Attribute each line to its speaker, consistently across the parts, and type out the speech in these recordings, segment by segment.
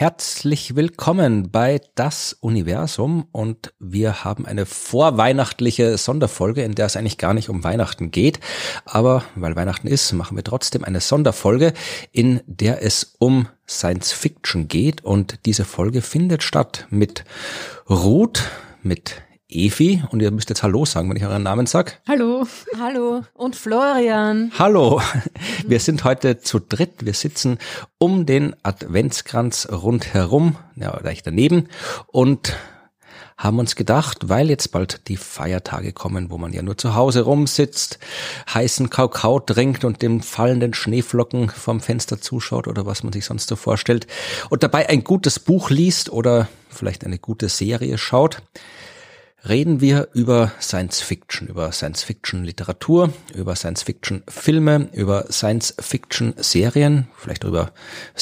Speaker 1: Herzlich willkommen bei Das Universum und wir haben eine vorweihnachtliche Sonderfolge, in der es eigentlich gar nicht um Weihnachten geht, aber weil Weihnachten ist, machen wir trotzdem eine Sonderfolge, in der es um Science Fiction geht und diese Folge findet statt mit Ruth, mit Evi und ihr müsst jetzt Hallo sagen, wenn ich euren Namen sag.
Speaker 2: Hallo.
Speaker 3: Hallo. Und Florian.
Speaker 1: Hallo. Wir sind heute zu dritt. Wir sitzen um den Adventskranz rundherum, ja, gleich daneben und haben uns gedacht, weil jetzt bald die Feiertage kommen, wo man ja nur zu Hause rumsitzt, heißen Kakao trinkt und dem fallenden Schneeflocken vom Fenster zuschaut oder was man sich sonst so vorstellt und dabei ein gutes Buch liest oder vielleicht eine gute Serie schaut, reden wir über Science Fiction, über Science Fiction Literatur, über Science Fiction Filme, über Science Fiction Serien, vielleicht über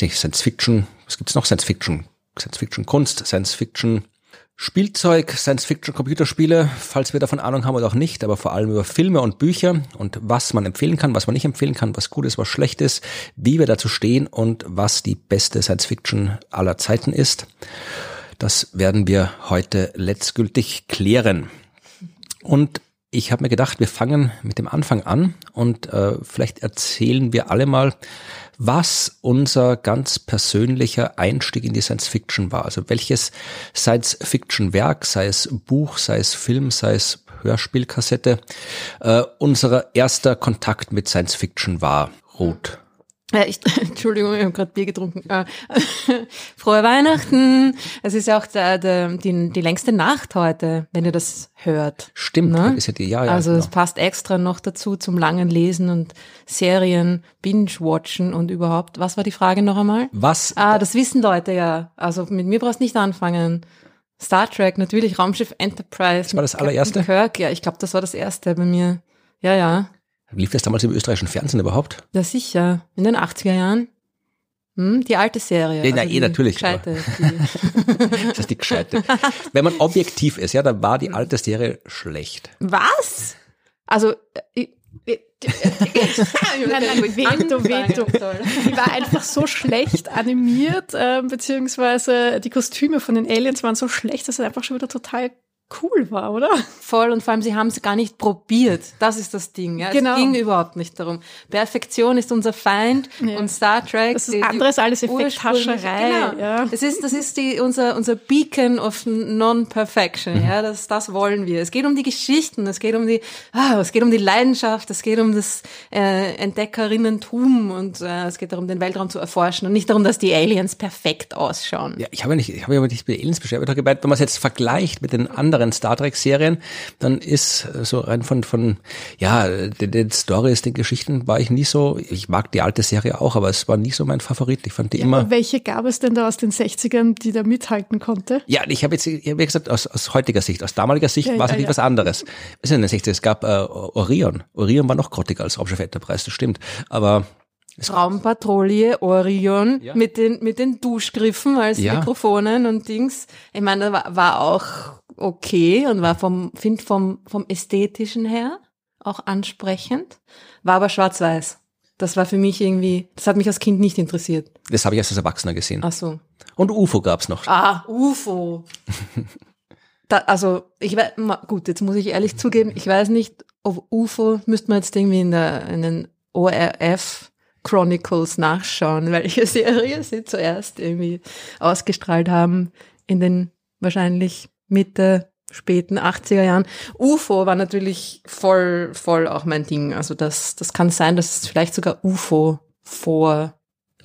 Speaker 1: nicht, Science Fiction, was gibt's noch? Science Fiction, Science Fiction Kunst, Science Fiction Spielzeug, Science Fiction Computerspiele, falls wir davon Ahnung haben oder auch nicht, aber vor allem über Filme und Bücher und was man empfehlen kann, was man nicht empfehlen kann, was gut ist, was schlecht ist, wie wir dazu stehen und was die beste Science Fiction aller Zeiten ist. Das werden wir heute letztgültig klären. Und ich habe mir gedacht, wir fangen mit dem Anfang an und äh, vielleicht erzählen wir alle mal, was unser ganz persönlicher Einstieg in die Science Fiction war. Also welches Science Fiction Werk, sei es Buch, sei es Film, sei es Hörspielkassette, äh, unser erster Kontakt mit Science Fiction war. Ruth.
Speaker 3: Ja, ich, Entschuldigung, ich habe gerade Bier getrunken. Äh, frohe Weihnachten. Es ist ja auch der, der, die, die längste Nacht heute, wenn ihr das hört.
Speaker 1: Stimmt, ne? ist ja die, ja, ja.
Speaker 3: Also genau. es passt extra noch dazu zum langen Lesen und Serien, Binge-Watchen und überhaupt. Was war die Frage noch einmal?
Speaker 1: Was?
Speaker 3: Ah, das wissen Leute ja. Also mit mir brauchst du nicht anfangen. Star Trek, natürlich, Raumschiff Enterprise.
Speaker 1: Das war das allererste?
Speaker 3: Kirk, ja, ich glaube, das war das erste bei mir. Ja, ja.
Speaker 1: Lief das damals im österreichischen Fernsehen überhaupt?
Speaker 3: Ja, sicher. In den 80er Jahren. Hm, die alte Serie.
Speaker 1: Nee, also eh, natürlich.
Speaker 3: Gescheite,
Speaker 1: das ist die gescheite. Wenn man objektiv ist, ja, dann war die alte Serie schlecht.
Speaker 3: Was? Also,
Speaker 2: ich, ich, nein, nein, Veto, Veto. Die war einfach so schlecht animiert, äh, beziehungsweise die Kostüme von den Aliens waren so schlecht, dass es einfach schon wieder total cool war, oder?
Speaker 3: Voll und vor allem, sie haben es gar nicht probiert. Das ist das Ding. Ja? Genau. Es ging überhaupt nicht darum. Perfektion ist unser Feind ja. und Star Trek.
Speaker 2: Das ist die, anderes alles Effekthascherei.
Speaker 3: Genau. Ja. Das ist, das ist die, unser, unser Beacon of Non-Perfection. Ja, das, das wollen wir. Es geht um die Geschichten, es geht um die, ah, es geht um die Leidenschaft, es geht um das äh, Entdeckerinnentum und äh, es geht darum, den Weltraum zu erforschen und nicht darum, dass die Aliens perfekt ausschauen.
Speaker 1: Ja, ich habe ja nicht, ich habe ja nicht mit Aliens beschäftigt, gemeint, wenn man es jetzt vergleicht mit den anderen anderen Star Trek Serien, dann ist so rein von, von, ja, den, den Stories, den Geschichten war ich nie so, ich mag die alte Serie auch, aber es war nie so mein Favorit. Ich fand die ja, immer.
Speaker 2: Welche gab es denn da aus den 60ern, die da mithalten konnte?
Speaker 1: Ja, ich habe jetzt, hab gesagt, aus, aus heutiger Sicht, aus damaliger Sicht ja, war es ja, natürlich was anderes. Was ist in den 60 Es gab äh, Orion. Orion war noch grottiger als Raumschiff Enterprise, das stimmt. Aber
Speaker 3: Raumpatrouille, Orion ja. mit den mit den Duschgriffen als ja. Mikrofonen und Dings. Ich meine, war, war auch okay und war vom, find vom, vom ästhetischen her auch ansprechend, war aber schwarz-weiß. Das war für mich irgendwie, das hat mich als Kind nicht interessiert.
Speaker 1: Das habe ich erst als Erwachsener gesehen.
Speaker 3: Ach so.
Speaker 1: Und UFO gab's noch.
Speaker 3: Ah, UFO. da, also, ich weiß, gut, jetzt muss ich ehrlich zugeben, ich weiß nicht, ob UFO, müsste man jetzt irgendwie in, der, in den ORF Chronicles nachschauen, welche Serie sie zuerst irgendwie ausgestrahlt haben in den wahrscheinlich Mitte, späten 80er Jahren. UFO war natürlich voll, voll auch mein Ding. Also das, das kann sein, dass es vielleicht sogar UFO vor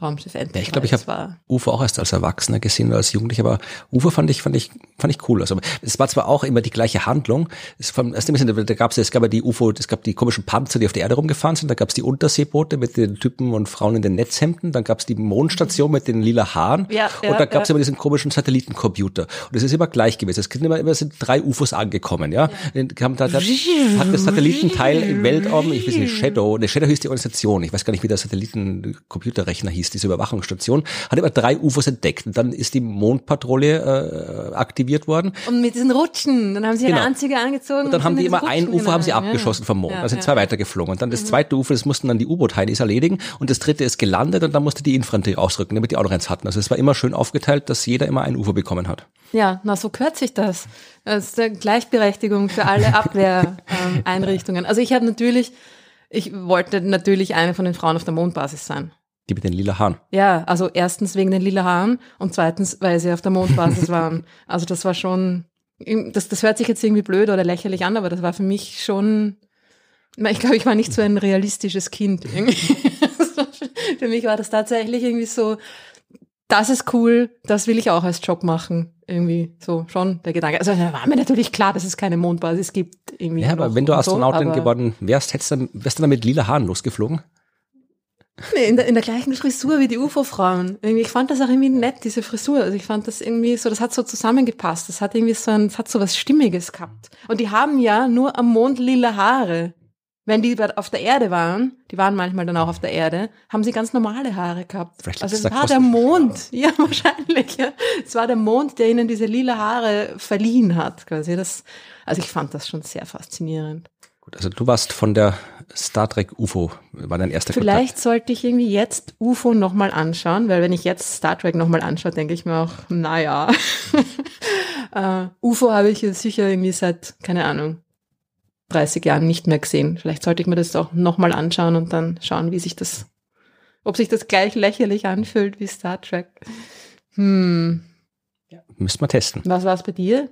Speaker 3: Raumschiff Enterprise
Speaker 1: ja, ich glaube, ich habe UFO auch erst als Erwachsener gesehen oder als Jugendlicher, aber UFO fand ich, fand ich, fand ich cool. Also es war zwar auch immer die gleiche Handlung. Es, vom, erst bisschen, da gab es, gab ja die UFO, es gab die komischen Panzer, die auf der Erde rumgefahren sind. Da gab es die Unterseeboote mit den Typen und Frauen in den Netzhemden. Dann gab es die Mondstation mit den lila Haaren. Ja, ja, und da gab es ja. immer diesen komischen Satellitencomputer. Und es ist immer gleich gewesen. Es sind immer, immer sind drei UFOs angekommen, ja. ja. Da, da, hat das Satellitenteil im Weltraum, ich weiß nicht, Shadow, ne, Shadow hieß die Organisation. Ich weiß gar nicht, wie der Satellitencomputerrechner hieß diese Überwachungsstation, hat immer drei UFOs entdeckt. Und dann ist die Mondpatrouille äh, aktiviert worden.
Speaker 3: Und mit diesen Rutschen, dann haben sie ihre genau. Anzüge angezogen.
Speaker 1: Und dann haben die immer ein UFO haben sie abgeschossen ja. vom Mond. Ja, da sind ja. zwei weitergeflogen. Und dann das mhm. zweite UFO, das mussten dann die U-Boot-Heinis erledigen. Und das dritte ist gelandet und dann musste die Infanterie ausrücken, damit die auch noch eins hatten. Also es war immer schön aufgeteilt, dass jeder immer ein UFO bekommen hat.
Speaker 3: Ja, na so gehört sich das. Das ist eine Gleichberechtigung für alle Abwehreinrichtungen. Also ich habe natürlich, ich wollte natürlich eine von den Frauen auf der Mondbasis sein.
Speaker 1: Die mit den lila Haaren.
Speaker 3: Ja, also erstens wegen den lila Haaren und zweitens, weil sie auf der Mondbasis waren. Also das war schon, das, das hört sich jetzt irgendwie blöd oder lächerlich an, aber das war für mich schon, ich glaube, ich war nicht so ein realistisches Kind. für mich war das tatsächlich irgendwie so, das ist cool, das will ich auch als Job machen. Irgendwie so schon der Gedanke. Also da war mir natürlich klar, dass es keine Mondbasis gibt. Irgendwie
Speaker 1: ja, aber wenn du Astronautin so, geworden wärst, hättest du, wärst du dann mit lila Haaren losgeflogen?
Speaker 3: Nee, in der, in der gleichen Frisur wie die UFO-Frauen. Ich fand das auch irgendwie nett, diese Frisur. Also ich fand das irgendwie so, das hat so zusammengepasst. Das hat irgendwie so ein, das hat so was Stimmiges gehabt. Und die haben ja nur am Mond lila Haare wenn die auf der Erde waren, die waren manchmal dann auch auf der Erde, haben sie ganz normale Haare gehabt. Vielleicht also es war der Mond, ja wahrscheinlich. Ja. Es war der Mond, der ihnen diese lila Haare verliehen hat, quasi. Das, also ich fand das schon sehr faszinierend.
Speaker 1: Gut, also du warst von der Star Trek UFO, war dein erster
Speaker 3: Vielleicht Kontakt. sollte ich irgendwie jetzt UFO nochmal anschauen, weil wenn ich jetzt Star Trek nochmal anschaue, denke ich mir auch, naja. uh, UFO habe ich sicher irgendwie seit, keine Ahnung, 30 Jahren nicht mehr gesehen. Vielleicht sollte ich mir das auch nochmal anschauen und dann schauen, wie sich das, ob sich das gleich lächerlich anfühlt wie Star Trek. Hm.
Speaker 1: Ja, müsste man testen.
Speaker 3: Was war es bei dir?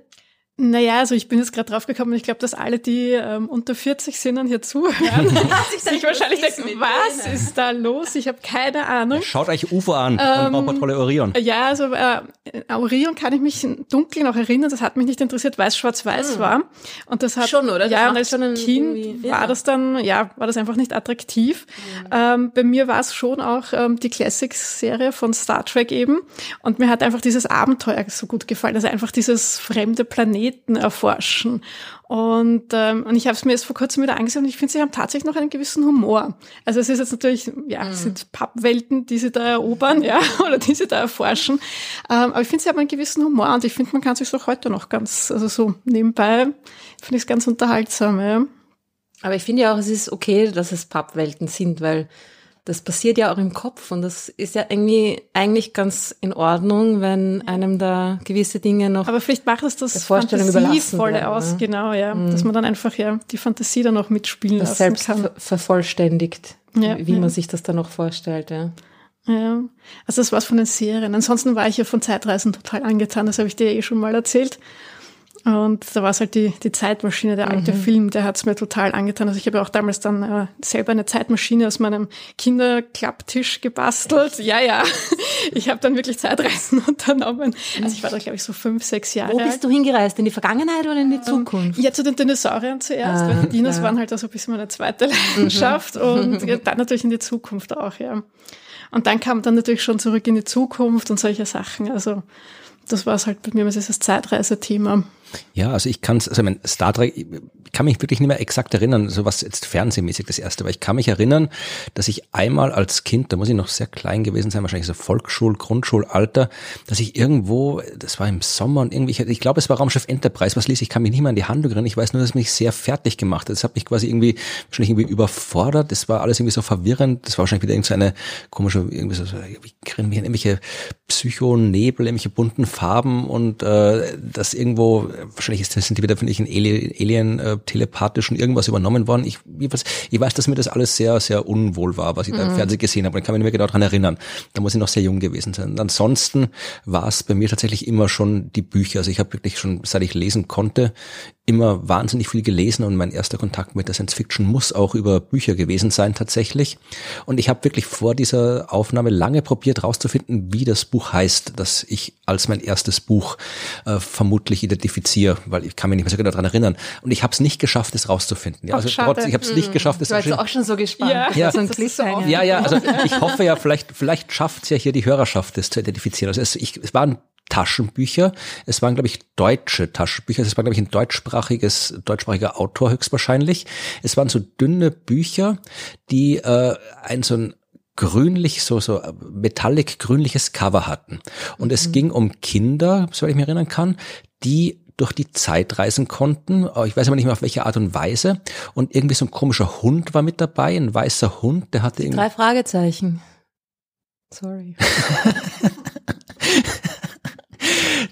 Speaker 2: Naja, also ich bin jetzt gerade drauf gekommen, ich glaube, dass alle, die ähm, unter 40 sind und hier zuhören, sich wahrscheinlich denken, was ist da los? Ich habe keine Ahnung.
Speaker 1: Schaut euch UFO an ähm, und Baupatrolle Orion.
Speaker 2: Ja, also äh, Orion kann ich mich dunkel noch erinnern, das hat mich nicht interessiert, weil es schwarz-weiß hm. war. Und das hat
Speaker 3: schon, oder? Das
Speaker 2: ja, und als schon Kind war das dann, ja, war das einfach nicht attraktiv. Mhm. Ähm, bei mir war es schon auch ähm, die Classics-Serie von Star Trek eben. Und mir hat einfach dieses Abenteuer so gut gefallen, also einfach dieses fremde Planet Planeten erforschen. Und, ähm, und ich habe es mir jetzt vor kurzem wieder angesehen und ich finde, sie haben tatsächlich noch einen gewissen Humor. Also es ist jetzt natürlich, ja, es sind Pappwelten, die sie da erobern, ja, oder die sie da erforschen. Ähm, aber ich finde, sie haben einen gewissen Humor und ich finde, man kann sich auch heute noch ganz, also so nebenbei, finde ich es ganz unterhaltsam, ja.
Speaker 3: Aber ich finde ja auch, es ist okay, dass es Pappwelten sind, weil das passiert ja auch im Kopf und das ist ja irgendwie eigentlich ganz in Ordnung, wenn einem da gewisse Dinge noch.
Speaker 2: Aber vielleicht macht es das Fantasievolle aus, ne? genau, ja, mhm. dass man dann einfach ja die Fantasie dann auch mitspielen das lassen
Speaker 3: selbst kann. vervollständigt, ja, wie ja. man sich das dann noch vorstellt, ja.
Speaker 2: Ja, also das war's von den Serien. Ansonsten war ich ja von Zeitreisen total angetan, das habe ich dir eh schon mal erzählt. Und da war es halt die, die Zeitmaschine, der alte mhm. Film, der hat es mir total angetan. Also ich habe ja auch damals dann äh, selber eine Zeitmaschine aus meinem Kinderklapptisch gebastelt. Ja, ja. Ich habe dann wirklich Zeitreisen unternommen. Also ich war da, glaube ich, so fünf, sechs Jahre.
Speaker 3: Wo bist alt. du hingereist? In die Vergangenheit oder in die Zukunft?
Speaker 2: Ja, zu den Dinosauriern zuerst, ah, weil die Dinos ja. waren halt also ein bisschen meine zweite Leidenschaft mhm. und dann natürlich in die Zukunft auch, ja. Und dann kam dann natürlich schon zurück in die Zukunft und solche Sachen. Also das war es halt bei mir, was ist das Zeitreisethema.
Speaker 1: Ja, also ich kann also mein Star Trek, ich kann mich wirklich nicht mehr exakt erinnern, so was jetzt fernsehmäßig das erste, aber ich kann mich erinnern, dass ich einmal als Kind, da muss ich noch sehr klein gewesen sein, wahrscheinlich so Volksschul, Grundschulalter, dass ich irgendwo, das war im Sommer und irgendwie, ich glaube, es war Raumschiff Enterprise, was ließ, ich kann mich nicht mehr an die Handlung erinnern, ich weiß nur, dass es mich sehr fertig gemacht hat. Das hat mich quasi irgendwie, wahrscheinlich irgendwie überfordert, das war alles irgendwie so verwirrend, das war wahrscheinlich wieder irgendeine komische, irgendwie so, ich erinnere mich an irgendwelche Psychonebel, irgendwelche bunten Farben und äh, das irgendwo wahrscheinlich sind die wieder von irgendwelchen Alien, Alien äh, telepathischen irgendwas übernommen worden. Ich, ich, weiß, ich weiß, dass mir das alles sehr, sehr unwohl war, was ich mhm. da im mhm. Fernsehen gesehen habe. Und ich kann mich nicht mehr genau dran erinnern. Da muss ich noch sehr jung gewesen sein. Und ansonsten war es bei mir tatsächlich immer schon die Bücher. Also ich habe wirklich schon, seit ich lesen konnte, immer wahnsinnig viel gelesen und mein erster Kontakt mit der Science Fiction muss auch über Bücher gewesen sein tatsächlich. Und ich habe wirklich vor dieser Aufnahme lange probiert rauszufinden, wie das Buch heißt, das ich als mein erstes Buch äh, vermutlich identifiziere, weil ich kann mich nicht mehr so genau daran erinnern. Und ich habe es nicht geschafft, es rauszufinden. Ja, also trotz, ich habe es hm. nicht geschafft, es
Speaker 3: Du warst auch schon so gespannt.
Speaker 1: Ja, ja, so ja, ja, also ich hoffe ja, vielleicht, vielleicht schafft es ja hier die Hörerschaft, das zu identifizieren. Also es, ich, es waren Taschenbücher. Es waren, glaube ich, deutsche Taschenbücher. Es war, glaube ich, ein deutschsprachiges, deutschsprachiger Autor höchstwahrscheinlich. Es waren so dünne Bücher, die äh, ein so ein grünlich, so, so metallic grünliches Cover hatten. Und mhm. es ging um Kinder, soweit ich mich erinnern kann, die durch die Zeit reisen konnten. Ich weiß aber nicht mehr auf welche Art und Weise. Und irgendwie so ein komischer Hund war mit dabei, ein weißer Hund, der hatte irgendwie.
Speaker 3: Drei Fragezeichen. Sorry.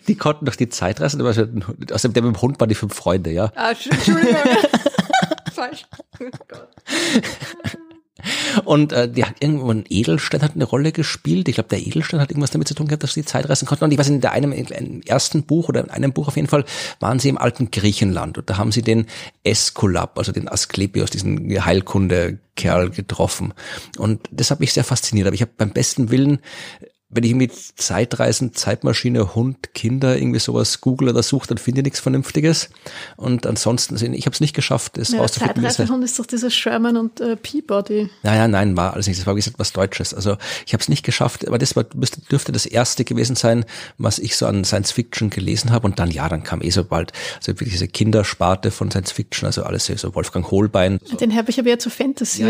Speaker 1: die konnten durch die Zeit reisen. Außerdem der mit dem Hund waren die fünf Freunde, ja.
Speaker 3: Ah, Entschuldigung. Falsch. Oh.
Speaker 1: Und äh, die hat irgendwo ein Edelstein hat eine Rolle gespielt. Ich glaube, der Edelstein hat irgendwas damit zu tun gehabt, dass sie Zeit reisen konnten. Und ich weiß, in der einem im ersten Buch oder in einem Buch auf jeden Fall waren sie im alten Griechenland und da haben sie den Eskulap, also den Asklepios, diesen Heilkunde-Kerl getroffen. Und das hat mich sehr fasziniert. Aber ich habe beim besten Willen wenn ich irgendwie Zeitreisen, Zeitmaschine, Hund, Kinder, irgendwie sowas google oder suche, dann finde ich nichts Vernünftiges. Und ansonsten, also ich habe es nicht geschafft, es
Speaker 2: ja,
Speaker 1: rauszufinden.
Speaker 2: Zeitreisehund ist doch dieses Sherman und äh, Peabody.
Speaker 1: Naja, nein, war alles nicht. Das war wie gesagt was Deutsches. Also ich habe es nicht geschafft, aber das war, dürfte das erste gewesen sein, was ich so an Science Fiction gelesen habe. Und dann, ja, dann kam eh so bald, also wirklich diese Kindersparte von Science Fiction, also alles so Wolfgang Holbein. So.
Speaker 2: Den habe ich aber eher zu Fantasy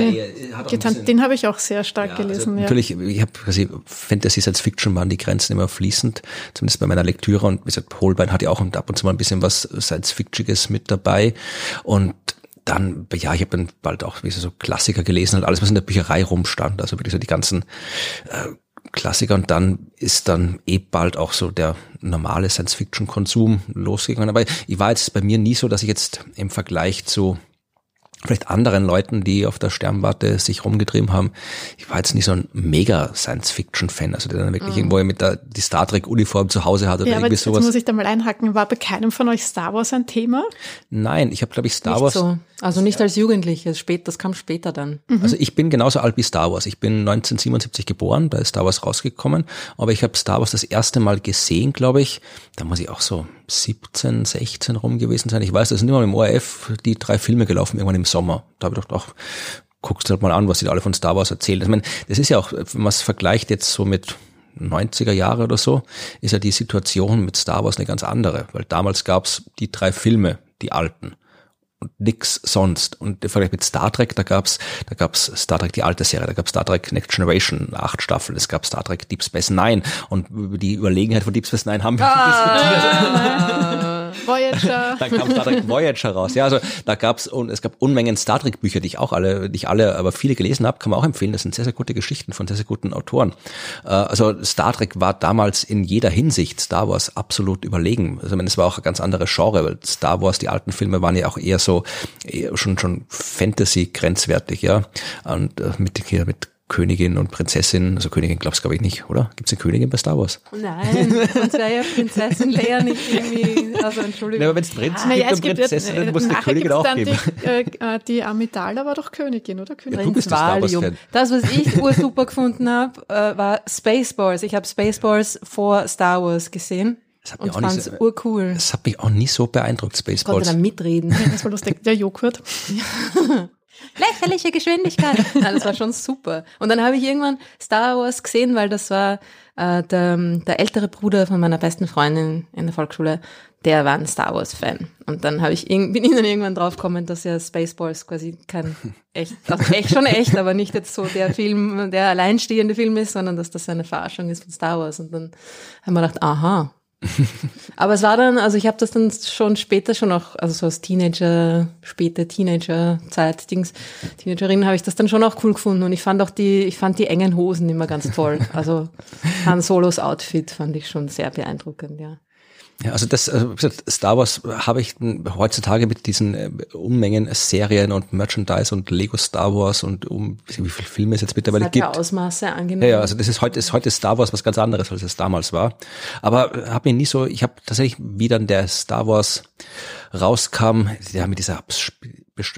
Speaker 2: ja, getan. Den habe ich auch sehr stark ja, also gelesen. Also
Speaker 1: ja. Natürlich, ich habe quasi Fantasy Science Fiction waren die Grenzen immer fließend, zumindest bei meiner Lektüre. Und wie gesagt, Holbein hat ja auch ab und zu mal ein bisschen was Science-Fictiges mit dabei. Und dann, ja, ich habe dann bald auch wie so Klassiker gelesen, halt alles, was in der Bücherei rumstand, also wirklich so die ganzen äh, Klassiker und dann ist dann eh bald auch so der normale Science-Fiction-Konsum losgegangen. Aber ich war jetzt bei mir nie so, dass ich jetzt im Vergleich zu vielleicht anderen Leuten, die auf der Sternwarte sich rumgetrieben haben. Ich war jetzt nicht so ein mega Science-Fiction-Fan, also der dann wirklich mm. irgendwo mit der die Star Trek-Uniform zu Hause hat oder ja, irgendwie sowas.
Speaker 2: Jetzt muss ich da mal einhacken. War bei keinem von euch Star Wars ein Thema?
Speaker 1: Nein, ich habe glaube ich Star
Speaker 3: nicht
Speaker 1: Wars.
Speaker 3: So. Also nicht als Jugendliche, spät, das kam später dann.
Speaker 1: Mhm. Also ich bin genauso alt wie Star Wars. Ich bin 1977 geboren, da ist Star Wars rausgekommen, aber ich habe Star Wars das erste Mal gesehen, glaube ich. Da muss ich auch so 17, 16 rum gewesen sein. Ich weiß, da sind immer im ORF die drei Filme gelaufen, irgendwann im Sommer. Da habe ich gedacht, ach, guckst halt mal an, was die alle von Star Wars erzählen. Ich meine, das ist ja auch, wenn man es vergleicht jetzt so mit 90er Jahre oder so, ist ja die Situation mit Star Wars eine ganz andere, weil damals gab's die drei Filme, die alten und nix sonst. Und im Vergleich mit Star Trek, da gab's, da gab's Star Trek die alte Serie, da gab's Star Trek Next Generation, acht Staffeln, es gab Star Trek Deep Space Nine und über die Überlegenheit von Deep Space Nine haben wir ah.
Speaker 2: diskutiert. Voyager.
Speaker 1: Dann kam Star Trek Voyager raus. Ja, also da gab's und es gab Unmengen Star Trek Bücher, die ich auch alle, nicht alle, aber viele gelesen habe, kann man auch empfehlen. Das sind sehr, sehr gute Geschichten von sehr, sehr guten Autoren. Äh, also Star Trek war damals in jeder Hinsicht Star Wars absolut überlegen. Also ich meine, es war auch ein ganz anderes Genre, weil Star Wars, die alten Filme waren ja auch eher so eher schon schon Fantasy grenzwertig, ja. Und äh, mit hier mit Königin und Prinzessin, also Königin glaubst du glaube ich nicht, oder? Gibt es eine Königin bei Star Wars?
Speaker 3: Nein, sonst wäre ja Prinzessin Leia nicht irgendwie, also Entschuldigung.
Speaker 1: Ja, aber wenn es Prinzen ja. gibt und Prinzessin, dann muss eine Königin auch geben.
Speaker 2: Die, äh, die Amidala war doch Königin, oder? Königin.
Speaker 1: Ja, du bist Star Wars -Fan.
Speaker 3: Das, was ich ursuper gefunden habe, äh, war Spaceballs. Ich habe Spaceballs vor Star Wars gesehen.
Speaker 1: Das hat mich auch nicht so, urcool. Das hat mich auch nie so beeindruckt, Spaceballs.
Speaker 3: Konnte da mitreden.
Speaker 2: Das war lustig. Der Joghurt.
Speaker 3: lächerliche Geschwindigkeit. Nein, das war schon super. Und dann habe ich irgendwann Star Wars gesehen, weil das war äh, der, der ältere Bruder von meiner besten Freundin in der Volksschule, der war ein Star Wars Fan. Und dann habe ich bin ich dann irgendwann draufgekommen, dass ja Spaceballs quasi kein echt, also echt schon echt, aber nicht jetzt so der Film, der alleinstehende Film ist, sondern dass das eine Verarschung ist von Star Wars. Und dann haben wir gedacht, aha, aber es war dann, also ich habe das dann schon später schon auch, also so als Teenager, späte Teenager-Zeit, Dings, Teenagerin habe ich das dann schon auch cool gefunden und ich fand auch die, ich fand die engen Hosen immer ganz toll. Also Han Solos Outfit fand ich schon sehr beeindruckend, ja.
Speaker 1: Ja, also das, also Star Wars habe ich heutzutage mit diesen äh, Unmengen Serien und Merchandise und Lego Star Wars und um wie viele Filme es jetzt mittlerweile das hat gibt.
Speaker 3: Ja Ausmaße angenommen.
Speaker 1: Ja, ja, also das ist heute ist heute Star Wars was ganz anderes, als es damals war. Aber habe mir nie so, ich habe tatsächlich wie dann der Star Wars rauskam, ja mit dieser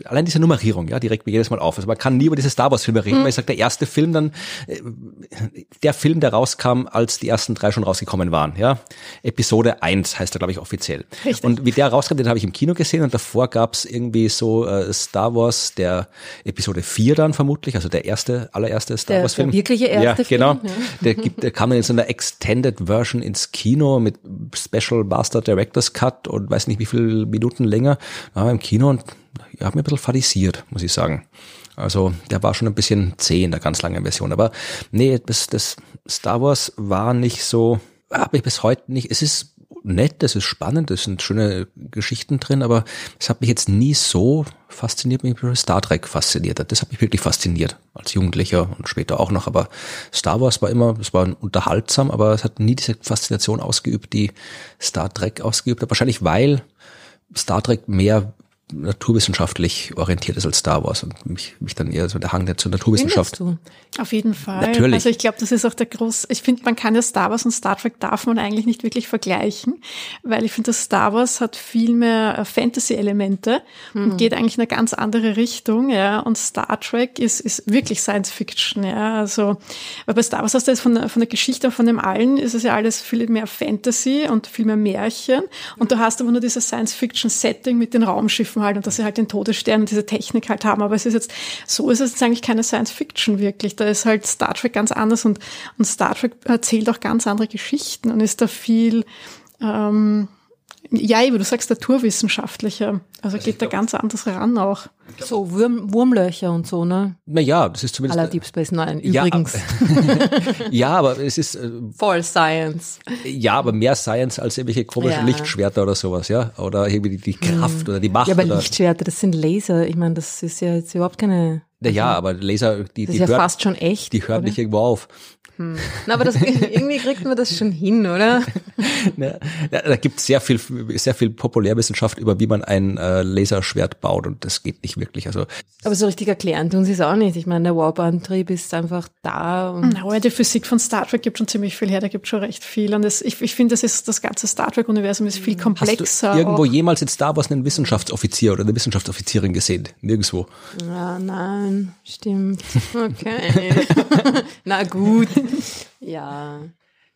Speaker 1: allein diese Nummerierung, ja, die regt mir jedes Mal auf. Also man kann nie über diese Star Wars Filme reden, mhm. weil ich sage, der erste Film dann, äh, der Film, der rauskam, als die ersten drei schon rausgekommen waren, ja. Episode eins heißt er, glaube ich, offiziell. Richtig. Und wie der rauskam, den habe ich im Kino gesehen und davor gab's irgendwie so äh, Star Wars, der Episode vier dann vermutlich, also der erste, allererste Star
Speaker 3: der,
Speaker 1: Wars Film.
Speaker 3: Der wirkliche erste
Speaker 1: ja, genau. Film. Ja. Der, gibt, der kam dann in so einer Extended Version ins Kino mit Special Master Director's Cut und weiß nicht wie viele Minuten länger. Da waren wir im Kino und ja, hat mir ein bisschen fadisiert, muss ich sagen. Also der war schon ein bisschen zäh in der ganz langen Version. Aber nee, das, das Star Wars war nicht so, habe ich bis heute nicht. Es ist nett, das ist spannend, es sind schöne Geschichten drin, aber es hat mich jetzt nie so fasziniert, wie Star Trek fasziniert hat. Das hat mich wirklich fasziniert, als Jugendlicher und später auch noch. Aber Star Wars war immer, es war unterhaltsam, aber es hat nie diese Faszination ausgeübt, die Star Trek ausgeübt hat. Wahrscheinlich weil Star Trek mehr naturwissenschaftlich orientiert ist als Star Wars und mich, mich dann eher so der Hang der zur Naturwissenschaft.
Speaker 2: Du? Auf jeden Fall.
Speaker 1: Natürlich.
Speaker 2: Also ich glaube, das ist auch der groß, ich finde, man kann ja Star Wars und Star Trek darf man eigentlich nicht wirklich vergleichen, weil ich finde, dass Star Wars hat viel mehr äh, Fantasy-Elemente hm. und geht eigentlich in eine ganz andere Richtung, ja, und Star Trek ist, ist wirklich Science Fiction, ja, also, weil bei Star Wars hast du jetzt von, von der Geschichte und von dem allen ist es ja alles viel mehr Fantasy und viel mehr Märchen und du hast aber nur dieses Science Fiction Setting mit den Raumschiffen halt und dass sie halt den Todesstern und diese Technik halt haben. Aber es ist jetzt, so ist es jetzt eigentlich keine Science Fiction wirklich. Da ist halt Star Trek ganz anders und, und Star Trek erzählt auch ganz andere Geschichten und ist da viel, ähm, ja, eben, du sagst naturwissenschaftlicher. Also geht da ganz anders ran auch.
Speaker 3: So Wurm, Wurmlöcher und so, ne?
Speaker 1: Naja, das ist zumindest.
Speaker 3: Aller Deep Space Nine, übrigens.
Speaker 1: Ja, ja aber es ist. Äh,
Speaker 3: Voll Science.
Speaker 1: Ja, aber mehr Science als irgendwelche komischen ja. Lichtschwerter oder sowas, ja? Oder irgendwie die, die Kraft mhm. oder die Macht.
Speaker 3: Ja, aber
Speaker 1: oder
Speaker 3: Lichtschwerter, das sind Laser. Ich meine, das ist ja jetzt überhaupt keine.
Speaker 1: Ja, also, aber Laser, die,
Speaker 3: das
Speaker 1: die
Speaker 3: ist ja
Speaker 1: hört,
Speaker 3: fast schon echt.
Speaker 1: Die hören nicht irgendwo auf.
Speaker 3: Hm. Na, aber das, irgendwie kriegt man das schon hin, oder?
Speaker 1: Ja, da gibt es sehr viel, sehr viel Populärwissenschaft über, wie man ein äh, Laserschwert baut und das geht nicht wirklich. Also
Speaker 3: aber so richtig erklären tun sie es auch nicht. Ich meine, der Warp-Antrieb ist einfach da. Und
Speaker 2: no, die Physik von Star Trek gibt schon ziemlich viel her, da gibt schon recht viel. Und das, ich, ich finde, das ist das ganze Star Trek-Universum ist viel komplexer.
Speaker 1: Hast du irgendwo
Speaker 2: auch.
Speaker 1: jemals in Star Wars einen Wissenschaftsoffizier oder eine Wissenschaftsoffizierin gesehen? Nirgendwo.
Speaker 3: Ja, nein, stimmt. Okay. Na gut. Ja.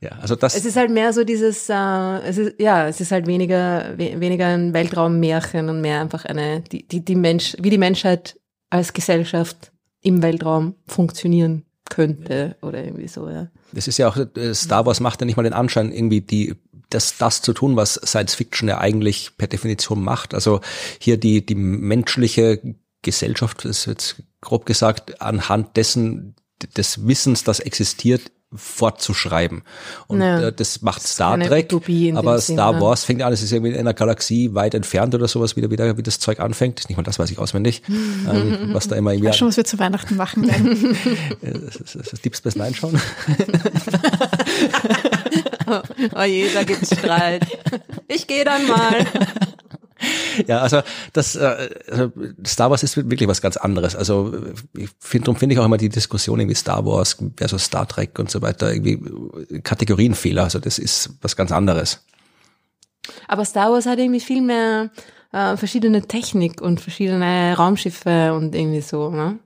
Speaker 1: Ja, also das.
Speaker 3: Es ist halt mehr so dieses, äh, es ist, ja, es ist halt weniger, we weniger ein Weltraummärchen und mehr einfach eine, die, die, die Mensch, wie die Menschheit als Gesellschaft im Weltraum funktionieren könnte oder irgendwie so, ja.
Speaker 1: Das ist ja auch, äh, Star Wars macht ja nicht mal den Anschein, irgendwie die, das, das zu tun, was Science Fiction ja eigentlich per Definition macht. Also hier die, die menschliche Gesellschaft, das ist jetzt grob gesagt, anhand dessen, des Wissens, das existiert, fortzuschreiben. Und ja. äh, das macht Star Trek, aber Star Sinn, Wars fängt an, es ist irgendwie in einer Galaxie weit entfernt oder sowas, wieder, wieder, wie das Zeug anfängt. Nicht mal das weiß ich auswendig, ähm, was da immer irgendwie...
Speaker 2: Ich weiß schon, was wir zu Weihnachten machen werden.
Speaker 1: das, das, das Deep Space Nine schauen.
Speaker 3: oh, oh je, da gibt's Streit. Ich gehe dann mal.
Speaker 1: Ja, also das äh, also Star Wars ist wirklich was ganz anderes. Also ich finde, darum finde ich auch immer die Diskussion irgendwie Star Wars versus Star Trek und so weiter irgendwie Kategorienfehler. Also das ist was ganz anderes.
Speaker 3: Aber Star Wars hat irgendwie viel mehr äh, verschiedene Technik und verschiedene Raumschiffe und irgendwie so, ne?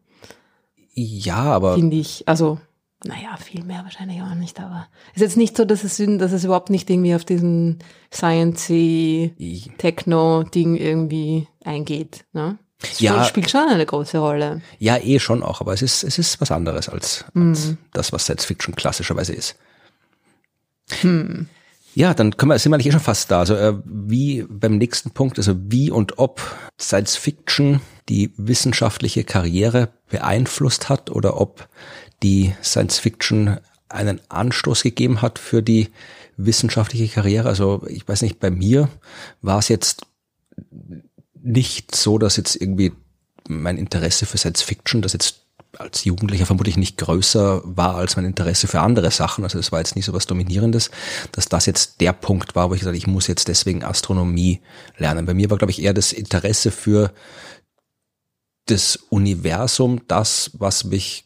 Speaker 1: Ja, aber
Speaker 3: finde ich. Also naja, viel mehr wahrscheinlich auch nicht, aber ist jetzt nicht so, dass es, dass es überhaupt nicht irgendwie auf diesen Sciencey Techno-Ding irgendwie eingeht, ne? Das ja, spielt schon eine große Rolle.
Speaker 1: Ja, eh schon auch, aber es ist, es ist was anderes als, als mhm. das, was Science Fiction klassischerweise ist. Hm. Ja, dann können wir, sind wir eigentlich eh schon fast da. Also äh, wie beim nächsten Punkt, also wie und ob Science Fiction die wissenschaftliche Karriere beeinflusst hat oder ob die Science Fiction einen Anstoß gegeben hat für die wissenschaftliche Karriere. Also ich weiß nicht, bei mir war es jetzt nicht so, dass jetzt irgendwie mein Interesse für Science Fiction, das jetzt als Jugendlicher vermutlich nicht größer war als mein Interesse für andere Sachen. Also es war jetzt nicht so was Dominierendes, dass das jetzt der Punkt war, wo ich gesagt ich muss jetzt deswegen Astronomie lernen. Bei mir war, glaube ich, eher das Interesse für das Universum, das, was mich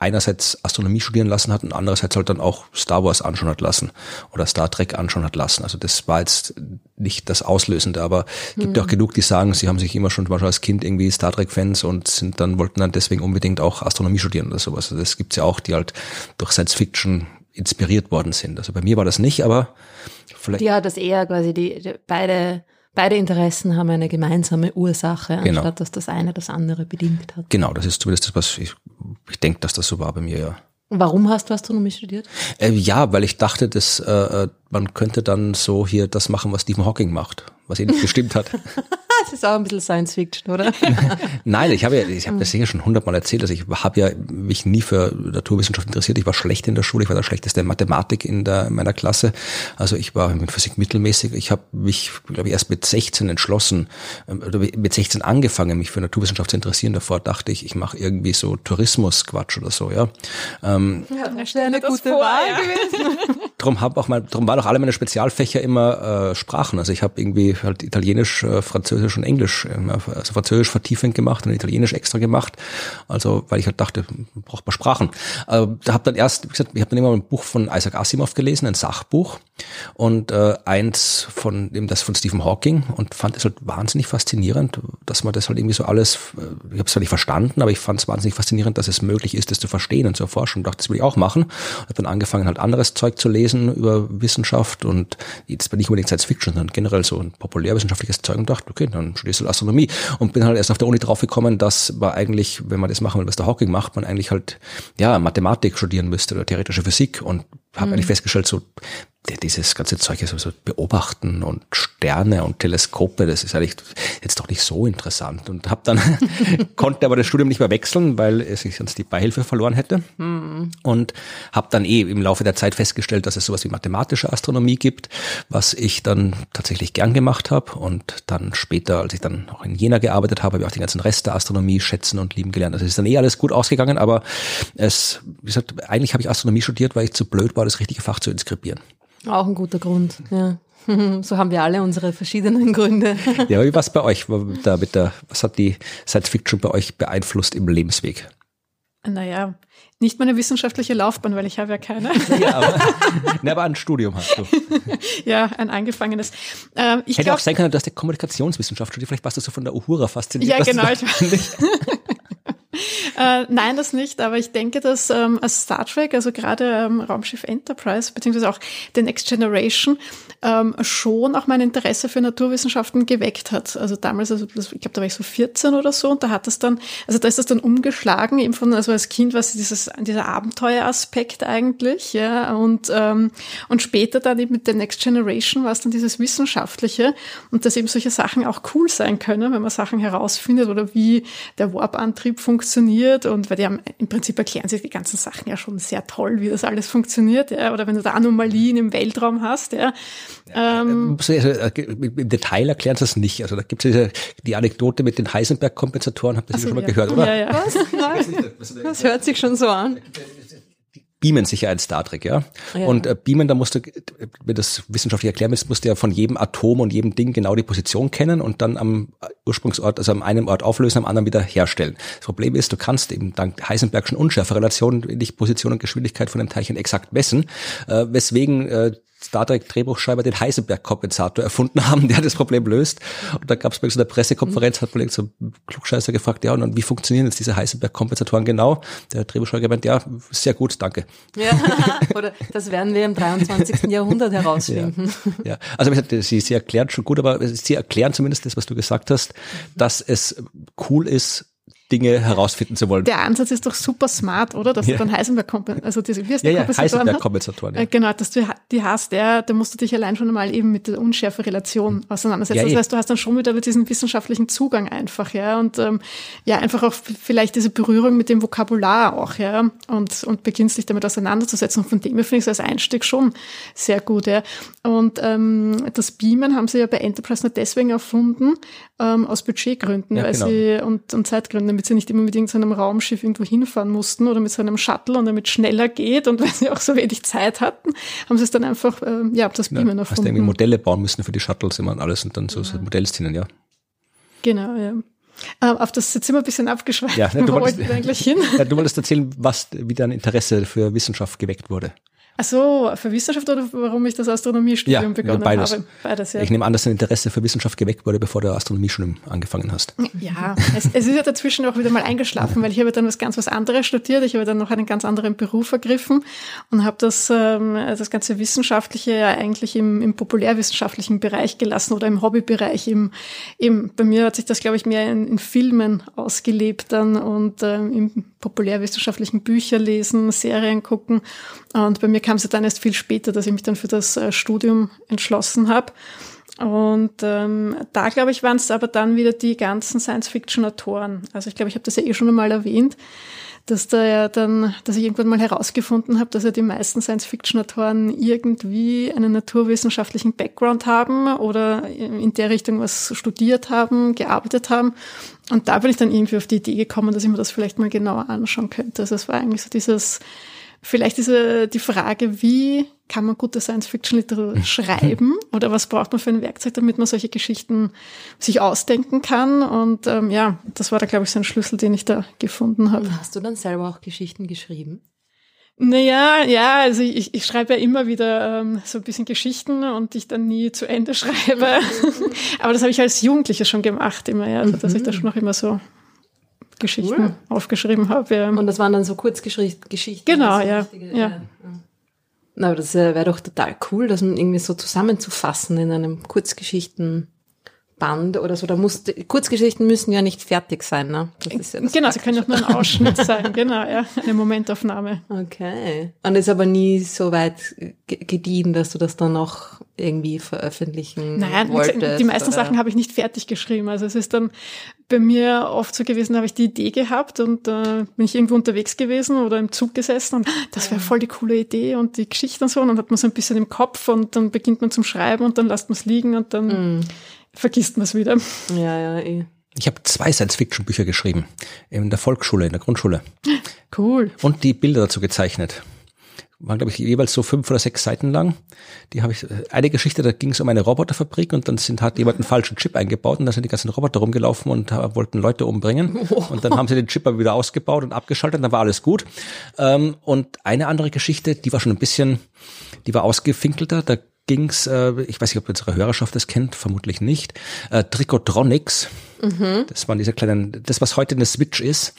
Speaker 1: einerseits Astronomie studieren lassen hat und andererseits halt dann auch Star Wars anschauen hat lassen oder Star Trek anschauen hat lassen. Also das war jetzt nicht das Auslösende, aber es gibt mhm. auch genug, die sagen, sie haben sich immer schon, zum als Kind irgendwie Star Trek-Fans und sind dann, wollten dann deswegen unbedingt auch Astronomie studieren oder sowas. Also das gibt's ja auch, die halt durch Science Fiction inspiriert worden sind. Also bei mir war das nicht, aber vielleicht.
Speaker 3: Ja, das eher quasi die, die beide Beide Interessen haben eine gemeinsame Ursache, genau. anstatt dass das eine das andere bedingt hat.
Speaker 1: Genau, das ist zumindest das, was ich, ich denke, dass das so war bei mir, ja.
Speaker 3: Warum hast du Astronomie studiert?
Speaker 1: Äh, ja, weil ich dachte, dass äh, äh man könnte dann so hier das machen, was Stephen Hawking macht, was ihn nicht bestimmt hat.
Speaker 3: es ist auch ein bisschen Science Fiction, oder?
Speaker 1: Nein, ich habe ja, ich habe das sicher schon hundertmal erzählt. Also ich habe ja mich nie für Naturwissenschaft interessiert. Ich war schlecht in der Schule. Ich war der schlechteste in Mathematik in, der, in meiner Klasse. Also ich war mit Physik mittelmäßig. Ich habe mich, glaube ich, erst mit 16 entschlossen, ähm, oder mit 16 angefangen, mich für Naturwissenschaft zu interessieren. Davor dachte ich, ich mache irgendwie so Tourismusquatsch oder so, ja. Ähm,
Speaker 3: ja das wäre eine gute vor, Wahl ja. gewesen.
Speaker 1: drum hab auch mal, drum waren auch alle meine Spezialfächer immer äh, Sprachen. Also ich habe irgendwie halt Italienisch, äh, Französisch und Englisch, äh, also Französisch vertiefend gemacht und Italienisch extra gemacht. Also weil ich halt dachte, braucht man Sprachen. Äh, da habe dann erst, wie gesagt, ich habe dann immer ein Buch von Isaac Asimov gelesen, ein Sachbuch und äh, eins von dem das von Stephen Hawking und fand es halt wahnsinnig faszinierend, dass man das halt irgendwie so alles, äh, ich habe es zwar nicht verstanden, aber ich fand es wahnsinnig faszinierend, dass es möglich ist, das zu verstehen und zu erforschen. Und dachte, das will ich auch machen. Und habe dann angefangen, halt anderes Zeug zu lesen über Wissenschaft und jetzt bin ich unbedingt Science Fiction, sondern generell so ein populärwissenschaftliches Zeug und dachte, okay, dann studierst du Astronomie. Und bin halt erst auf der Uni draufgekommen, dass man eigentlich, wenn man das machen will, was der Hawking macht, man eigentlich halt ja Mathematik studieren müsste oder theoretische Physik und habe mhm. eigentlich festgestellt, so dieses ganze Zeug, also beobachten und Sterne und Teleskope, das ist eigentlich jetzt doch nicht so interessant. Und habe dann, konnte aber das Studium nicht mehr wechseln, weil ich sonst die Beihilfe verloren hätte. Mhm. Und habe dann eh im Laufe der Zeit festgestellt, dass es sowas wie mathematische Astronomie gibt, was ich dann tatsächlich gern gemacht habe. Und dann später, als ich dann auch in Jena gearbeitet habe, habe ich auch den ganzen Rest der Astronomie schätzen und lieben gelernt. Also es ist dann eh alles gut ausgegangen, aber es, wie gesagt, eigentlich habe ich Astronomie studiert, weil ich zu blöd war, das richtige Fach zu inskribieren.
Speaker 3: Auch ein guter Grund, ja. So haben wir alle unsere verschiedenen Gründe.
Speaker 1: Ja, wie war es bei euch? Da mit der, was hat die Science Fiction bei euch beeinflusst im Lebensweg?
Speaker 2: Naja, nicht meine wissenschaftliche Laufbahn, weil ich habe ja keine.
Speaker 1: Ja, aber, ne, aber ein Studium hast du.
Speaker 2: ja, ein angefangenes.
Speaker 1: Ähm, ich Hätte glaub, auch sein können, dass der Kommunikationswissenschaft studiert. Vielleicht warst du so von der Uhura fasziniert.
Speaker 2: Ja, genau. äh, nein, das nicht, aber ich denke, dass ähm, als Star Trek, also gerade ähm, Raumschiff Enterprise, beziehungsweise auch The Next Generation, ähm, schon auch mein Interesse für Naturwissenschaften geweckt hat. Also damals, also ich glaube, da war ich so 14 oder so und da hat es dann, also da ist das dann umgeschlagen, eben von, also als Kind war es dieses, dieser Abenteueraspekt eigentlich, ja, und, ähm, und später dann eben mit The Next Generation war es dann dieses Wissenschaftliche und dass eben solche Sachen auch cool sein können, wenn man Sachen herausfindet oder wie der Warp-Antrieb funktioniert und weil die haben, im Prinzip erklären sich die ganzen Sachen ja schon sehr toll, wie das alles funktioniert, ja, oder wenn du da Anomalien im Weltraum hast, ja,
Speaker 1: ähm, also, äh, Im Detail erklären sie es nicht. Also da gibt es die Anekdote mit den Heisenberg-Kompensatoren, habt ihr also, schon mal ja. gehört, oder?
Speaker 3: Ja, ja. Was? Nein. Das hört sich schon so an.
Speaker 1: Beamen sicher ein Star Trek, ja. ja. Und äh, Beamen, da musst du, wenn das wissenschaftlich erklären willst, musst du ja von jedem Atom und jedem Ding genau die Position kennen und dann am Ursprungsort, also am einen Ort auflösen, am anderen wieder herstellen. Das Problem ist, du kannst eben dank Heisenbergschen Unschärferelation nicht Position und Geschwindigkeit von dem Teilchen exakt messen, äh, weswegen äh, Star Trek Drehbuchschreiber den Heisenberg-Kompensator erfunden haben, der das Problem löst. Und da gab es bei so einer Pressekonferenz, hat man so Klugscheißer gefragt, ja, und wie funktionieren jetzt diese Heisenberg-Kompensatoren genau? Der Drehbuchschreiber gemeint, ja, sehr gut, danke.
Speaker 3: Ja, oder das werden wir im 23. Jahrhundert herausfinden.
Speaker 1: Ja, ja. also sie, sie erklären schon gut, aber sie erklären zumindest das, was du gesagt hast, dass es cool ist, Dinge herausfinden zu wollen.
Speaker 2: Der Ansatz ist doch super smart, oder? Dass ja. du dann Heisenberg also diese wie heißt
Speaker 1: ja, ja, Heisenberg-Kompensatoren.
Speaker 2: Ja. Äh, genau, dass du die hast, der, da musst du dich allein schon mal eben mit der Unschärfe-Relation mhm. auseinandersetzen. Das eh. heißt, du hast dann schon wieder diesen wissenschaftlichen Zugang einfach, ja, und ähm, ja, einfach auch vielleicht diese Berührung mit dem Vokabular auch, ja, und, und beginnst dich damit auseinanderzusetzen. Und von dem her finde ich es als Einstieg schon sehr gut, ja. Und ähm, das Beamen haben sie ja bei Enterprise nur deswegen erfunden, ähm, aus Budgetgründen, ja, weil genau. sie und, und Zeitgründen damit sie nicht immer mit irgendeinem Raumschiff irgendwo hinfahren mussten oder mit so einem Shuttle und damit schneller geht und weil sie auch so wenig Zeit hatten, haben sie es dann einfach, äh, ja, das Beamen ja, erfunden.
Speaker 1: Hast du irgendwie Modelle bauen müssen für die Shuttles immer und alles und dann so, so Modellszenen, ja.
Speaker 2: Genau, ja. Ähm, auf das sind wir ein bisschen abgeschweift. Ja,
Speaker 1: du, wolltest, ja, du wolltest erzählen, was, wie dein Interesse für Wissenschaft geweckt wurde.
Speaker 2: Ach so, für Wissenschaft oder warum ich das Astronomiestudium ja, begonnen
Speaker 1: beides.
Speaker 2: habe?
Speaker 1: Beides. Ja. Ich nehme an, dass dein Interesse für Wissenschaft geweckt wurde, bevor du Astronomiestudium angefangen hast.
Speaker 2: Ja, es, es, ist ja dazwischen auch wieder mal eingeschlafen, weil ich habe dann was ganz was anderes studiert. Ich habe dann noch einen ganz anderen Beruf ergriffen und habe das, ähm, das ganze Wissenschaftliche ja eigentlich im, im populärwissenschaftlichen Bereich gelassen oder im Hobbybereich. Im, im, bei mir hat sich das, glaube ich, mehr in, in Filmen ausgelebt dann und ähm, im populärwissenschaftlichen Bücher lesen, Serien gucken. Und bei mir kam es dann erst viel später, dass ich mich dann für das äh, Studium entschlossen habe. Und ähm, da, glaube ich, waren es aber dann wieder die ganzen Science-Fiction-Autoren. Also ich glaube, ich habe das ja eh schon einmal erwähnt, dass da ja dann, dass ich irgendwann mal herausgefunden habe, dass ja die meisten Science-Fiction-Autoren irgendwie einen naturwissenschaftlichen Background haben oder in der Richtung was studiert haben, gearbeitet haben. Und da bin ich dann irgendwie auf die Idee gekommen, dass ich mir das vielleicht mal genauer anschauen könnte. Also es war eigentlich so dieses, vielleicht diese, die Frage, wie kann man gute Science-Fiction-Literatur schreiben oder was braucht man für ein Werkzeug, damit man solche Geschichten sich ausdenken kann. Und ähm, ja, das war da, glaube ich, so ein Schlüssel, den ich da gefunden habe.
Speaker 3: Hast du dann selber auch Geschichten geschrieben?
Speaker 2: Naja, ja, also ich, ich schreibe ja immer wieder ähm, so ein bisschen Geschichten und ich dann nie zu Ende schreibe. Aber das habe ich als Jugendliche schon gemacht, immer, ja, also, dass ich da schon noch immer so Geschichten cool. aufgeschrieben habe. Ja.
Speaker 3: Und das waren dann so Kurzgeschichten?
Speaker 2: Genau, ja. ja. ja.
Speaker 3: Na, aber das äh, wäre doch total cool, das irgendwie so zusammenzufassen in einem Kurzgeschichtenband oder so. Da muss, Kurzgeschichten müssen ja nicht fertig sein, ne?
Speaker 2: Ja genau, sie können auch nur ein Ausschnitt sein, genau, ja. Eine Momentaufnahme.
Speaker 3: Okay. Und ist aber nie so weit gediehen, dass du das dann noch irgendwie veröffentlichen
Speaker 2: Nein,
Speaker 3: wolltest?
Speaker 2: die meisten oder? Sachen habe ich nicht fertig geschrieben. Also es ist dann bei mir oft so gewesen, habe ich die Idee gehabt und äh, bin ich irgendwo unterwegs gewesen oder im Zug gesessen und das wäre voll die coole Idee und die Geschichte und so und dann hat man so ein bisschen im Kopf und dann beginnt man zum Schreiben und dann lässt man es liegen und dann mm. vergisst man es wieder.
Speaker 3: Ja, ja, eh.
Speaker 1: Ich habe zwei Science-Fiction-Bücher geschrieben in der Volksschule, in der Grundschule.
Speaker 2: Cool.
Speaker 1: Und die Bilder dazu gezeichnet waren, glaube ich, jeweils so fünf oder sechs Seiten lang. Die habe ich, äh, eine Geschichte, da ging es um eine Roboterfabrik und dann sind, hat jemand einen falschen Chip eingebaut und da sind die ganzen Roboter rumgelaufen und wollten Leute umbringen. Und dann haben sie den Chip aber wieder ausgebaut und abgeschaltet, und dann war alles gut. Ähm, und eine andere Geschichte, die war schon ein bisschen, die war ausgefinkelter, da ging's, äh, ich weiß nicht, ob unsere Hörerschaft das kennt, vermutlich nicht, äh, Tricotronics. Mhm. Das waren diese kleinen, das was heute eine Switch ist,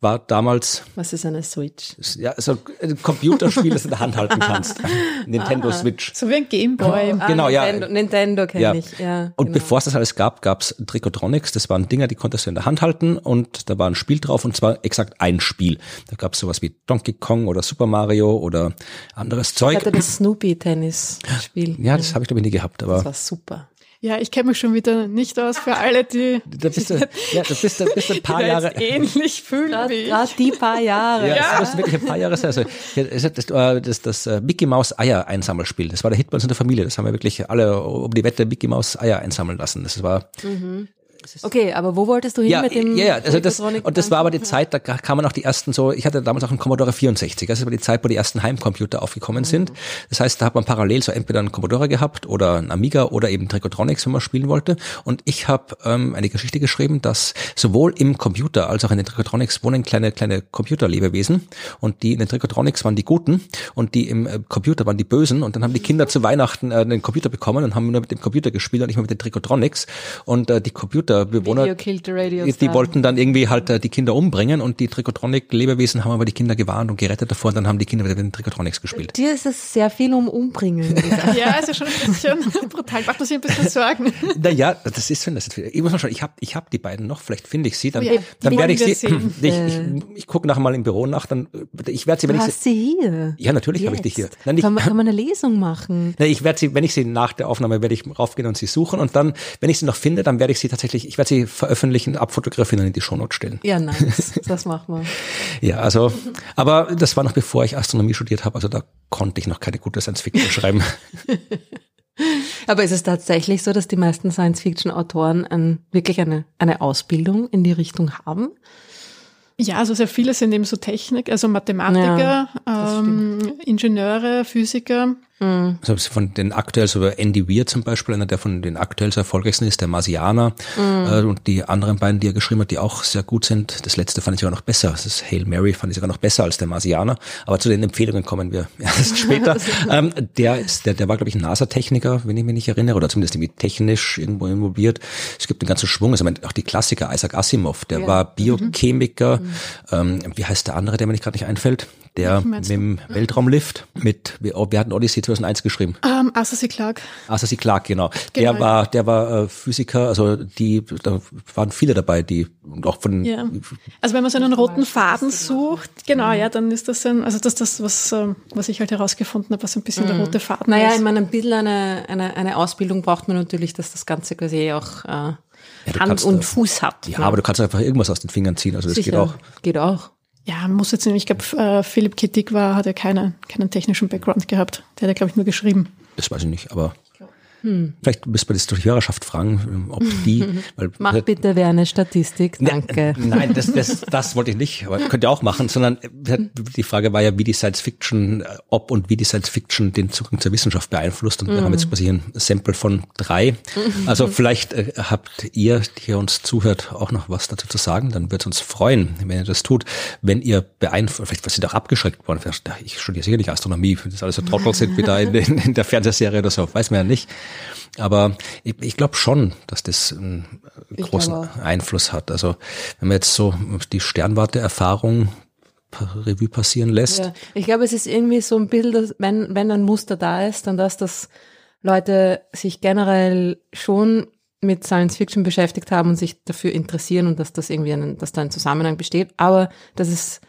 Speaker 1: war damals.
Speaker 3: Was ist eine Switch?
Speaker 1: Ja, so ein Computerspiel, das du in der Hand halten kannst. Nintendo ah, Switch.
Speaker 2: So wie ein Gameboy.
Speaker 1: Ah, genau, ja.
Speaker 3: Nintendo, Nintendo kenne ja. ich, ja.
Speaker 1: Und genau. bevor es das alles gab, gab's Tricotronics. Das waren Dinger, die konntest du in der Hand halten und da war ein Spiel drauf und zwar exakt ein Spiel. Da gab's sowas wie Donkey Kong oder Super Mario oder anderes Zeug. Ich
Speaker 3: hatte das Snoopy-Tennis-Spiel.
Speaker 1: Ja, das habe ich glaube ich nie gehabt, aber.
Speaker 3: Das war super.
Speaker 2: Ja, ich kenne mich schon wieder nicht aus für alle, die.
Speaker 1: Da bist du, ja, da bist du, bist du ein paar Jahre.
Speaker 2: ähnlich fühlen
Speaker 3: grad, wie Gerade die paar Jahre.
Speaker 1: Ja, ja. das ist wirklich ein paar Jahre sein. Also, das, das, das, das äh, Mickey Maus Eier Einsammelspiel. Das war der Hit bei uns in der Familie. Das haben wir wirklich alle um die Wette Mickey Maus Eier einsammeln lassen. Das war,
Speaker 3: mhm. Okay, aber wo wolltest du hin
Speaker 1: ja,
Speaker 3: mit dem?
Speaker 1: Ja, ja, also das, und das war aber die Zeit, da kamen auch die ersten so, ich hatte damals auch einen Commodore 64, das war die Zeit, wo die ersten Heimcomputer aufgekommen sind. Das heißt, da hat man parallel so entweder einen Commodore gehabt oder einen Amiga oder eben Tricotronics, wenn man spielen wollte. Und ich habe ähm, eine Geschichte geschrieben, dass sowohl im Computer als auch in den Tricotronics wohnen kleine, kleine Computerlebewesen und die in den Tricotronics waren die Guten und die im äh, Computer waren die Bösen und dann haben die Kinder zu Weihnachten äh, einen Computer bekommen und haben nur mit dem Computer gespielt und nicht mehr mit den Tricotronics und äh, die Computer Bewohner, die wollten dann irgendwie halt äh, die Kinder umbringen und die Trikotronic-Lebewesen haben aber die Kinder gewarnt und gerettet davor und dann haben die Kinder wieder mit den Trikotronics gespielt.
Speaker 3: Dir ist es sehr viel um Umbringen.
Speaker 2: ja, ist ja schon ein bisschen brutal. Macht das sich ein bisschen Sorgen.
Speaker 1: Naja, das ist, das jetzt, ich muss mal schauen, ich habe ich hab die beiden noch, vielleicht finde ich sie, dann, ja, dann werde ich sie, ich, ich, ich gucke nachher mal im Büro nach, dann, ich werde sie, wenn
Speaker 3: du
Speaker 1: ich
Speaker 3: hast sie hier.
Speaker 1: Ja, natürlich habe ich die hier.
Speaker 3: Nein, ich, kann, man, kann man eine Lesung machen?
Speaker 1: Nein, ich werde sie, wenn ich sie nach der Aufnahme, werde ich raufgehen und sie suchen und dann, wenn ich sie noch finde, dann werde ich sie tatsächlich, ich werde sie veröffentlichen, abfotografieren und in die Shownote stellen.
Speaker 3: Ja, nice. Das machen wir.
Speaker 1: ja, also, aber das war noch bevor ich Astronomie studiert habe, also da konnte ich noch keine gute Science Fiction schreiben.
Speaker 3: aber ist es tatsächlich so, dass die meisten Science Fiction Autoren ein, wirklich eine, eine Ausbildung in die Richtung haben?
Speaker 2: Ja, also sehr viele sind eben so Technik, also Mathematiker, ja, ähm, Ingenieure, Physiker.
Speaker 1: Mhm. Also von den aktuell, so Andy Weir zum Beispiel, einer der von den aktuell so erfolgreichsten ist, der Marsianer. Mhm. Äh, und die anderen beiden, die er geschrieben hat, die auch sehr gut sind. Das letzte fand ich sogar noch besser. Das ist Hail Mary, fand ich sogar noch besser als der Marsianer. Aber zu den Empfehlungen kommen wir erst später. ähm, der ist, der, der war, glaube ich, NASA-Techniker, wenn ich mich nicht erinnere, oder zumindest irgendwie technisch irgendwo involviert. Es gibt einen ganzen Schwung. Also auch die Klassiker, Isaac Asimov, der ja. war Biochemiker. Mhm. Ähm, wie heißt der andere, der mir nicht gerade nicht einfällt? der mit dem Weltraumlift mit, wir, wir hatten Odyssey 2001 geschrieben.
Speaker 2: Um, Arthur C. Clarke.
Speaker 1: Arthur C. Clarke, genau. genau. Der war, der war äh, Physiker, also die, da waren viele dabei, die auch von.
Speaker 2: Ja. Also wenn man so einen roten Faden sucht, genau, ja, dann ist das ein, also das ist das, was, ähm, was ich halt herausgefunden habe, was ein bisschen mhm. der rote Faden
Speaker 3: naja,
Speaker 2: ist.
Speaker 3: Naja, ich meine, ein bisschen eine, eine, eine Ausbildung braucht man natürlich, dass das Ganze quasi auch äh, ja, Hand und Fuß hat.
Speaker 1: Ja, ne? aber du kannst einfach irgendwas aus den Fingern ziehen, also das Sicher. geht auch.
Speaker 3: Geht auch.
Speaker 2: Ja, muss jetzt nämlich, ich glaube, äh, Philipp Kittig war, hat ja keine, keinen technischen Background gehabt. Der hat ja, glaube ich, nur geschrieben.
Speaker 1: Das weiß ich nicht, aber hm. Vielleicht müsste man das durch die Hörerschaft fragen, ob die.
Speaker 3: Weil, Mach bitte wer eine Statistik, danke.
Speaker 1: Nein, das, das, das wollte ich nicht, aber könnt ihr auch machen, sondern die Frage war ja, wie die Science Fiction, ob und wie die Science Fiction den Zugang zur Wissenschaft beeinflusst. Und mhm. wir haben jetzt quasi ein Sample von drei. Also vielleicht äh, habt ihr, die hier uns zuhört, auch noch was dazu zu sagen. Dann wird es uns freuen, wenn ihr das tut. Wenn ihr beeinflusst, vielleicht was ihr auch abgeschreckt worden. Ich studiere sicher nicht Astronomie, wenn das alles so Trottel sind wie da in, in der Fernsehserie oder so, weiß man ja nicht. Aber ich, ich glaube schon, dass das einen großen Einfluss hat. Also wenn man jetzt so die Sternwarte-Erfahrung Revue passieren lässt. Ja,
Speaker 3: ich glaube, es ist irgendwie so ein Bild, dass wenn, wenn ein Muster da ist, dann dass das Leute sich generell schon mit Science Fiction beschäftigt haben und sich dafür interessieren und dass das irgendwie einen, dass da ein Zusammenhang besteht, aber dass es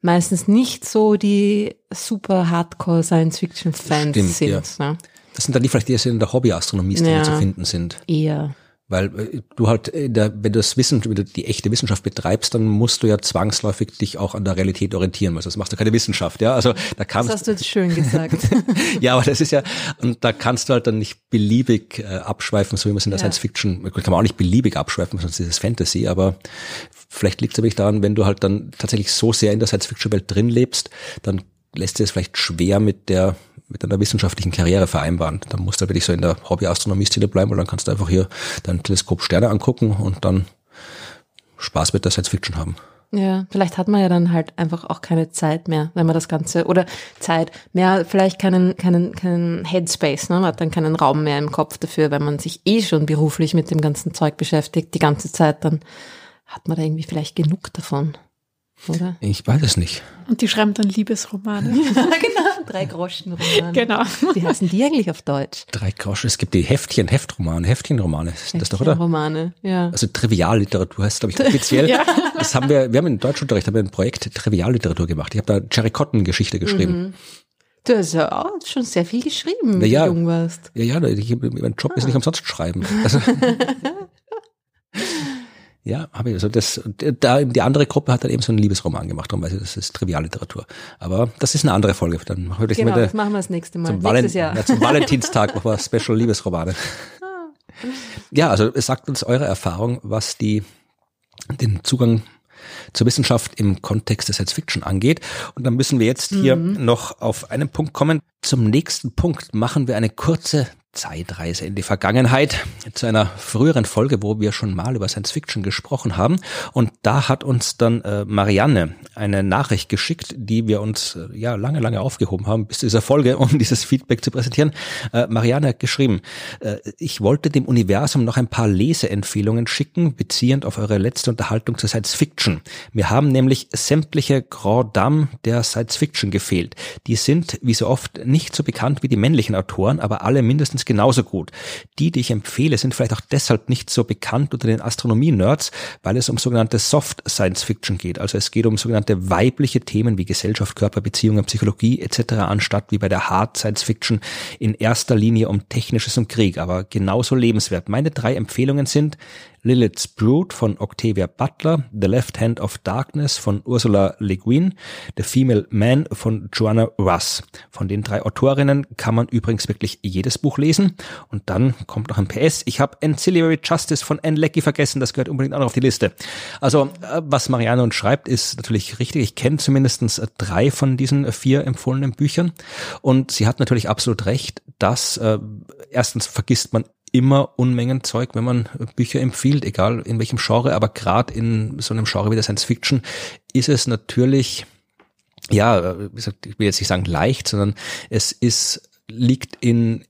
Speaker 3: meistens nicht so die super Hardcore Science Fiction Fans Stimmt, sind. Ja. Ne?
Speaker 1: Das sind dann die vielleicht, die in der Hobbyastronomie-Szene ja, zu finden sind.
Speaker 3: Eher.
Speaker 1: Weil äh, du halt, der, wenn du das Wissen, wenn du die echte Wissenschaft betreibst, dann musst du ja zwangsläufig dich auch an der Realität orientieren, weil sonst machst du keine Wissenschaft, ja. Also da kannst.
Speaker 3: Das hast du jetzt schön gesagt.
Speaker 1: ja, aber das ist ja, und da kannst du halt dann nicht beliebig äh, abschweifen, so wie man es in der ja. Science Fiction, kann man auch nicht beliebig abschweifen, sonst ist es Fantasy, aber vielleicht liegt es wirklich daran, wenn du halt dann tatsächlich so sehr in der Science Fiction Welt drin lebst, dann lässt sich es vielleicht schwer mit der mit einer wissenschaftlichen Karriere vereinbaren. Dann musst du wirklich so in der Hobby-Astronomie-Szene bleiben, weil dann kannst du einfach hier dein Teleskop Sterne angucken und dann Spaß mit der Science Fiction haben.
Speaker 3: Ja, vielleicht hat man ja dann halt einfach auch keine Zeit mehr, wenn man das Ganze, oder Zeit, mehr, vielleicht keinen, keinen, keinen Headspace, ne? man hat dann keinen Raum mehr im Kopf dafür, wenn man sich eh schon beruflich mit dem ganzen Zeug beschäftigt, die ganze Zeit, dann hat man da irgendwie vielleicht genug davon oder?
Speaker 1: Ich weiß es nicht.
Speaker 2: Und die schreiben dann Liebesromane.
Speaker 3: ja, genau. Drei Groschen Romane.
Speaker 2: Genau.
Speaker 3: Wie heißen die eigentlich auf Deutsch?
Speaker 1: Drei Groschen. Es gibt die Heftchen, Heftromane, Heftchenromane. Heftchen das doch, oder?
Speaker 3: Romane, ja.
Speaker 1: Also Trivialliteratur heißt, glaube ich, offiziell. ja. Das haben wir, wir haben in Deutschunterricht haben wir ein Projekt Trivialliteratur gemacht. Ich habe da Jerry Cotton Geschichte geschrieben. Mhm.
Speaker 3: Du hast ja auch schon sehr viel geschrieben,
Speaker 1: wenn ja,
Speaker 3: du jung warst.
Speaker 1: Ja, ja, ich, mein Job ah. ist nicht umsonst schreiben. Also, Ja, habe ich. Also das, da die andere Gruppe hat dann eben so einen Liebesroman gemacht, darum weiß ich, das ist Trivialliteratur. Aber das ist eine andere Folge. Dann machen wir das,
Speaker 3: genau,
Speaker 1: mit der,
Speaker 3: das machen wir das nächste Mal.
Speaker 1: Zum, Nächstes Jahr. Ja, zum Valentinstag machen wir Special Liebesromane. ja, also es sagt uns eure Erfahrung, was die den Zugang zur Wissenschaft im Kontext der Science Fiction angeht. Und dann müssen wir jetzt hier mhm. noch auf einen Punkt kommen. Zum nächsten Punkt machen wir eine kurze Zeitreise in die Vergangenheit zu einer früheren Folge, wo wir schon mal über Science Fiction gesprochen haben. Und da hat uns dann äh, Marianne eine Nachricht geschickt, die wir uns äh, ja lange, lange aufgehoben haben bis zu dieser Folge, um dieses Feedback zu präsentieren. Äh, Marianne hat geschrieben, äh, ich wollte dem Universum noch ein paar Leseempfehlungen schicken, beziehend auf eure letzte Unterhaltung zur Science Fiction. Mir haben nämlich sämtliche Grand Dames der Science Fiction gefehlt. Die sind, wie so oft, nicht so bekannt wie die männlichen Autoren, aber alle mindestens genauso gut. Die, die ich empfehle, sind vielleicht auch deshalb nicht so bekannt unter den Astronomie-Nerds, weil es um sogenannte Soft Science Fiction geht. Also es geht um sogenannte weibliche Themen wie Gesellschaft, Körper, Beziehungen, Psychologie etc., anstatt wie bei der Hard Science Fiction in erster Linie um Technisches und Krieg, aber genauso lebenswert. Meine drei Empfehlungen sind Lilith's Brood von Octavia Butler, The Left Hand of Darkness von Ursula Le Guin, The Female Man von Joanna Russ. Von den drei Autorinnen kann man übrigens wirklich jedes Buch lesen. Und dann kommt noch ein PS. Ich habe Ancillary Justice von Anne Leckie vergessen, das gehört unbedingt auch noch auf die Liste. Also, äh, was Marianne uns schreibt, ist natürlich richtig. Ich kenne zumindest drei von diesen vier empfohlenen Büchern. Und sie hat natürlich absolut recht, dass äh, erstens vergisst man immer Unmengen Zeug, wenn man Bücher empfiehlt, egal in welchem Genre, aber gerade in so einem Genre wie der Science Fiction ist es natürlich, ja, ich will jetzt nicht sagen leicht, sondern es ist, liegt in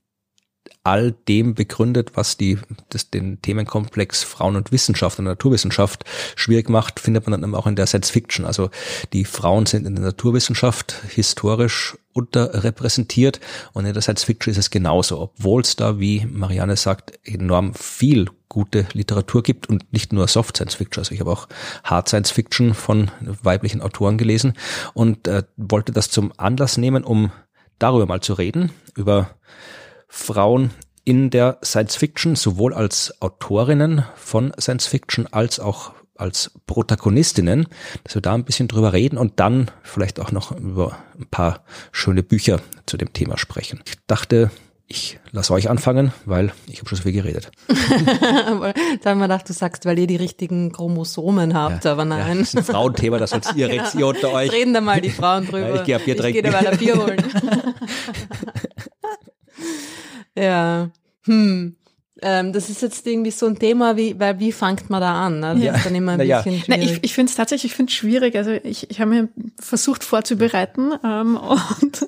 Speaker 1: all dem begründet, was die, das, den Themenkomplex Frauen und Wissenschaft und Naturwissenschaft schwierig macht, findet man dann auch in der Science Fiction. Also die Frauen sind in der Naturwissenschaft historisch unterrepräsentiert und in der Science Fiction ist es genauso, obwohl es da, wie Marianne sagt, enorm viel gute Literatur gibt und nicht nur Soft Science Fiction. Also ich habe auch Hard Science Fiction von weiblichen Autoren gelesen und äh, wollte das zum Anlass nehmen, um darüber mal zu reden, über Frauen in der Science Fiction, sowohl als Autorinnen von Science Fiction als auch als Protagonistinnen, dass wir da ein bisschen drüber reden und dann vielleicht auch noch über ein paar schöne Bücher zu dem Thema sprechen. Ich dachte, ich lasse euch anfangen, weil ich habe schon so viel geredet.
Speaker 3: da haben wir gedacht, du sagst, weil ihr die richtigen Chromosomen habt, ja, aber nein. Ja,
Speaker 1: das ist ein Frauenthema, das sollt ihr hier unter euch.
Speaker 3: reden da mal die Frauen drüber.
Speaker 1: Ja, ich gehe ab trinken. Ich gehe
Speaker 3: mal ein Bier holen. ja. Hm. Ähm, das ist jetzt irgendwie so ein Thema, wie, weil wie fängt man da an? Ne? Das
Speaker 2: ja.
Speaker 3: ist dann immer ein
Speaker 2: ja.
Speaker 3: bisschen
Speaker 2: schwierig. Na, ich ich finde es tatsächlich, ich finde schwierig. Also ich, ich habe mir versucht vorzubereiten ähm, und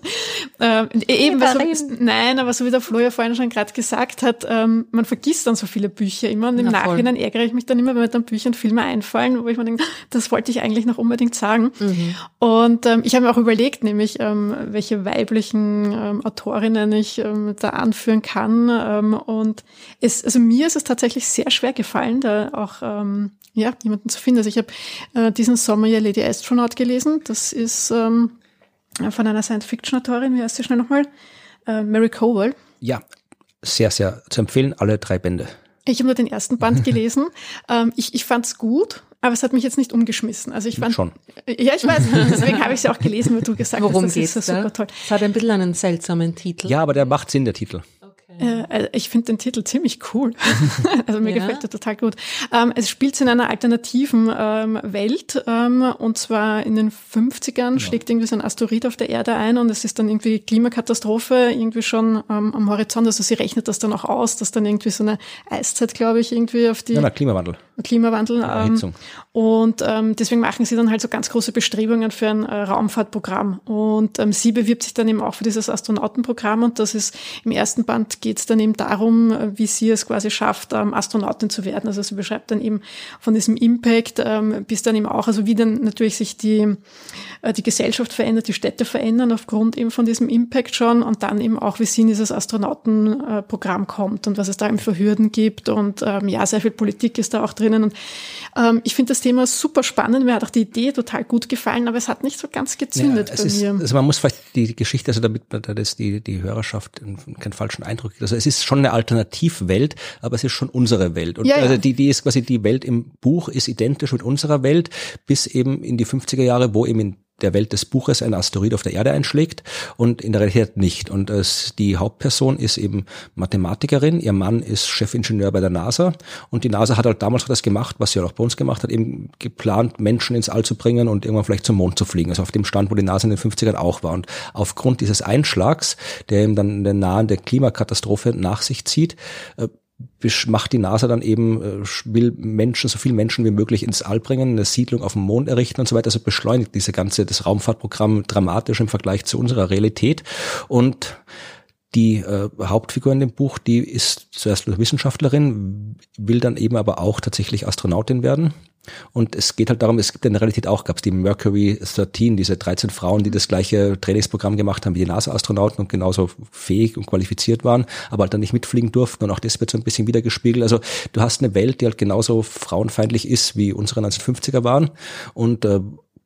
Speaker 2: ähm, eben, weil so, nein, aber so wie der Flo ja vorhin schon gerade gesagt hat, ähm, man vergisst dann so viele Bücher immer und im Na, Nachhinein voll. ärgere ich mich dann immer, wenn mir dann Bücher und Filme einfallen, wo ich mir denke, das wollte ich eigentlich noch unbedingt sagen. Mhm. Und ähm, ich habe mir auch überlegt, nämlich ähm, welche weiblichen ähm, Autorinnen ich ähm, da anführen kann ähm, und es, also mir ist es tatsächlich sehr schwer gefallen, da auch ähm, ja, jemanden zu finden. Also ich habe äh, diesen Sommer ja Lady Astronaut gelesen. Das ist ähm, von einer Science-Fiction-Autorin, wie heißt sie schnell nochmal? Äh, Mary Cowell.
Speaker 1: Ja, sehr, sehr zu empfehlen, alle drei Bände.
Speaker 2: Ich habe nur den ersten Band gelesen. ähm, ich ich fand es gut, aber es hat mich jetzt nicht umgeschmissen. Also ich fand
Speaker 1: schon.
Speaker 2: Ja, ich weiß. Deswegen habe ich es ja auch gelesen, weil du gesagt
Speaker 3: Worum
Speaker 2: hast,
Speaker 3: das geht's ist so super toll. Es hat ein bisschen einen seltsamen Titel.
Speaker 1: Ja, aber der macht Sinn, der Titel.
Speaker 2: Äh, also ich finde den Titel ziemlich cool. also mir ja. gefällt er total gut. Ähm, es spielt in einer alternativen ähm, Welt ähm, und zwar in den 50ern ja. schlägt irgendwie so ein Asteroid auf der Erde ein und es ist dann irgendwie Klimakatastrophe irgendwie schon ähm, am Horizont. Also sie rechnet das dann auch aus, dass dann irgendwie so eine Eiszeit, glaube ich, irgendwie auf die...
Speaker 1: Ja, na, Klimawandel.
Speaker 2: Klimawandel. Ähm, und ähm, deswegen machen sie dann halt so ganz große Bestrebungen für ein äh, Raumfahrtprogramm. Und ähm, sie bewirbt sich dann eben auch für dieses Astronautenprogramm und das ist im ersten Band geht es dann eben darum, äh, wie sie es quasi schafft, ähm, Astronautin zu werden. Also sie beschreibt dann eben von diesem Impact ähm, bis dann eben auch, also wie dann natürlich sich die, äh, die Gesellschaft verändert, die Städte verändern aufgrund eben von diesem Impact schon und dann eben auch, wie sie in dieses Astronautenprogramm kommt und was es da eben für Hürden gibt und ähm, ja, sehr viel Politik ist da auch drinnen und ähm, ich finde das Thema super spannend, mir hat auch die Idee total gut gefallen, aber es hat nicht so ganz gezündet ja, bei
Speaker 1: ist,
Speaker 2: mir.
Speaker 1: Also man muss vielleicht die, Geschichte, also damit das die, die Hörerschaft keinen falschen Eindruck also es ist schon eine Alternativwelt, aber es ist schon unsere Welt. Und
Speaker 2: ja, ja.
Speaker 1: also die, die ist quasi die Welt im Buch ist identisch mit unserer Welt bis eben in die 50er Jahre, wo eben in der Welt des Buches ein Asteroid auf der Erde einschlägt und in der Realität nicht. Und es, die Hauptperson ist eben Mathematikerin, ihr Mann ist Chefingenieur bei der NASA und die NASA hat halt damals das gemacht, was sie auch bei uns gemacht hat, eben geplant, Menschen ins All zu bringen und irgendwann vielleicht zum Mond zu fliegen. Also auf dem Stand, wo die NASA in den 50ern auch war. Und aufgrund dieses Einschlags, der eben dann der nahen der Klimakatastrophe nach sich zieht, äh, macht die NASA dann eben, äh, will Menschen, so viele Menschen wie möglich ins All bringen, eine Siedlung auf dem Mond errichten und so weiter. Also beschleunigt diese ganze, das Raumfahrtprogramm dramatisch im Vergleich zu unserer Realität. Und die äh, Hauptfigur in dem Buch, die ist zuerst Wissenschaftlerin, will dann eben aber auch tatsächlich Astronautin werden und es geht halt darum, es gibt in der Realität auch, gab es die Mercury 13, diese 13 Frauen, die das gleiche Trainingsprogramm gemacht haben wie die NASA-Astronauten und genauso fähig und qualifiziert waren, aber halt dann nicht mitfliegen durften und auch das wird so ein bisschen wiedergespiegelt. Also du hast eine Welt, die halt genauso frauenfeindlich ist, wie unsere 1950er waren und äh,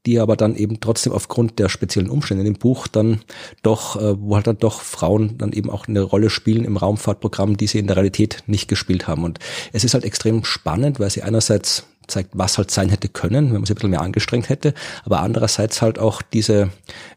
Speaker 1: die aber dann eben trotzdem aufgrund der speziellen Umstände in dem Buch dann doch, äh, wo halt dann doch Frauen dann eben auch eine Rolle spielen im Raumfahrtprogramm, die sie in der Realität nicht gespielt haben. Und es ist halt extrem spannend, weil sie einerseits zeigt, was halt sein hätte können, wenn man sich ein bisschen mehr angestrengt hätte, aber andererseits halt auch diese,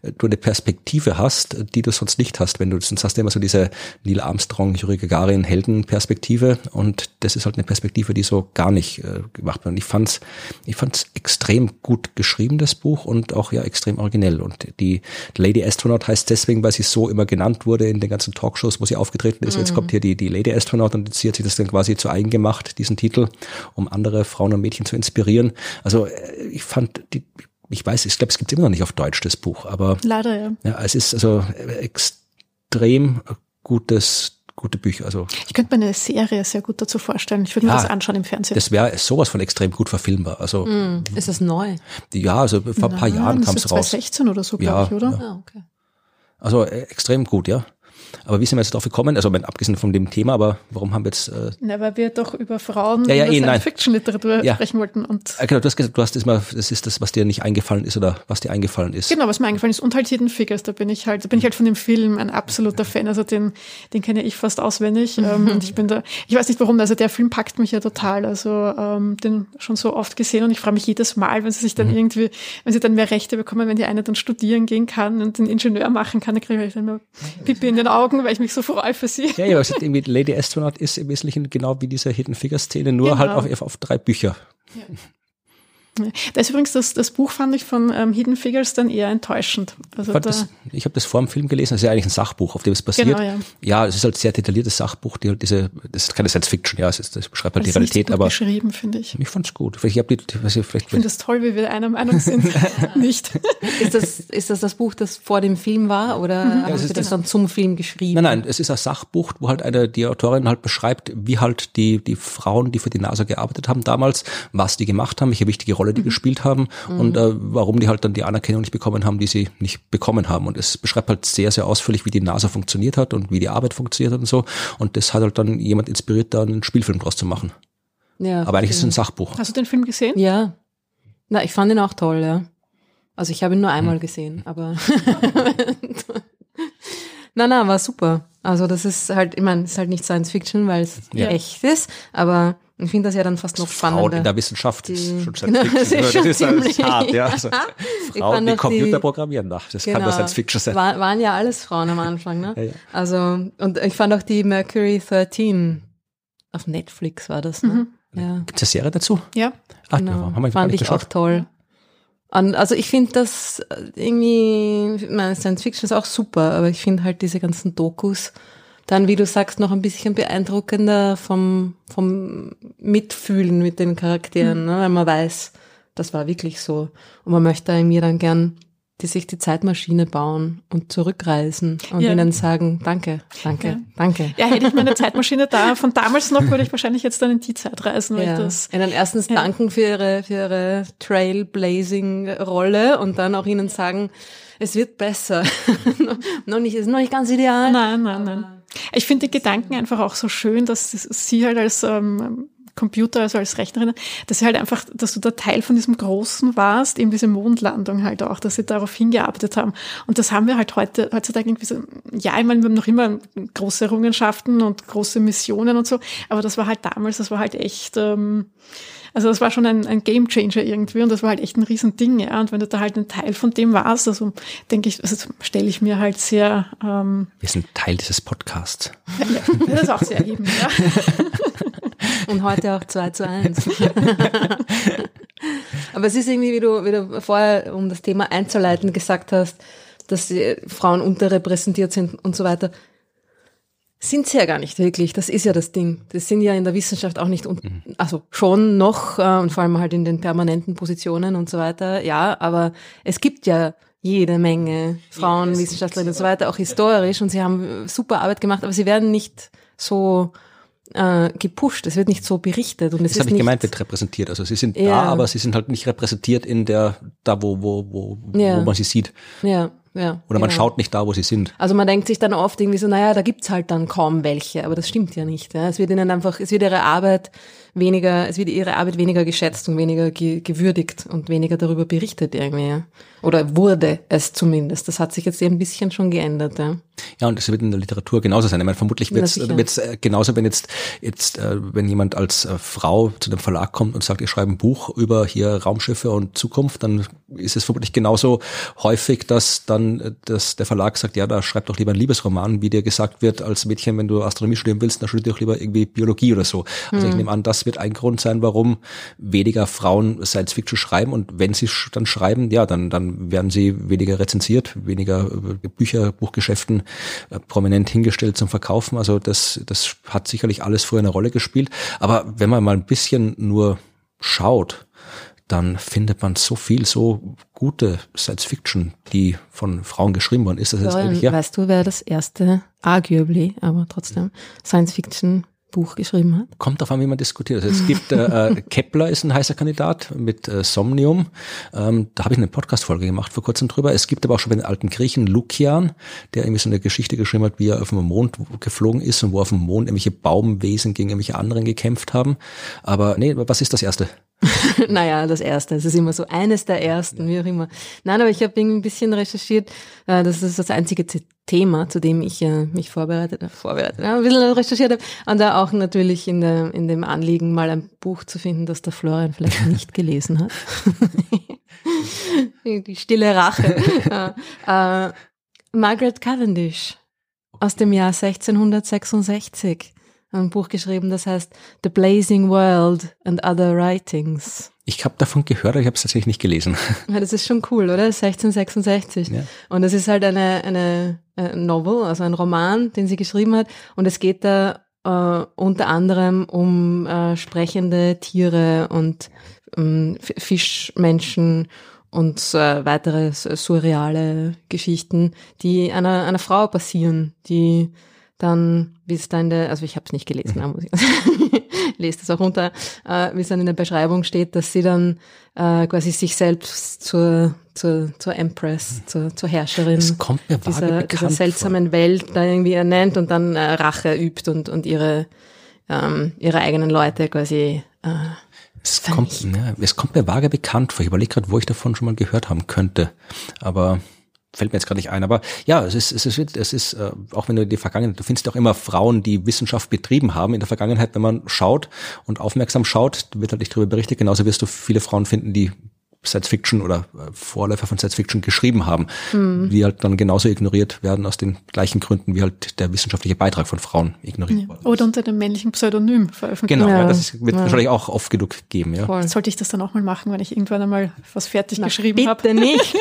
Speaker 1: äh, du eine Perspektive hast, die du sonst nicht hast, wenn du, sonst hast du immer so diese Neil Armstrong, Yuri Gagarin Heldenperspektive. Und das ist halt eine Perspektive, die so gar nicht äh, gemacht wird. Und ich fand's, ich fand's extrem gut geschrieben, das Buch und auch ja extrem originell. Und die Lady Astronaut heißt deswegen, weil sie so immer genannt wurde in den ganzen Talkshows, wo sie aufgetreten ist, mhm. jetzt kommt hier die, die Lady Astronaut und sie hat sich das dann quasi zu eigen gemacht, diesen Titel, um andere Frauen und Mädchen Mädchen zu inspirieren. Also äh, ich fand die, ich weiß, ich glaube, es gibt immer noch nicht auf Deutsch das Buch, aber
Speaker 2: leider ja.
Speaker 1: Ja, es ist also extrem gutes gute Bücher. Also
Speaker 2: Ich könnte mir eine Serie sehr gut dazu vorstellen. Ich würde mir
Speaker 1: Ja.
Speaker 2: das anschauen im Fernsehen.
Speaker 1: das wäre sowas von extrem gut verfilmbar. Also
Speaker 3: Ist das neu?
Speaker 1: ja, also vor ein paar Jahren kam es raus.
Speaker 2: 2016 oder so,
Speaker 1: Ja,
Speaker 2: glaube ich, oder?
Speaker 3: Ah, okay.
Speaker 1: Also äh, extrem gut, ja. Aber wie sind wir jetzt darauf gekommen? Also mein, abgesehen von dem Thema, aber warum haben wir jetzt äh,
Speaker 2: Na, weil wir doch über Frauen
Speaker 1: Ja, ja,
Speaker 2: in
Speaker 1: eh,
Speaker 2: der
Speaker 1: nein.
Speaker 2: Science-Fiction-Literatur
Speaker 1: Ja.
Speaker 2: sprechen wollten. Und
Speaker 1: Ah, genau, du hast gesagt, du hast das mal, das ist das, was dir nicht eingefallen ist oder was dir eingefallen ist.
Speaker 2: Genau, was mir eingefallen ist. Und halt Hidden Figures, da bin ich halt, da bin ich halt von dem Film ein absoluter Fan. Also den, den kenne ich fast auswendig. Ähm, und ich bin da, ich weiß nicht warum, also der Film packt mich ja total. Also ähm, den schon so oft gesehen und ich freue mich jedes Mal, wenn sie sich dann irgendwie, wenn sie dann mehr Rechte bekommen, wenn die eine dann studieren gehen kann und den Ingenieur machen kann, dann kriege ich dann immer Pipi in den Augen, weil ich mich so freue für sie.
Speaker 1: Ja, ja, aber irgendwie Lady Astronaut ist im Wesentlichen genau wie diese Hidden Figure Szene, nur
Speaker 2: Genau.
Speaker 1: halt auf, auf drei Bücher.
Speaker 2: Da ist übrigens das, das Buch fand ich von ähm, Hidden Figures dann eher enttäuschend. Also
Speaker 1: Fand
Speaker 2: da,
Speaker 1: das, ich habe das vor dem Film gelesen, das ist ja eigentlich ein Sachbuch, auf dem es basiert.
Speaker 2: Genau, ja.
Speaker 1: ja, es ist halt sehr detailliertes Sachbuch, die halt diese, das ist keine Science Fiction, ja, es ist, das beschreibt halt die
Speaker 2: das ist nicht so
Speaker 1: Realität,
Speaker 2: gut
Speaker 1: aber
Speaker 2: geschrieben, finde ich.
Speaker 1: ich fand's gut. Vielleicht, ich hab die, ich, vielleicht,
Speaker 2: Ich finde das toll, wie wir einer Meinung sind. nicht.
Speaker 3: Ist das, ist das das Buch, das vor dem Film war oder haben
Speaker 1: Mhm. es
Speaker 3: Sie
Speaker 1: ist
Speaker 3: das dann zum Film geschrieben?
Speaker 1: Nein, nein, es ist ein Sachbuch, wo halt eine, die Autorin halt beschreibt, wie halt die, die Frauen, die für die NASA gearbeitet haben damals, was die gemacht haben, welche wichtige Rolle die gespielt haben und äh, warum die halt dann die Anerkennung nicht bekommen haben, die sie nicht bekommen haben. Und es beschreibt halt sehr, sehr ausführlich, wie die NASA funktioniert hat und wie die Arbeit funktioniert hat und so. Und das hat halt dann jemand inspiriert, da einen Spielfilm draus zu machen.
Speaker 3: Ja,
Speaker 1: Aber eigentlich ist es ein Sachbuch.
Speaker 2: Hast du den Film gesehen?
Speaker 3: Ja. Na, ich fand ihn auch toll, ja. Also ich habe ihn nur einmal gesehen, aber na, na, war super. Also das ist halt, ich meine, es ist halt nicht Science Fiction, weil es
Speaker 1: Ja.
Speaker 3: echt ist, aber ich finde das ja dann fast noch
Speaker 1: Frauen
Speaker 3: spannender.
Speaker 1: in der Wissenschaft
Speaker 3: Die-
Speaker 1: ist schon Science
Speaker 3: das ist
Speaker 1: Fiction. das ist, das ist
Speaker 3: ziemlich-
Speaker 1: hart, ja. Also,
Speaker 3: Ich
Speaker 1: Frauen, die
Speaker 3: auch
Speaker 1: Computer
Speaker 3: die-
Speaker 1: programmieren, ach, das kann
Speaker 3: Genau.
Speaker 1: nur Science Fiction sein.
Speaker 3: War, waren ja alles Frauen am Anfang, ne?
Speaker 1: Ja, ja.
Speaker 3: Also, und ich fand auch die Mercury 13 auf Netflix war das, ne? Ja.
Speaker 1: Gibt es eine Serie dazu?
Speaker 2: Ja.
Speaker 1: Ah,
Speaker 3: Genau.
Speaker 1: ja, haben wir
Speaker 3: Fand ich auch
Speaker 1: geschaut.
Speaker 3: toll. Und also ich finde das irgendwie, ich meine, Science Fiction ist auch super, aber ich finde halt diese ganzen Dokus dann, wie du sagst, noch ein bisschen beeindruckender vom, vom Mitfühlen mit den Charakteren, ne? weil man weiß, das war wirklich so. Und man möchte irgendwie dann gern die sich die Zeitmaschine bauen und zurückreisen und
Speaker 2: Ja.
Speaker 3: ihnen sagen, danke, danke,
Speaker 2: Ja.
Speaker 3: danke.
Speaker 2: Ja, hätte ich meine Zeitmaschine da von damals noch, würde ich wahrscheinlich jetzt dann in die Zeit reisen, weil
Speaker 3: Ja.
Speaker 2: ich das.
Speaker 3: Ihnen erstens
Speaker 2: Ja.
Speaker 3: danken für ihre, für ihre Trailblazing-Rolle und dann auch ihnen sagen, es wird besser. noch nicht, ist noch nicht ganz ideal.
Speaker 2: Nein, nein, nein. Ich finde die Gedanken einfach auch so schön, dass das- sie halt als ähm, Computer, also als Rechnerin, dass sie halt einfach, dass du da Teil von diesem Großen warst, eben diese Mondlandung halt auch, dass sie darauf hingearbeitet haben. Und das haben wir halt heute, heutzutage irgendwie so, ja, ich meine, wir haben noch immer große Errungenschaften und große Missionen und so, aber das war halt damals, das war halt echt, ähm, also das war schon ein, ein Game Changer irgendwie und das war halt echt ein Riesending, ja. Und wenn du da halt ein Teil von dem warst, also denke ich, also stelle ich mir halt sehr, ähm,
Speaker 1: Wir sind Teil dieses Podcasts.
Speaker 2: ja, das ist auch sehr erhebend, ja.
Speaker 3: Und heute auch 2 zu 1. Aber es ist irgendwie, wie du, wie du vorher, um das Thema einzuleiten, gesagt hast, dass die Frauen unterrepräsentiert sind und so weiter. Sind sie ja gar nicht wirklich. Das ist ja das Ding. Das sind ja in der Wissenschaft auch nicht, un also schon noch, äh, und vor allem halt in den permanenten Positionen und so weiter. Ja, aber es gibt ja jede Menge Frauen, Wissenschaftlerinnen und so weiter, auch historisch, und sie haben super Arbeit gemacht, aber sie werden nicht so äh, gepusht. Es wird nicht so berichtet und es
Speaker 1: Das habe ich
Speaker 3: nicht
Speaker 1: gemeint mit repräsentiert. Also sie sind
Speaker 3: Ja.
Speaker 1: da, aber sie sind halt nicht repräsentiert in der, da wo, wo, wo,
Speaker 3: Ja.
Speaker 1: wo man sie sieht.
Speaker 3: Ja, ja.
Speaker 1: Oder man
Speaker 3: genau.
Speaker 1: schaut nicht da, wo sie sind.
Speaker 3: Also man denkt sich dann oft irgendwie so, naja, da gibt's halt dann kaum welche, aber das stimmt ja nicht. Ja. Es wird ihnen einfach, es wird ihre Arbeit weniger, es wird ihre Arbeit weniger geschätzt und weniger ge gewürdigt und weniger darüber berichtet irgendwie. Ja. Oder wurde es zumindest. Das hat sich jetzt ein bisschen schon geändert. Ja.
Speaker 1: Ja, und das wird in der Literatur genauso sein. Ich meine, vermutlich wird es äh, genauso, wenn jetzt, jetzt äh, wenn jemand als äh, Frau zu dem Verlag kommt und sagt, ich schreibe ein Buch über hier Raumschiffe und Zukunft, dann ist es vermutlich genauso häufig, dass dann äh, dass der Verlag sagt, ja, da schreib doch lieber einen Liebesroman, wie dir gesagt wird, als Mädchen, wenn du Astronomie studieren willst, dann studier doch lieber irgendwie Biologie oder so. Also
Speaker 3: Mhm.
Speaker 1: ich nehme an, das wird ein Grund sein, warum weniger Frauen Science Fiction schreiben und wenn sie dann schreiben, ja, dann, dann werden sie weniger rezensiert, weniger äh, Bücher, Buchgeschäften äh, prominent hingestellt zum Verkaufen. Also das, das hat sicherlich alles früher eine Rolle gespielt. Aber wenn man mal ein bisschen nur schaut, dann findet man so viel, so gute Science Fiction, die von Frauen geschrieben worden ist. Das jetzt
Speaker 3: Florian,
Speaker 1: eigentlich, ja.
Speaker 3: Weißt du, wer das erste, arguably, aber trotzdem, Science Fiction Buch geschrieben hat?
Speaker 1: Kommt darauf an, wie man diskutiert. Also es gibt äh, äh, Kepler ist ein heißer Kandidat mit äh, Somnium. Ähm, da habe ich eine Podcast-Folge gemacht vor kurzem drüber. Es gibt aber auch schon bei den alten Griechen Lukian, der irgendwie so eine Geschichte geschrieben hat, wie er auf dem Mond geflogen ist und wo auf dem Mond irgendwelche Baumwesen gegen irgendwelche anderen gekämpft haben. Aber nee, was ist das erste?
Speaker 3: naja, das erste. Es ist immer so eines der ersten, wie auch immer. Nein, aber ich habe irgendwie ein bisschen recherchiert. Äh, das ist das einzige Thema, zu dem ich äh, mich vorbereitet habe, vorbereitet, ein bisschen recherchiert habe. Und da auch natürlich in, der, in dem Anliegen, mal ein Buch zu finden, das der Florian vielleicht nicht gelesen hat. Die stille Rache. äh, äh, Margaret Cavendish aus dem Jahr 1666 ein Buch geschrieben, das heißt The Blazing World and Other Writings.
Speaker 1: Ich habe davon gehört, aber ich habe es tatsächlich nicht gelesen.
Speaker 3: Ja, das ist schon cool, oder? 1666.
Speaker 1: Ja.
Speaker 3: Und das ist halt eine, eine, eine Novel, also ein Roman, den sie geschrieben hat. Und es geht da äh, unter anderem um äh, sprechende Tiere und ähm, Fischmenschen und äh, weitere surreale Geschichten, die einer, einer Frau passieren, die dann, wie es da in der, also ich habe es nicht gelesen, mhm. muss ich lese das auch runter, äh, wie es dann in der Beschreibung steht, dass sie dann äh, quasi sich selbst zur, zur, zur Empress, zur, zur Herrscherin dieser, dieser seltsamen
Speaker 1: vor.
Speaker 3: Welt da irgendwie ernennt und dann äh, Rache übt und, und ihre, ähm, ihre eigenen Leute quasi äh,
Speaker 1: Es kommt, ja, es kommt mir vage bekannt vor. Ich überlege gerade, wo ich davon schon mal gehört haben könnte. Aber fällt mir jetzt gerade nicht ein. Aber ja, es ist, es ist, es ist, äh, auch wenn du die Vergangenheit, du findest auch immer Frauen, die Wissenschaft betrieben haben in der Vergangenheit, wenn man schaut und aufmerksam schaut, wird halt nicht darüber berichtet. Genauso wirst du viele Frauen finden, die Science Fiction oder äh, Vorläufer von Science Fiction geschrieben haben,
Speaker 3: Mhm.
Speaker 1: die halt dann genauso ignoriert werden aus den gleichen Gründen, wie halt der wissenschaftliche Beitrag von Frauen ignoriert
Speaker 2: Ja.
Speaker 1: worden ist.
Speaker 2: Oder unter dem männlichen Pseudonym veröffentlicht.
Speaker 1: Genau, ja.
Speaker 3: Ja.
Speaker 1: das wird
Speaker 3: Ja.
Speaker 1: wahrscheinlich auch oft genug geben, ja.
Speaker 3: voll.
Speaker 2: Sollte ich das dann auch mal machen, wenn ich irgendwann einmal was fertig
Speaker 3: Na,
Speaker 2: geschrieben habe?
Speaker 3: Bitte nicht.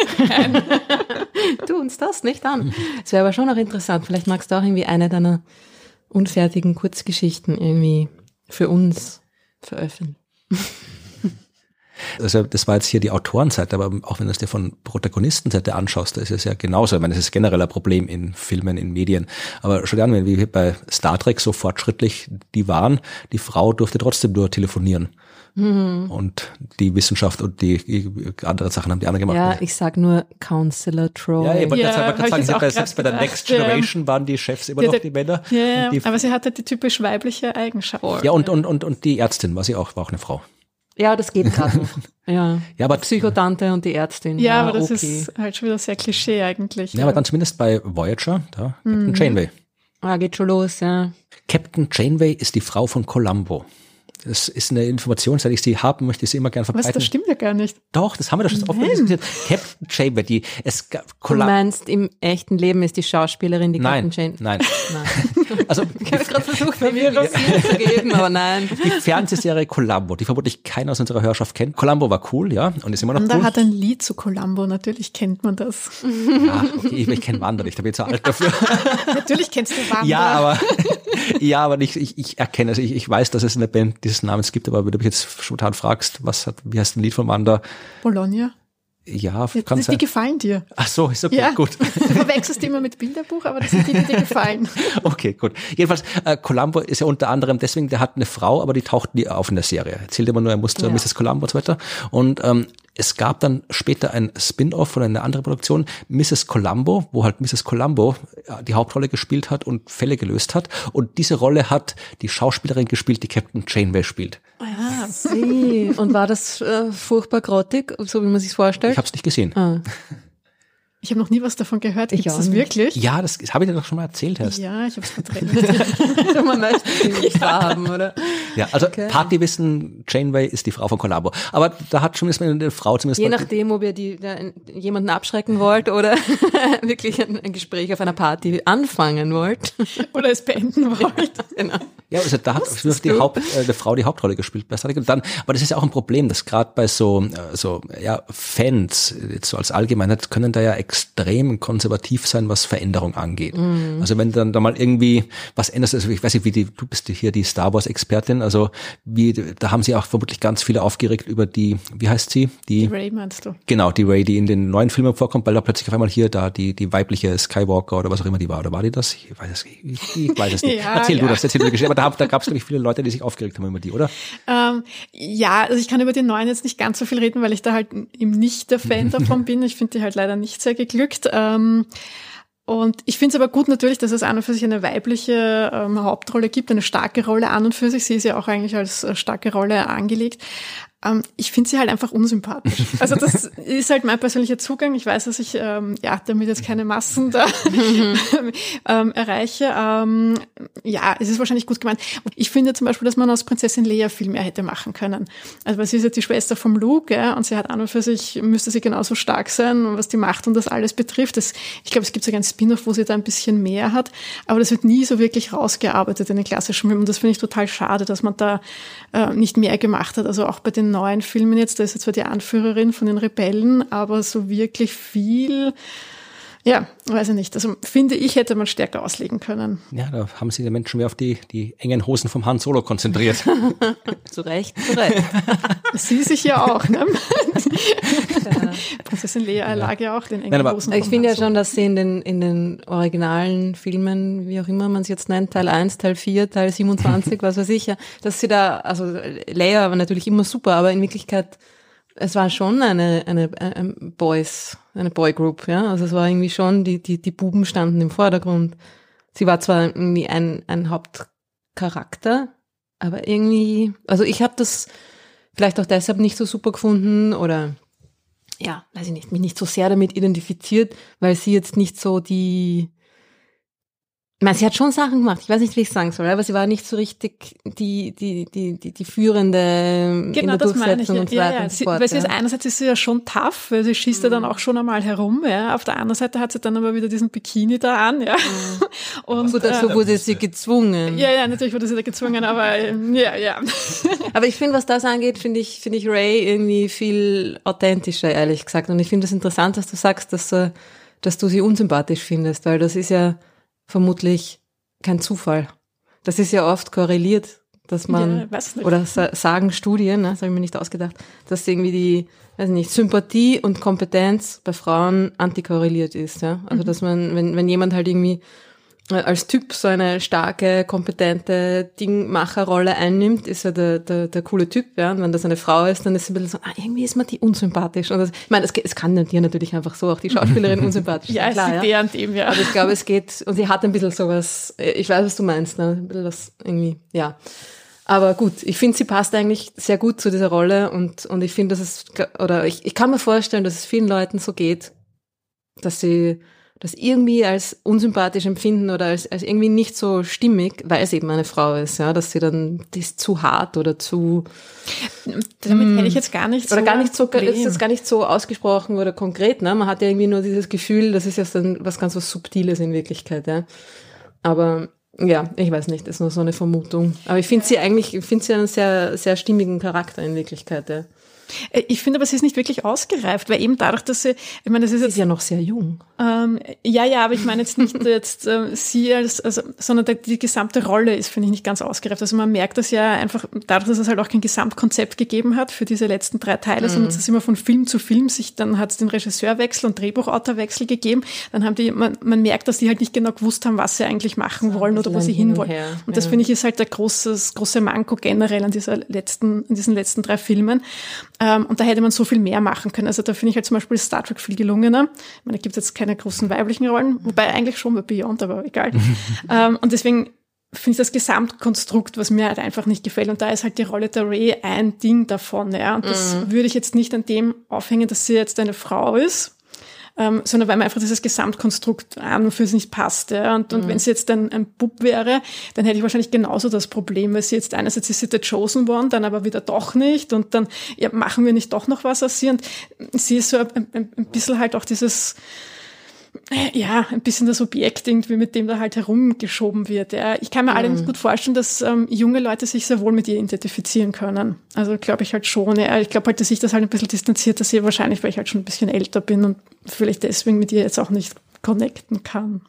Speaker 3: tu uns das nicht an. Es wäre aber schon auch interessant. Vielleicht magst du auch irgendwie eine deiner unfertigen Kurzgeschichten irgendwie für uns veröffentlichen.
Speaker 1: Also das war jetzt hier die Autorenseite, aber auch wenn du es dir von Protagonistenseite anschaust, da ist es ja genauso. Ich meine, das ist generell ein Problem in Filmen, in Medien. Aber schau dir an, wenn wir bei Star Trek so fortschrittlich die waren, die Frau durfte trotzdem nur telefonieren.
Speaker 3: Mhm.
Speaker 1: Und die Wissenschaft und die andere Sachen haben die anderen gemacht.
Speaker 3: Ja, ich sag nur Counselor Troy.
Speaker 1: Ja, ich wollte
Speaker 2: Ja,
Speaker 1: gerade sagen,
Speaker 2: ich
Speaker 1: sagen selbst bei der Next. Generation waren die Chefs immer
Speaker 2: Ja,
Speaker 1: noch die Männer.
Speaker 2: Ja,
Speaker 1: die,
Speaker 2: aber sie hatte die typisch weibliche Eigenschaft.
Speaker 1: ja, und, und, und, und die Ärztin war sie auch, war auch eine Frau.
Speaker 3: Ja, das geht gerade noch. Ja.
Speaker 1: Ja, aber-
Speaker 3: Die Psychotante und die Ärztin.
Speaker 2: Ja, aber das
Speaker 3: okay.
Speaker 2: ist halt schon wieder sehr Klischee eigentlich.
Speaker 1: Ja, aber dann zumindest bei Voyager, da, Captain Janeway.
Speaker 3: Ah, geht schon los, ja.
Speaker 1: Captain Janeway ist die Frau von Columbo. Das ist eine Information, seit ich sie haben möchte, ich sie immer gerne
Speaker 2: Was,
Speaker 1: verbreiten.
Speaker 2: das stimmt ja gar nicht.
Speaker 1: Doch, das haben wir doch schon oft diskutiert. Captain Janeway, die, es gab,
Speaker 3: Du meinst, im echten Leben ist die Schauspielerin die
Speaker 1: nein,
Speaker 3: Captain Jane?
Speaker 1: nein.
Speaker 3: Nein.
Speaker 1: Also,
Speaker 3: Ich habe gerade versucht, mir wieder zu geben, aber nein.
Speaker 1: die Fernsehserie Columbo, die vermutlich keiner aus unserer Hörerschaft kennt. Columbo war cool, ja, und ist immer noch
Speaker 2: Und da
Speaker 1: cool.
Speaker 2: hat ein Lied zu Columbo, natürlich kennt man das.
Speaker 1: Ja, okay, ich, ich kenne Wander nicht, da bin ich zu alt dafür.
Speaker 2: natürlich kennst du Wanda.
Speaker 1: Ja, aber ja, aber nicht, ich, ich erkenne es. Ich, ich weiß, dass es eine Band dieses Namens gibt, aber wenn du mich jetzt spontan fragst, was hat, wie heißt ein Lied von Wanda?
Speaker 2: Bologna.
Speaker 1: Ja, kann
Speaker 2: die, die
Speaker 1: sein.
Speaker 2: gefallen dir.
Speaker 1: Ach so, ist okay,
Speaker 2: Ja,
Speaker 1: gut.
Speaker 2: Du verwechselst immer mit Bilderbuch, aber das sind die, die dir gefallen.
Speaker 1: Okay, gut. Jedenfalls, äh, Columbo ist ja unter anderem deswegen, der hat eine Frau, aber die taucht nie auf in der Serie. Erzählt immer nur, er musste
Speaker 3: Ja.
Speaker 1: Mrs. Columbo und so weiter. Und ähm, es gab dann später ein Spin-off oder eine andere Produktion, Mrs. Columbo, wo halt Mrs. Columbo äh, die Hauptrolle gespielt hat und Fälle gelöst hat. Und diese Rolle hat die Schauspielerin gespielt, die Captain Janeway spielt.
Speaker 2: Ah,
Speaker 3: Sie. Und war das äh, furchtbar grottig, so wie man sich vorstellt?
Speaker 1: Ich habe es nicht gesehen.
Speaker 3: ah.
Speaker 2: Ich habe noch nie was davon gehört.
Speaker 3: Ich
Speaker 2: Gibt es das
Speaker 3: nicht.
Speaker 2: wirklich?
Speaker 1: Ja, das habe ich dir doch schon mal erzählt, Herr.
Speaker 2: Ja, ich habe es verdrängt.
Speaker 3: man möchte sie nicht wahrhaben, oder?
Speaker 1: Ja, also
Speaker 3: Okay.
Speaker 1: Partywissen, Janeway ist die Frau von Columbo. Aber da hat schon eine Frau zumindest
Speaker 3: Je nachdem, ob ihr die, da, jemanden abschrecken wollt oder wirklich ein, ein Gespräch auf einer Party anfangen wollt.
Speaker 2: Oder es beenden wollt.
Speaker 3: genau.
Speaker 1: Ja, also da hat die? Haupt, äh, eine Frau die Hauptrolle gespielt. Und dann, aber das ist ja auch ein Problem, dass gerade bei so, äh, so ja, Fans, jetzt so als Allgemeinheit, können da ja extrem extrem konservativ sein, was Veränderung angeht. Mhm. Also wenn dann da mal irgendwie was änderst, also ich weiß nicht, wie die, du bist hier die Star Wars Expertin, also wie, da haben sie auch vermutlich ganz viele aufgeregt über die, wie heißt sie?
Speaker 2: Die, die Ray meinst du?
Speaker 1: Genau, die Ray, die in den neuen Filmen vorkommt, weil da plötzlich auf einmal hier da die, die weibliche Skywalker oder was auch immer die war, oder war die das? Ich weiß es, ich, ich weiß es nicht. ja, erzähl ja. du das, erzähl du die Geschichte, aber da, da gab es, glaube ich, viele Leute, die sich aufgeregt haben über die, oder?
Speaker 2: Ähm, ja, also ich kann über die neuen jetzt nicht ganz so viel reden, weil ich da halt eben nicht der Fan davon bin. Ich finde die halt leider nicht sehr geglückt. Ähm, und ich finde es aber gut natürlich, dass es an und für sich eine weibliche ähm, Hauptrolle gibt, eine starke Rolle an und für sich. Sie ist ja auch eigentlich als äh, starke Rolle angelegt. Ähm, ich finde sie halt einfach unsympathisch. Also das ist halt mein persönlicher Zugang. Ich weiß, dass ich ähm, ja damit jetzt keine Massen da ähm, erreiche. Ähm, ja, es ist wahrscheinlich gut gemeint. Ich finde zum Beispiel, dass man aus Prinzessin Leia viel mehr hätte machen können. Also weil sie ist ja die Schwester vom Luke ja, und sie hat an und für sich, müsste sie genauso stark sein, was die Macht und das alles betrifft. Das, ich glaube, es gibt sogar einen Spin-off, wo sie da ein bisschen mehr hat, aber das wird nie so wirklich rausgearbeitet in den klassischen Filmen. Und das finde ich total schade, dass man da äh, nicht mehr gemacht hat. Also auch bei den neuen Filmen jetzt, da ist jetzt zwar die Anführerin von den Rebellen, aber so wirklich viel, ja, weiß ich nicht. Also finde ich, hätte man stärker auslegen können.
Speaker 1: Ja, da haben sich die Menschen mehr auf die, die engen Hosen vom Han Solo konzentriert.
Speaker 3: zu Recht, zu Recht.
Speaker 2: Sie sich ja auch, ne? ja. Prinzessin Lea ja. lag ja auch den engen Nein, Hosen
Speaker 3: Ich finde ja schon, dass sie in den, in den originalen Filmen, wie auch immer man es jetzt nennt, Teil 1, Teil 4, Teil 27, was weiß ich, ja, dass sie da, also Leia war natürlich immer super, aber in Wirklichkeit es war schon eine, eine, eine Boys, eine Boygroup, ja. Also es war irgendwie schon, die, die, die Buben standen im Vordergrund. Sie war zwar irgendwie ein, ein Hauptcharakter, aber irgendwie, also ich habe das vielleicht auch deshalb nicht so super gefunden oder ja, weiß ich nicht, mich nicht so sehr damit identifiziert, weil sie jetzt nicht so die meine, sie hat schon Sachen gemacht. Ich weiß nicht, wie ich sagen soll, aber sie war nicht so richtig die, die, die, die, die führende
Speaker 2: genau, in der Durchsetzung ich, und so weiter. Ja, ja. Sie, weil sie ist einerseits ist sie ja schon tough, weil sie schießt mhm. ja dann mhm. auch schon einmal herum, ja. Auf der anderen Seite hat sie dann aber wieder diesen Bikini da an, ja. Mhm.
Speaker 3: Und, so, dazu äh, wurde sie gezwungen.
Speaker 2: Ja, ja, natürlich wurde sie da gezwungen, aber ja, ja.
Speaker 3: aber ich finde, was das angeht, finde ich, finde ich Ray irgendwie viel authentischer, ehrlich gesagt. Und ich finde es das interessant, dass du sagst, dass, dass du sie unsympathisch findest, weil das ist ja, vermutlich kein Zufall. Das ist ja oft korreliert, dass man, ja, oder sagen Studien, ne, das habe ich mir nicht ausgedacht, dass irgendwie die, weiß nicht, Sympathie und Kompetenz bei Frauen antikorreliert ist. Ja? Also mhm. dass man, wenn, wenn jemand halt irgendwie als Typ so eine starke, kompetente Dingmacherrolle einnimmt, ist er der, der, der coole Typ, ja. Und wenn das eine Frau ist, dann ist es ein bisschen so, ah, irgendwie ist man die unsympathisch. Und das, ich meine, es, es kann dir natürlich einfach so auch die Schauspielerin unsympathisch
Speaker 2: ja,
Speaker 3: klar,
Speaker 2: ist ja. dem, ja.
Speaker 3: Aber ich glaube, es geht, und sie hat ein bisschen sowas, ich weiß, was du meinst, ne? Ein bisschen was irgendwie, ja. Aber gut, ich finde, sie passt eigentlich sehr gut zu dieser Rolle und, und ich finde, dass es, oder ich, ich kann mir vorstellen, dass es vielen Leuten so geht, dass sie das irgendwie als unsympathisch empfinden oder als, als irgendwie nicht so stimmig, weil es eben eine Frau ist, ja, dass sie dann, die ist zu hart oder zu.
Speaker 2: Damit hätte ich jetzt gar nicht
Speaker 3: so. Oder gar nicht so, ist das gar nicht so ausgesprochen oder konkret, ne? Man hat ja irgendwie nur dieses Gefühl, das ist ja dann was ganz was Subtiles in Wirklichkeit, ja. Aber, ja, ich weiß nicht, das ist nur so eine Vermutung. Aber ich finde sie eigentlich, ich finde sie einen sehr, sehr stimmigen Charakter in Wirklichkeit, ja.
Speaker 2: Äh, ich finde aber, sie ist nicht wirklich ausgereift, weil eben dadurch, dass sie, ich meine, das ist
Speaker 3: jetzt. Sie ist ja noch sehr jung.
Speaker 2: Ähm, ja, ja, aber ich meine jetzt nicht jetzt äh, sie als, also, sondern die, die gesamte Rolle ist, finde ich, nicht ganz ausgereift. Also man merkt das ja einfach dadurch, dass es halt auch kein Gesamtkonzept gegeben hat für diese letzten drei Teile, mhm. sondern es ist immer von Film zu Film sich, dann hat es den Regisseurwechsel und Drehbuchautorwechsel gegeben. Dann haben die, man, man merkt, dass die halt nicht genau gewusst haben, was sie eigentlich machen wollen oder wo sie hinwollen. Hin und, und das ja. finde ich ist halt der große, große Manko generell an dieser letzten, an diesen letzten drei Filmen. Ähm, und da hätte man so viel mehr machen können. Also da finde ich halt zum Beispiel Star Trek viel gelungener. Ich meine, da gibt es jetzt keine großen weiblichen Rollen, wobei eigentlich schon bei Beyond, aber egal. ähm, und deswegen finde ich das Gesamtkonstrukt, was mir halt einfach nicht gefällt. Und da ist halt die Rolle der Ray ein Ding davon. Ja. Und das mhm. würde ich jetzt nicht an dem aufhängen, dass sie jetzt eine Frau ist, ähm, sondern weil mir einfach dieses Gesamtkonstrukt an und für sich nicht passt. Ja. Und, und mhm. wenn sie jetzt ein, ein Bub wäre, dann hätte ich wahrscheinlich genauso das Problem, weil sie jetzt einerseits ist sie der Chosen One, dann aber wieder doch nicht und dann ja, machen wir nicht doch noch was aus sie und sie ist so ein, ein, ein bisschen halt auch dieses ja, ein bisschen das Objekt irgendwie, mit dem da halt herumgeschoben wird. Ja. Ich kann mir mhm. allerdings gut vorstellen, dass ähm, junge Leute sich sehr wohl mit ihr identifizieren können. Also glaube ich halt schon. Ja. Ich glaube halt, dass ich das halt ein bisschen distanziert sehe, wahrscheinlich, weil ich halt schon ein bisschen älter bin und vielleicht deswegen mit ihr jetzt auch nicht connecten kann.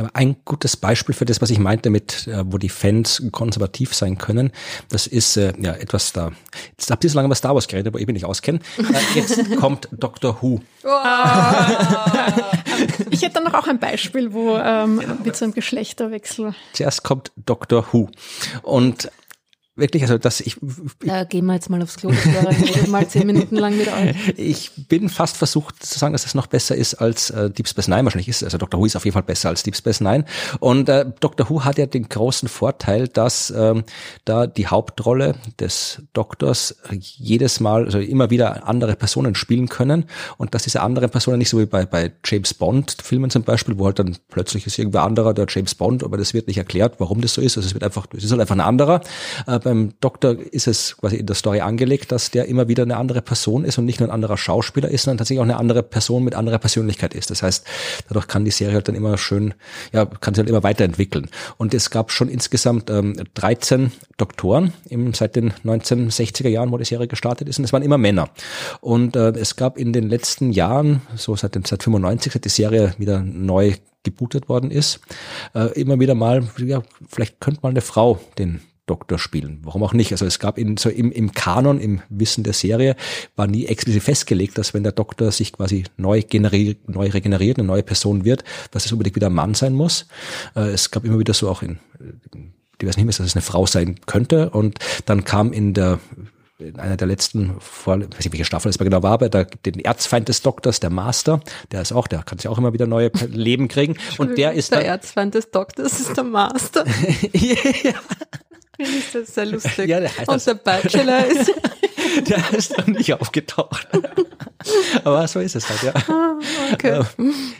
Speaker 1: Aber ein gutes Beispiel für das, was ich meinte mit, äh, wo die Fans konservativ sein können, das ist äh, ja etwas da. Jetzt habt ihr so lange über Star Wars geredet, aber ich bin nicht auskenne. Äh, jetzt kommt Doctor Who.
Speaker 2: ich hätte dann noch auch ein Beispiel, wo ähm, mit so einem Geschlechterwechsel.
Speaker 1: Zuerst kommt Doctor Who. Und wirklich, also dass ich.
Speaker 3: Da gehen wir jetzt mal aufs Klo, das mal zehn Minuten lang wieder alt.
Speaker 1: Ich bin fast versucht zu sagen, dass es noch besser ist als äh, Deep Space Nine wahrscheinlich ist. Also Dr. Who ist auf jeden Fall besser als Deep Space Nine. Und äh, Dr. Who hat ja den großen Vorteil, dass ähm, da die Hauptrolle des Doktors jedes Mal, also immer wieder andere Personen spielen können und dass diese anderen Personen nicht so wie bei, bei James Bond Filmen zum Beispiel, wo halt dann plötzlich ist irgendwer anderer der James Bond, aber das wird nicht erklärt, warum das so ist. Also es wird einfach, es ist halt einfach ein anderer. Äh, beim Doktor ist es quasi in der Story angelegt, dass der immer wieder eine andere Person ist und nicht nur ein anderer Schauspieler ist, sondern tatsächlich auch eine andere Person mit anderer Persönlichkeit ist. Das heißt, dadurch kann die Serie halt dann immer schön, ja, kann sich halt immer weiterentwickeln. Und es gab schon insgesamt ähm, 13 Doktoren im, seit den 1960er Jahren, wo die Serie gestartet ist, und es waren immer Männer. Und äh, es gab in den letzten Jahren, so seit, den, seit 95, seit die Serie wieder neu gebootet worden ist, äh, immer wieder mal, ja, vielleicht könnte mal eine Frau den Doktor spielen. Warum auch nicht? Also es gab in, so im, im Kanon, im Wissen der Serie, war nie explizit festgelegt, dass wenn der Doktor sich quasi neu generiert, neu regeneriert, eine neue Person wird, dass es unbedingt wieder ein Mann sein muss. Äh, es gab immer wieder so auch in, in diversen Hinweisen, dass es eine Frau sein könnte. Und dann kam in der in einer der letzten, vor, ich weiß nicht, welche Staffel es mal genau war, aber da, den Erzfeind des Doktors, der Master, der ist auch, der kann sich auch immer wieder neue Leben kriegen. Und der ist
Speaker 3: der Erzfeind des Doktors ist der Master. ja. Finde ich das sehr lustig. Ja, der heißt Und der Bachelor ist.
Speaker 1: der ist noch nicht aufgetaucht. Aber so ist es halt, ja. Ah, okay. Äh,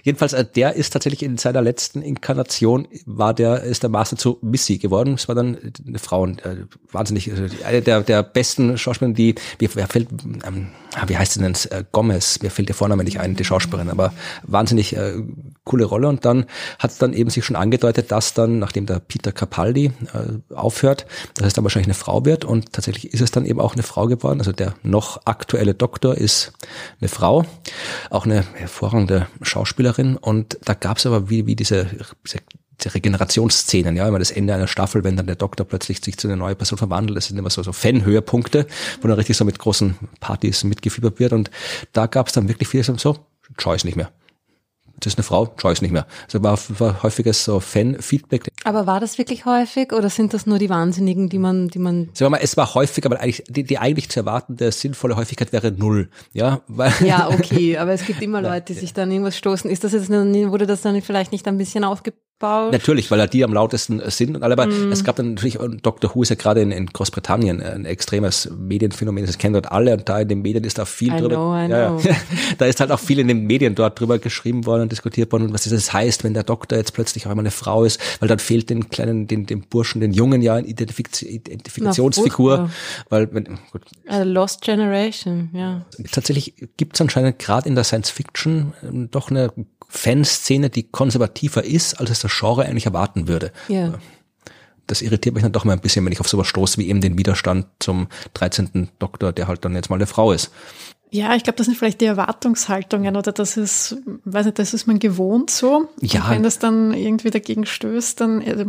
Speaker 1: jedenfalls, äh, der ist tatsächlich in seiner letzten Inkarnation, war der, ist der Master zu Missy geworden. Es war dann eine Frau, äh, wahnsinnig, also eine der, der besten Schauspieler, die, wer fällt, ähm, wie heißt sie denn, äh, Gomez, mir fällt der Vorname nicht ein, die Schauspielerin, aber wahnsinnig äh, coole Rolle. Und dann hat es dann eben sich schon angedeutet, dass dann, nachdem der Peter Capaldi äh, aufhört, dass es dann wahrscheinlich eine Frau wird. Und tatsächlich ist es dann eben auch eine Frau geworden. Also der noch aktuelle Doktor ist eine Frau, auch eine hervorragende Schauspielerin. Und da gab es aber wie, wie diese, diese Regenerationsszenen, ja, immer das Ende einer Staffel, wenn dann der Doktor plötzlich sich zu einer neuen Person verwandelt, das sind immer so, so Fan-Höhepunkte, wo dann richtig so mit großen Partys mitgefiebert wird und da gab es dann wirklich viele so, schau ich nicht mehr das ist eine Frau, ich nicht mehr. Also war, war häufiges so Fan-Feedback.
Speaker 3: Aber war das wirklich häufig oder sind das nur die Wahnsinnigen, die man, die man?
Speaker 1: Sagen wir mal, es war häufig, aber eigentlich die, die eigentlich zu erwartende sinnvolle Häufigkeit wäre null, ja.
Speaker 3: Weil ja, okay, aber es gibt immer Leute, die sich dann irgendwas stoßen. Ist das jetzt wurde das dann vielleicht nicht ein bisschen aufge
Speaker 1: baut. Natürlich, weil da die am lautesten sind und alle, aber mm. es gab dann natürlich, Dr. Who ist ja gerade in, in Großbritannien ein extremes Medienphänomen, das kennen dort alle und da in den Medien ist da viel
Speaker 3: I
Speaker 1: drüber.
Speaker 3: Know,
Speaker 1: ja, ja. da ist halt auch viel in den Medien dort drüber geschrieben worden und diskutiert worden und was das heißt, wenn der Doktor jetzt plötzlich auch einmal eine Frau ist, weil dann fehlt den kleinen, den, dem Burschen, den Jungen ja eine Identifiz Identifikationsfigur, weil wenn,
Speaker 3: gut. A lost Generation, ja.
Speaker 1: Tatsächlich gibt es anscheinend gerade in der Science Fiction ähm, doch eine Fanszene, die konservativer ist, als es das Genre eigentlich erwarten würde.
Speaker 3: Ja.
Speaker 1: Das irritiert mich dann doch mal ein bisschen, wenn ich auf sowas stoße, wie eben den Widerstand zum 13. Doktor, der halt dann jetzt mal eine Frau ist.
Speaker 2: Ja, ich glaube, das sind vielleicht die Erwartungshaltungen oder das ist, weiß nicht, das ist man gewohnt so. Ja. Und wenn das dann irgendwie dagegen stößt, dann, also,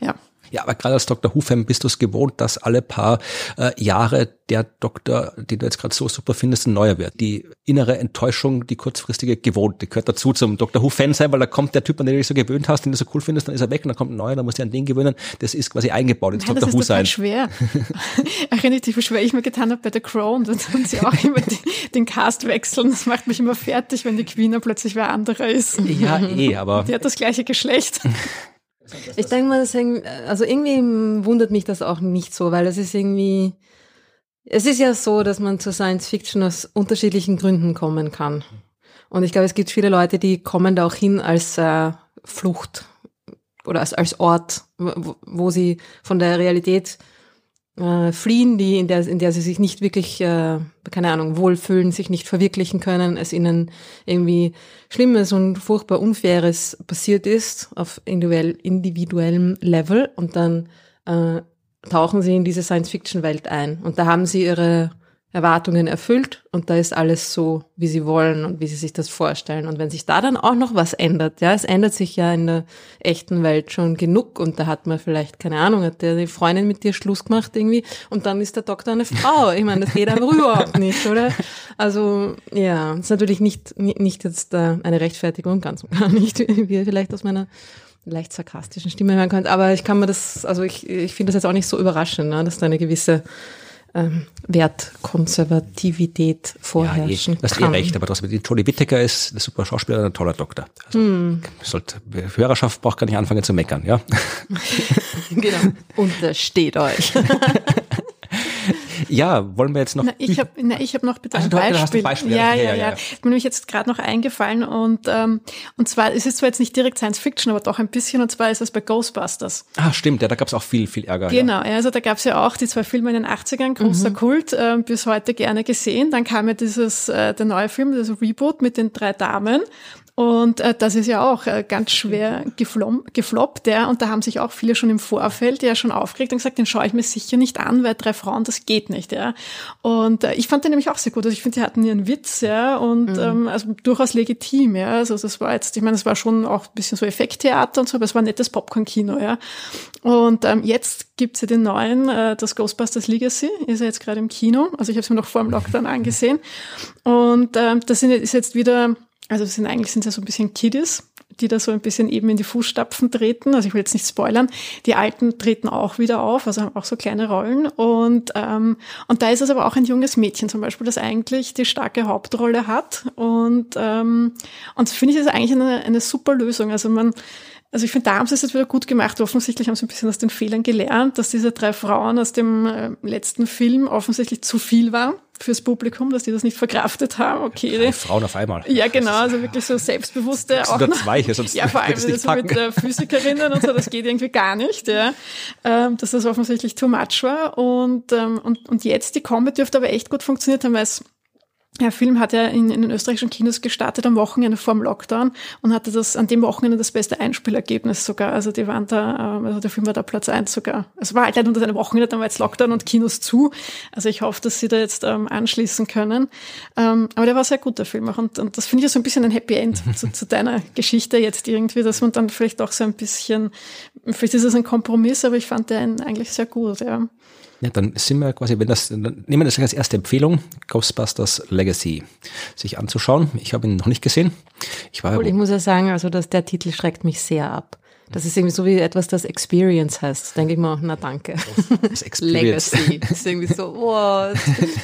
Speaker 2: ja.
Speaker 1: Ja, aber gerade als Dr. Who-Fan bist du es gewohnt, dass alle paar äh, Jahre der Doktor, den du jetzt gerade so super findest, ein neuer wird. Die innere Enttäuschung, die kurzfristige gewohnt, die gehört dazu zum Dr. Who-Fan sein, weil da kommt der Typ, an den du dich so gewöhnt hast, den du so cool findest, dann ist er weg und dann kommt ein neuer, dann musst du an den gewöhnen. Das ist quasi eingebaut ins ja, Dr. Who sein.
Speaker 2: Das ist schwer. Erinnert dich, wie schwer ich mir getan habe bei der Crown. Da tun sie auch immer die, den Cast wechseln. Das macht mich immer fertig, wenn die Queen plötzlich wer anderer ist.
Speaker 1: Ja, eh, aber.
Speaker 2: Die hat das gleiche Geschlecht.
Speaker 3: Ich denke mal, also irgendwie wundert mich das auch nicht so, weil es ist irgendwie, es ist ja so, dass man zur Science Fiction aus unterschiedlichen Gründen kommen kann. Und ich glaube, es gibt viele Leute, die kommen da auch hin als äh, Flucht oder als, als Ort, wo, wo sie von der Realität äh, fliehen, die in der in der sie sich nicht wirklich äh, keine Ahnung wohlfühlen, sich nicht verwirklichen können, es ihnen irgendwie Schlimmes und furchtbar Unfaires passiert ist auf individuell, individuellem Level und dann äh, tauchen sie in diese Science-Fiction-Welt ein. Und da haben sie ihre Erwartungen erfüllt und da ist alles so, wie sie wollen und wie sie sich das vorstellen. Und wenn sich da dann auch noch was ändert, ja, es ändert sich ja in der echten Welt schon genug und da hat man vielleicht, keine Ahnung, hat der die Freundin mit dir Schluss gemacht irgendwie und dann ist der Doktor eine Frau. Ich meine, das geht aber überhaupt nicht, oder? Also, ja, ist natürlich nicht, nicht jetzt äh, eine Rechtfertigung, ganz und gar nicht, wie ihr vielleicht aus meiner leicht sarkastischen Stimme hören könnt, aber ich kann mir das, also ich, ich finde das jetzt auch nicht so überraschend, ne, dass da eine gewisse ähm, Wertkonservativität vorherrschen ja,
Speaker 1: eh, das kann. eh recht, aber das mit Jodie Whittaker ist ein super Schauspieler, ein toller Doktor. Also, hm. sollte, Hörerschaft braucht gar nicht anfangen zu meckern, ja.
Speaker 3: genau. Untersteht euch.
Speaker 1: Ja, wollen wir jetzt noch.
Speaker 2: Na, ich habe hab noch bitte also, ein Beispiel. Beispiel. Ja, ja, ja, ja. Ist mir nämlich jetzt gerade noch eingefallen und ähm, und zwar es ist zwar jetzt nicht direkt Science Fiction, aber doch ein bisschen und zwar ist es bei Ghostbusters.
Speaker 1: Ah, stimmt, ja, da gab es auch viel, viel Ärger.
Speaker 2: Genau, ja. also da gab es ja auch die zwei Filme in den 80ern, großer mhm. Kult, äh, bis heute gerne gesehen. Dann kam ja dieses äh, der neue Film, das Reboot mit den drei Damen und äh, das ist ja auch äh, ganz schwer geflop, gefloppt, ja. Und da haben sich auch viele schon im Vorfeld ja schon aufgeregt und gesagt, den schaue ich mir sicher nicht an, weil drei Frauen, das geht nicht, ja. Und äh, ich fand den nämlich auch sehr gut. Also ich finde, die hatten ihren Witz, ja, und mhm. ähm, also durchaus legitim, ja. Also das war jetzt, ich meine, es war schon auch ein bisschen so Effekttheater und so, aber es war ein nettes Popcorn-Kino, ja. Und ähm, jetzt gibt's ja den neuen, äh, das Ghostbusters Legacy, ist ja jetzt gerade im Kino. Also ich habe es mir noch vor dem Lockdown angesehen. Und ähm, das ist jetzt wieder also es sind eigentlich sind ja so ein bisschen Kiddies, die da so ein bisschen eben in die Fußstapfen treten. Also ich will jetzt nicht spoilern. Die Alten treten auch wieder auf, also haben auch so kleine Rollen. Und, ähm, und da ist es aber auch ein junges Mädchen zum Beispiel, das eigentlich die starke Hauptrolle hat. Und, ähm, und finde ich das eigentlich eine, eine super Lösung. Also man, also ich finde, da haben sie es jetzt wieder gut gemacht. Offensichtlich haben sie ein bisschen aus den Fehlern gelernt, dass diese drei Frauen aus dem äh, letzten Film offensichtlich zu viel waren fürs Publikum, dass die das nicht verkraftet haben. Okay.
Speaker 1: Drei Frauen auf einmal.
Speaker 2: Ja, genau, also wirklich so selbstbewusste.
Speaker 1: Das auch noch, zwei hier, sonst
Speaker 2: ja, vor allem so mit äh, Physikerinnen und so, das geht irgendwie gar nicht, ja. Ähm, dass das offensichtlich too much war. Und, ähm, und, und jetzt die Comedy dürfte aber echt gut funktioniert haben, weil es der Film hat ja in, in den österreichischen Kinos gestartet am Wochenende vor dem Lockdown und hatte das an dem Wochenende das beste Einspielergebnis sogar. Also die waren da, ähm, also der Film war da Platz eins sogar. Es war halt unter seinem Wochenende, dann war jetzt Lockdown und Kinos zu. Also ich hoffe, dass sie da jetzt ähm, anschließen können. Ähm, aber der war sehr gut, der Film auch. Und, und das finde ich ja so ein bisschen ein Happy End zu, zu deiner Geschichte jetzt irgendwie, dass man dann vielleicht auch so ein bisschen, vielleicht ist es ein Kompromiss, aber ich fand den eigentlich sehr gut, ja.
Speaker 1: Ja, dann sind wir quasi, wenn das, dann nehmen wir das als erste Empfehlung, Ghostbusters Legacy sich anzuschauen. Ich habe ihn noch nicht gesehen.
Speaker 3: Ich war. Cool, ich muss ja sagen, also dass der Titel schreckt mich sehr ab. Das ist irgendwie so wie etwas, das Experience heißt. Denke ich mir, na danke. Das Experience. Legacy. Das ist irgendwie so, what?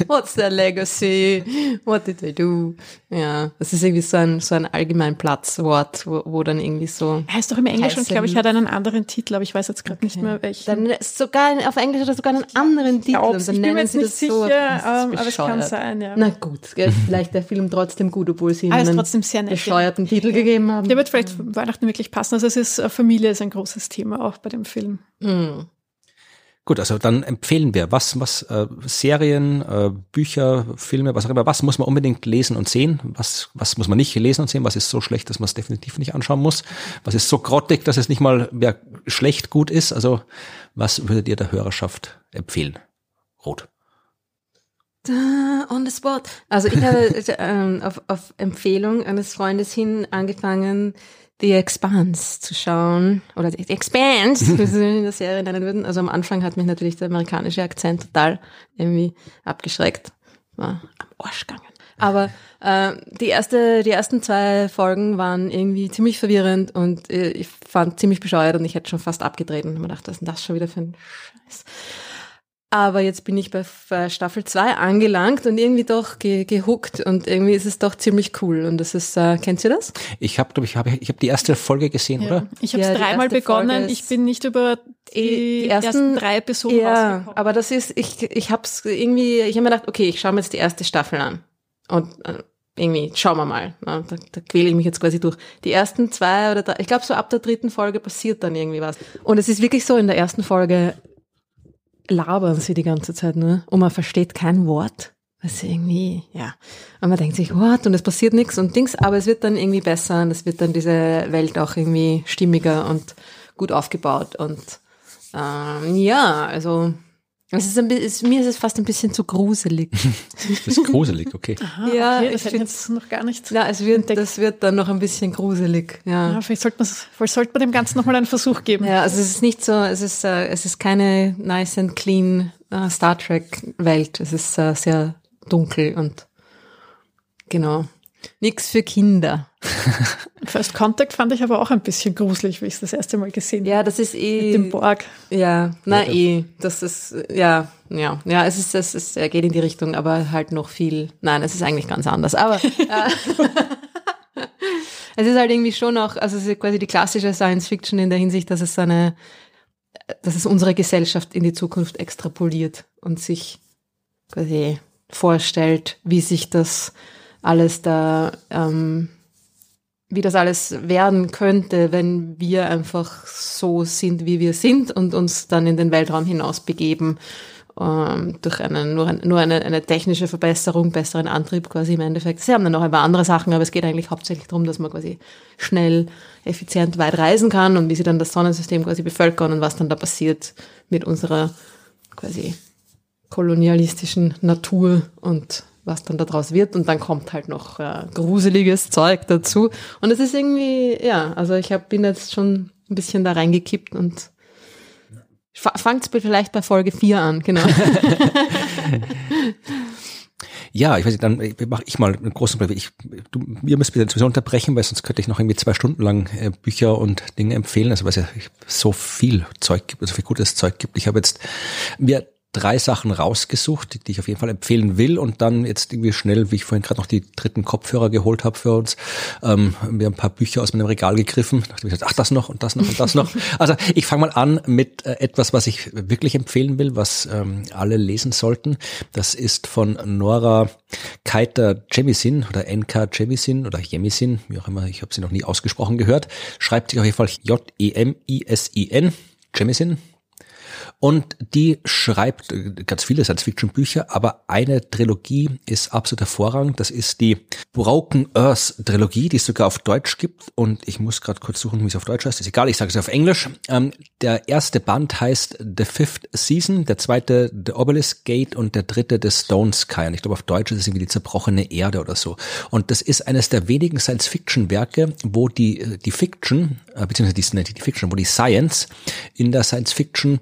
Speaker 3: What's the legacy? What did they do? Ja, das ist irgendwie so ein, so ein Allgemeinplatzwort, wo, wo dann irgendwie so.
Speaker 2: Er heißt doch im Englischen, glaube ich, hat einen anderen Titel, aber ich weiß jetzt gerade okay. nicht mehr welchen.
Speaker 3: Dann sogar, auf Englisch hat er sogar einen anderen Titel.
Speaker 2: Glaub's, dann ich bin mir jetzt nicht sicher, so, ähm, aber es kann sein, ja.
Speaker 3: Na gut, vielleicht der Film trotzdem gut, obwohl sie ihm einen bescheuerten Titel gegeben haben.
Speaker 2: Der wird vielleicht Weihnachten wirklich passen. Also es ist äh, für mich Familie ist ein großes Thema auch bei dem Film. Mhm.
Speaker 1: Gut, also dann empfehlen wir, was, was äh, Serien, äh, Bücher, Filme, was auch immer, was muss man unbedingt lesen und sehen, was, was muss man nicht lesen und sehen, was ist so schlecht, dass man es definitiv nicht anschauen muss, was ist so grottig, dass es nicht mal mehr schlecht gut ist, also was würdet ihr der Hörerschaft empfehlen? Rot.
Speaker 3: Da, on the spot. Also ich habe äh, auf, auf Empfehlung eines Freundes hin angefangen, The Expanse zu schauen. Oder The Expanse, wie sie in der Serie nennen würden. Also am Anfang hat mich natürlich der amerikanische Akzent total irgendwie abgeschreckt. War am Arsch gegangen. Aber äh, die, erste, die ersten zwei Folgen waren irgendwie ziemlich verwirrend und äh, ich fand ziemlich bescheuert und ich hätte schon fast abgedreht und mir gedacht, was ist denn das schon wieder für ein Scheiß? Aber jetzt bin ich bei Staffel 2 angelangt und irgendwie doch ge gehuckt und irgendwie ist es doch ziemlich cool. Und das ist, äh, kennt ihr das?
Speaker 1: Ich habe, glaube ich, habe ich hab die erste Folge gesehen, ja. oder?
Speaker 2: Ich habe es ja, dreimal begonnen. Ich bin nicht über die, die ersten, ersten, drei Episoden
Speaker 3: Ja, aber das ist, ich, ich habe es irgendwie, ich habe mir gedacht, okay, ich schaue mir jetzt die erste Staffel an. Und äh, irgendwie, schauen wir mal. Ne? Da, da quäle ich mich jetzt quasi durch. Die ersten zwei oder drei, ich glaube so ab der dritten Folge passiert dann irgendwie was. Und es ist wirklich so, in der ersten Folge labern sie die ganze Zeit nur und man versteht kein Wort. Was irgendwie, ja. Und man denkt sich, what? Und es passiert nichts und Dings, aber es wird dann irgendwie besser und es wird dann diese Welt auch irgendwie stimmiger und gut aufgebaut. Und ähm, ja, also es ist ein bisschen, mir ist es fast ein bisschen zu gruselig.
Speaker 1: das ist gruselig, okay.
Speaker 2: Aha, ja, okay, das hätte jetzt noch gar nicht.
Speaker 3: Ja, es wird, das wird dann noch ein bisschen gruselig. Ja,
Speaker 2: ja vielleicht sollte man, vielleicht sollte man dem Ganzen noch mal einen Versuch geben.
Speaker 3: Ja, also es ist nicht so, es ist, uh, es ist keine nice and clean uh, Star Trek Welt. Es ist uh, sehr dunkel und genau. Nix für Kinder.
Speaker 2: First Contact fand ich aber auch ein bisschen gruselig, wie ich es das erste Mal gesehen habe.
Speaker 3: Ja, das ist eh.
Speaker 2: Mit dem Borg.
Speaker 3: Ja, na ja, eh. Das ist, ja, ja, ja, es ist, es ist, er geht in die Richtung, aber halt noch viel. Nein, es ist eigentlich ganz anders. Aber äh, es ist halt irgendwie schon auch, also es ist quasi die klassische Science Fiction in der Hinsicht, dass es eine, dass es unsere Gesellschaft in die Zukunft extrapoliert und sich quasi vorstellt, wie sich das alles da, ähm, wie das alles werden könnte, wenn wir einfach so sind, wie wir sind und uns dann in den Weltraum hinaus begeben ähm, durch einen, nur, ein, nur eine, eine technische Verbesserung, besseren Antrieb quasi im Endeffekt. Sie haben dann noch ein paar andere Sachen, aber es geht eigentlich hauptsächlich darum, dass man quasi schnell, effizient weit reisen kann und wie sie dann das Sonnensystem quasi bevölkern und was dann da passiert mit unserer quasi kolonialistischen Natur und was dann daraus wird und dann kommt halt noch äh, gruseliges Zeug dazu und es ist irgendwie ja also ich hab, bin jetzt schon ein bisschen da reingekippt und fangt vielleicht bei Folge 4 an genau
Speaker 1: Ja, ich weiß nicht, dann mache ich mal einen großen Problem. Ich, du, ihr müsst bitte sowieso unterbrechen, weil sonst könnte ich noch irgendwie zwei Stunden lang äh, Bücher und Dinge empfehlen, also weil es ja so viel Zeug gibt, so viel gutes Zeug gibt. Ich habe jetzt mir drei Sachen rausgesucht, die ich auf jeden Fall empfehlen will und dann jetzt irgendwie schnell, wie ich vorhin gerade noch die dritten Kopfhörer geholt habe für uns, ähm, mir ein paar Bücher aus meinem Regal gegriffen. Dachte ich, ach das noch und das noch und das noch. Also ich fange mal an mit äh, etwas, was ich wirklich empfehlen will, was ähm, alle lesen sollten. Das ist von Nora Keiter Jemisin oder NK Jemisin oder Jemisin, wie auch immer, ich habe sie noch nie ausgesprochen gehört. Schreibt sich auf jeden Fall J-E-M-I-S-I-N. Jemisin, und die schreibt äh, ganz viele Science-Fiction-Bücher, aber eine Trilogie ist absolut hervorragend. Das ist die Broken Earth Trilogie, die es sogar auf Deutsch gibt. Und ich muss gerade kurz suchen, wie es auf Deutsch heißt. Ist egal, ich sage es auf Englisch. Ähm, der erste Band heißt The Fifth Season, der zweite The Obelisk Gate und der dritte The Stone Sky. Und ich glaube, auf Deutsch ist es irgendwie die zerbrochene Erde oder so. Und das ist eines der wenigen Science-Fiction-Werke, wo die, äh, die Fiction, äh, beziehungsweise die, die Fiction, wo die Science in der Science-Fiction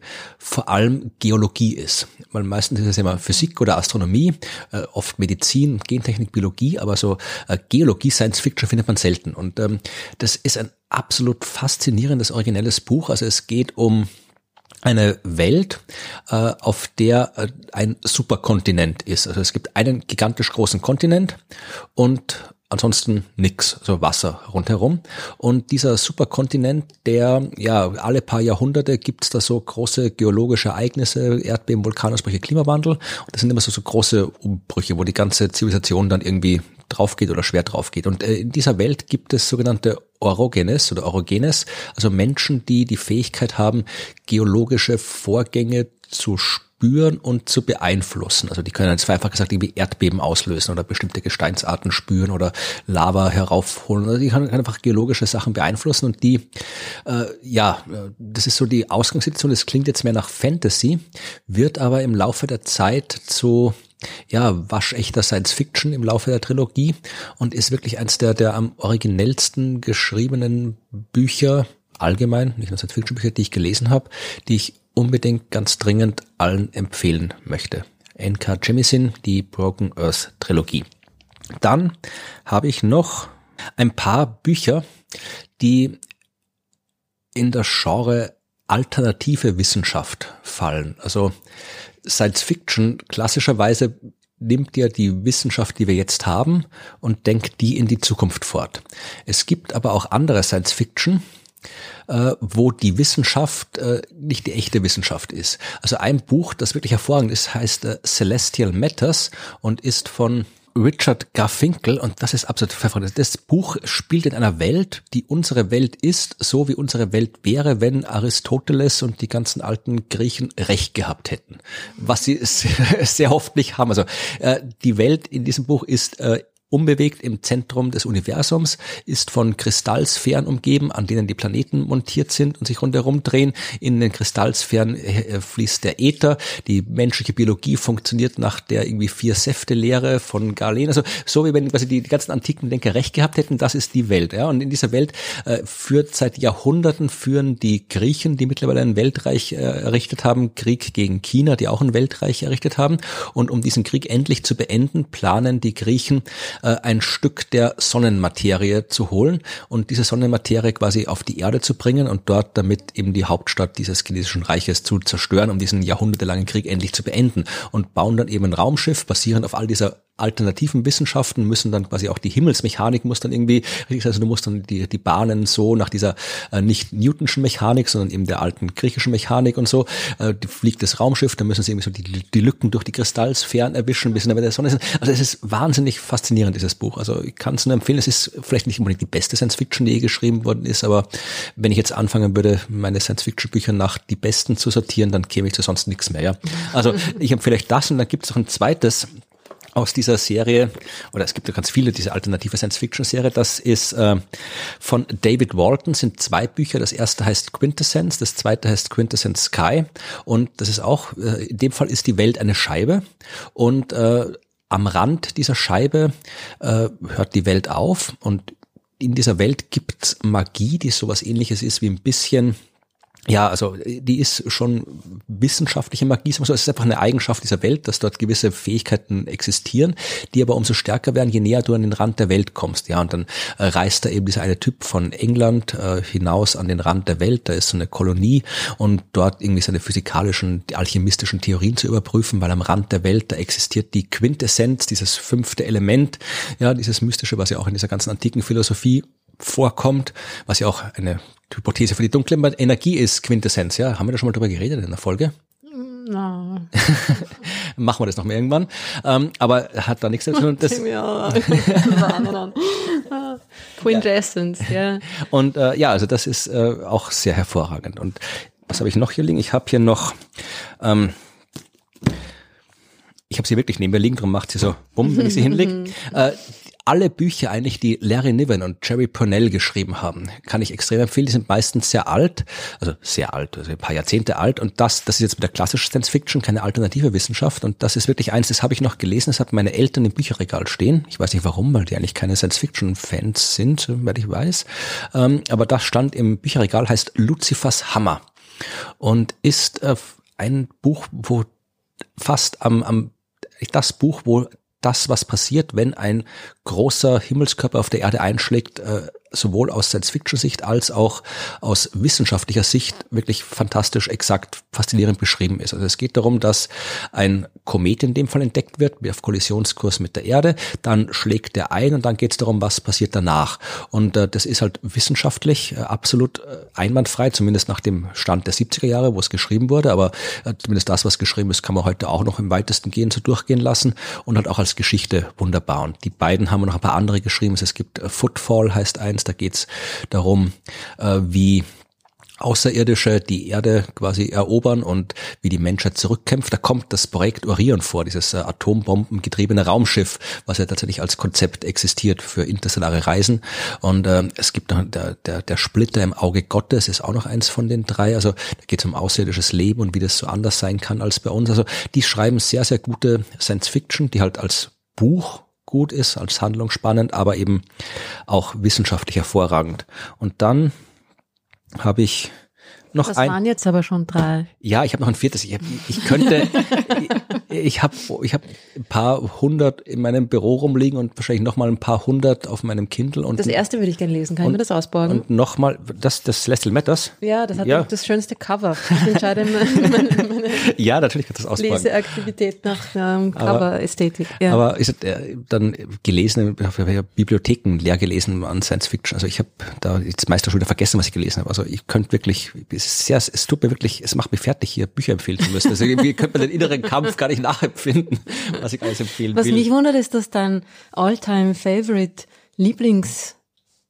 Speaker 1: vor allem Geologie ist. Weil meistens ist es immer Physik oder Astronomie, äh, oft Medizin, Gentechnik, Biologie, aber so äh, Geologie, Science Fiction findet man selten. Und ähm, das ist ein absolut faszinierendes, originelles Buch. Also es geht um eine Welt, äh, auf der äh, ein Superkontinent ist. Also es gibt einen gigantisch großen Kontinent und ansonsten nix, also Wasser rundherum. Und dieser Superkontinent, der, ja, alle paar Jahrhunderte gibt's da so große geologische Ereignisse, Erdbeben, Vulkanausbrüche, Klimawandel. Und das sind immer so, so große Umbrüche, wo die ganze Zivilisation dann irgendwie draufgeht oder schwer draufgeht. Und äh, in dieser Welt gibt es sogenannte Orogenes oder Orogenes, also Menschen, die die Fähigkeit haben, geologische Vorgänge zu spüren und zu beeinflussen. Also die können jetzt einfach gesagt irgendwie Erdbeben auslösen oder bestimmte Gesteinsarten spüren oder Lava heraufholen. Also die können einfach geologische Sachen beeinflussen und die, äh, ja, das ist so die Ausgangssituation. Das klingt jetzt mehr nach Fantasy, wird aber im Laufe der Zeit zu ja, waschechter Science Fiction im Laufe der Trilogie und ist wirklich eins der, der am originellsten geschriebenen Bücher allgemein, nicht nur Science Fiction Bücher, die ich gelesen habe, die ich unbedingt ganz dringend allen empfehlen möchte. N.K. Jemisin, die Broken Earth Trilogie. Dann habe ich noch ein paar Bücher, die in das Genre alternative Wissenschaft fallen. Also Science Fiction klassischerweise nimmt ja die Wissenschaft, die wir jetzt haben, und denkt die in die Zukunft fort. Es gibt aber auch andere Science Fiction, äh, wo die Wissenschaft äh, nicht die echte Wissenschaft ist. Also ein Buch, das wirklich hervorragend ist, heißt äh, Celestial Matters und ist von Richard Garfinkel und das ist absolut verfolgt. Das Buch spielt in einer Welt, die unsere Welt ist, so wie unsere Welt wäre, wenn Aristoteles und die ganzen alten Griechen recht gehabt hätten. Was sie sehr, nicht haben. Also äh, die Welt in diesem Buch ist äh, unbewegt im Zentrum des Universums, ist von Kristallsphären umgeben, an denen die Planeten montiert sind und sich rundherum drehen. In den Kristallsphären äh, fließt der Äther. Die menschliche Biologie funktioniert nach der irgendwie vier Säfte-Lehre von Galen. Also so wie wenn quasi die, die ganzen antiken Denker recht gehabt hätten, das ist die Welt. Ja? Und in dieser Welt äh, führt seit Jahrhunderten führen die Griechen, die mittlerweile ein Weltreich äh, errichtet haben, Krieg gegen China, die auch ein Weltreich errichtet haben. Und um diesen Krieg endlich zu beenden, planen die Griechen äh, ein Stück der Sonnenmaterie zu holen und diese Sonnenmaterie quasi auf die Erde zu bringen und dort damit eben die Hauptstadt dieses chinesischen Reiches zu zerstören, um diesen jahrhundertelangen Krieg endlich zu beenden und bauen dann eben ein Raumschiff basierend auf all dieser alternativen Wissenschaften müssen dann quasi auch die Himmelsmechanik muss dann irgendwie, also du musst dann die, die Bahnen so nach dieser äh, nicht Newtonschen Mechanik, sondern eben der alten griechischen Mechanik und so, äh, fliegt das Raumschiff, da müssen sie irgendwie so die, die Lücken durch die Kristallsphären erwischen, bis sie bei der Sonne sind. Also es ist wahnsinnig faszinierend, dieses Buch. Also ich kann es nur empfehlen, es ist vielleicht nicht unbedingt die beste Science-Fiction, die je geschrieben worden ist, aber wenn ich jetzt anfangen würde, meine Science-Fiction-Bücher nach die besten zu sortieren, dann käme ich zu sonst nichts mehr. Ja? Also ich habe vielleicht das und dann gibt es noch ein zweites, aus dieser Serie, oder es gibt ja ganz viele, diese alternative Science-Fiction-Serie, das ist äh, von David Walton, sind zwei Bücher. Das erste heißt Quintessence, das zweite heißt Quintessence Sky. Und das ist auch, äh, in dem Fall ist die Welt eine Scheibe. Und äh, am Rand dieser Scheibe äh, hört die Welt auf. Und in dieser Welt gibt's Magie, die sowas ähnliches ist wie ein bisschen ja, also die ist schon wissenschaftliche Magie. Es ist einfach eine Eigenschaft dieser Welt, dass dort gewisse Fähigkeiten existieren, die aber umso stärker werden, je näher du an den Rand der Welt kommst. Ja, und dann äh, reist da eben dieser eine Typ von England äh, hinaus an den Rand der Welt. Da ist so eine Kolonie und dort irgendwie seine physikalischen, alchemistischen Theorien zu überprüfen, weil am Rand der Welt da existiert die Quintessenz, dieses fünfte Element, ja, dieses mystische, was ja auch in dieser ganzen antiken Philosophie vorkommt, was ja auch eine Hypothese für die dunkle Energie ist, Quintessenz. Ja, haben wir da schon mal drüber geredet in der Folge? No. Machen wir das noch mal irgendwann. Ähm, aber hat da nichts zu tun. Das
Speaker 3: Quintessence, ja.
Speaker 1: Und äh, ja, also das ist äh, auch sehr hervorragend. Und was habe ich noch hier liegen? Ich habe hier noch ähm, ich habe sie wirklich neben mir liegen, darum macht sie so bumm, wenn ich sie hinlege. Äh, alle Bücher eigentlich, die Larry Niven und Jerry Purnell geschrieben haben, kann ich extrem empfehlen. Die sind meistens sehr alt, also sehr alt, also ein paar Jahrzehnte alt. Und das, das ist jetzt mit der klassischen Science Fiction keine alternative Wissenschaft. Und das ist wirklich eins, das habe ich noch gelesen, das hat meine Eltern im Bücherregal stehen. Ich weiß nicht warum, weil die eigentlich keine Science Fiction Fans sind, soweit ich weiß. Ähm, aber das stand im Bücherregal, heißt Lucifers Hammer. Und ist äh, ein Buch, wo fast am, am das Buch, wo das, was passiert, wenn ein großer Himmelskörper auf der Erde einschlägt, äh, sowohl aus Science-Fiction-Sicht als auch aus wissenschaftlicher Sicht wirklich fantastisch, exakt, faszinierend beschrieben ist. Also es geht darum, dass ein Komet in dem Fall entdeckt wird, auf Kollisionskurs mit der Erde, dann schlägt der ein und dann geht es darum, was passiert danach. Und äh, das ist halt wissenschaftlich äh, absolut einwandfrei, zumindest nach dem Stand der 70er Jahre, wo es geschrieben wurde, aber zumindest das, was geschrieben ist, kann man heute auch noch im weitesten gehen so durchgehen lassen und halt auch als Geschichte wunderbar. Und die beiden haben noch ein paar andere geschrieben. Es gibt äh, Footfall heißt eins. Da geht's darum, äh, wie Außerirdische die Erde quasi erobern und wie die Menschheit zurückkämpft. Da kommt das Projekt Orion vor, dieses äh, atombombengetriebene Raumschiff, was ja tatsächlich als Konzept existiert für interstellare Reisen. Und äh, es gibt noch der, der, der Splitter im Auge Gottes, ist auch noch eins von den drei. Also da geht es um außerirdisches Leben und wie das so anders sein kann als bei uns. Also die schreiben sehr, sehr gute Science Fiction, die halt als Buch gut ist, als Handlung spannend, aber eben auch wissenschaftlich hervorragend. Und dann habe ich noch
Speaker 3: das
Speaker 1: ein.
Speaker 3: Das waren jetzt aber schon drei.
Speaker 1: Ja, ich habe noch ein viertes. Ich, hab, ich könnte, ich habe ich hab ein paar hundert in meinem Büro rumliegen und wahrscheinlich noch mal ein paar hundert auf meinem Kindle. Und
Speaker 3: das erste würde ich gerne lesen. Kann und, ich mir das ausborgen?
Speaker 1: Und noch mal das, das Celestial Matters.
Speaker 3: Ja, das hat ja. das schönste Cover. Ich entscheide meine, meine
Speaker 1: ja, natürlich kann das ausborgen.
Speaker 3: Leseaktivität nach ähm, Cover-Ästhetik.
Speaker 1: Ja. Aber ist äh, dann gelesen, ich habe ja Bibliotheken leer gelesen an Science Fiction. Also ich habe da jetzt meist schon wieder vergessen, was ich gelesen habe. Also ich könnte wirklich ist sehr, es tut mir wirklich, es macht mich fertig, hier Bücher empfehlen zu müssen. Also irgendwie könnte man den inneren Kampf gar nicht nachempfinden, was ich alles empfehlen
Speaker 3: Was
Speaker 1: will.
Speaker 3: mich wundert, ist, dass dein all-time favorite Lieblings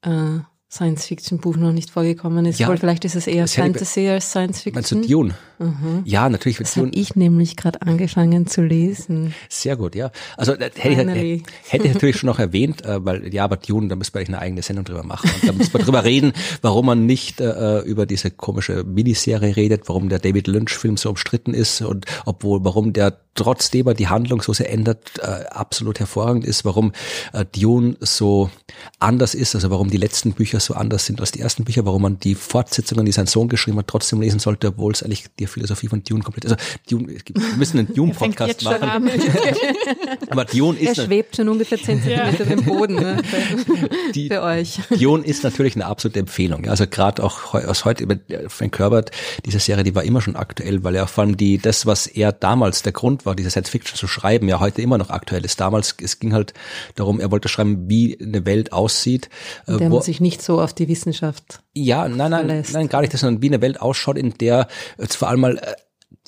Speaker 3: äh, Science-Fiction-Buch noch nicht vorgekommen ist.
Speaker 1: Ja,
Speaker 3: Wohl, vielleicht ist es eher Fantasy als
Speaker 1: Meinst du
Speaker 3: Science-Fiction.
Speaker 1: Dune? Ja, natürlich
Speaker 3: Das habe ich nämlich gerade angefangen zu lesen.
Speaker 1: Sehr gut, ja. Also äh, hätte ich,
Speaker 3: Finally.
Speaker 1: hätte ich natürlich schon noch erwähnt, äh, weil ja, aber Dune, da müssen wir eigentlich eine eigene Sendung drüber machen. Und da müssen wir drüber reden, warum man nicht äh, über diese komische Miniserie redet, warum der David Lynch-Film so umstritten ist und obwohl, warum der trotzdem er die Handlung so sehr ändert, äh, absolut hervorragend ist, warum äh, Dune so anders ist, also warum die letzten Bücher so anders sind als die ersten Bücher, warum man die Fortsetzungen, die sein Sohn geschrieben hat, trotzdem lesen sollte, obwohl es eigentlich die Philosophie von Dune komplett, also Dune, es gibt- wir müssen einen Dune-Podcast machen.
Speaker 2: an.
Speaker 1: Aber Dune
Speaker 3: Er
Speaker 1: ist, na-
Speaker 3: schwebt schon ungefähr 10 Zentimeter über dem Boden ne, für,
Speaker 1: Die-
Speaker 3: für euch.
Speaker 1: Dune ist natürlich eine absolute Empfehlung. Ja, Also gerade auch aus heute über Frank Herbert, diese Serie, die war immer schon aktuell, weil ja vor allem die, das, was er damals der Grund war, diese Science Fiction zu schreiben, ja heute immer noch aktuell ist. Damals, es ging halt darum, er wollte schreiben, wie eine Welt aussieht. äh,
Speaker 3: Der
Speaker 1: wo-
Speaker 3: sich nicht so auf die Wissenschaft.
Speaker 1: Ja, nein, nein, nein, gar nicht, das, sondern wie eine Welt ausschaut, in der jetzt vor allem mal äh,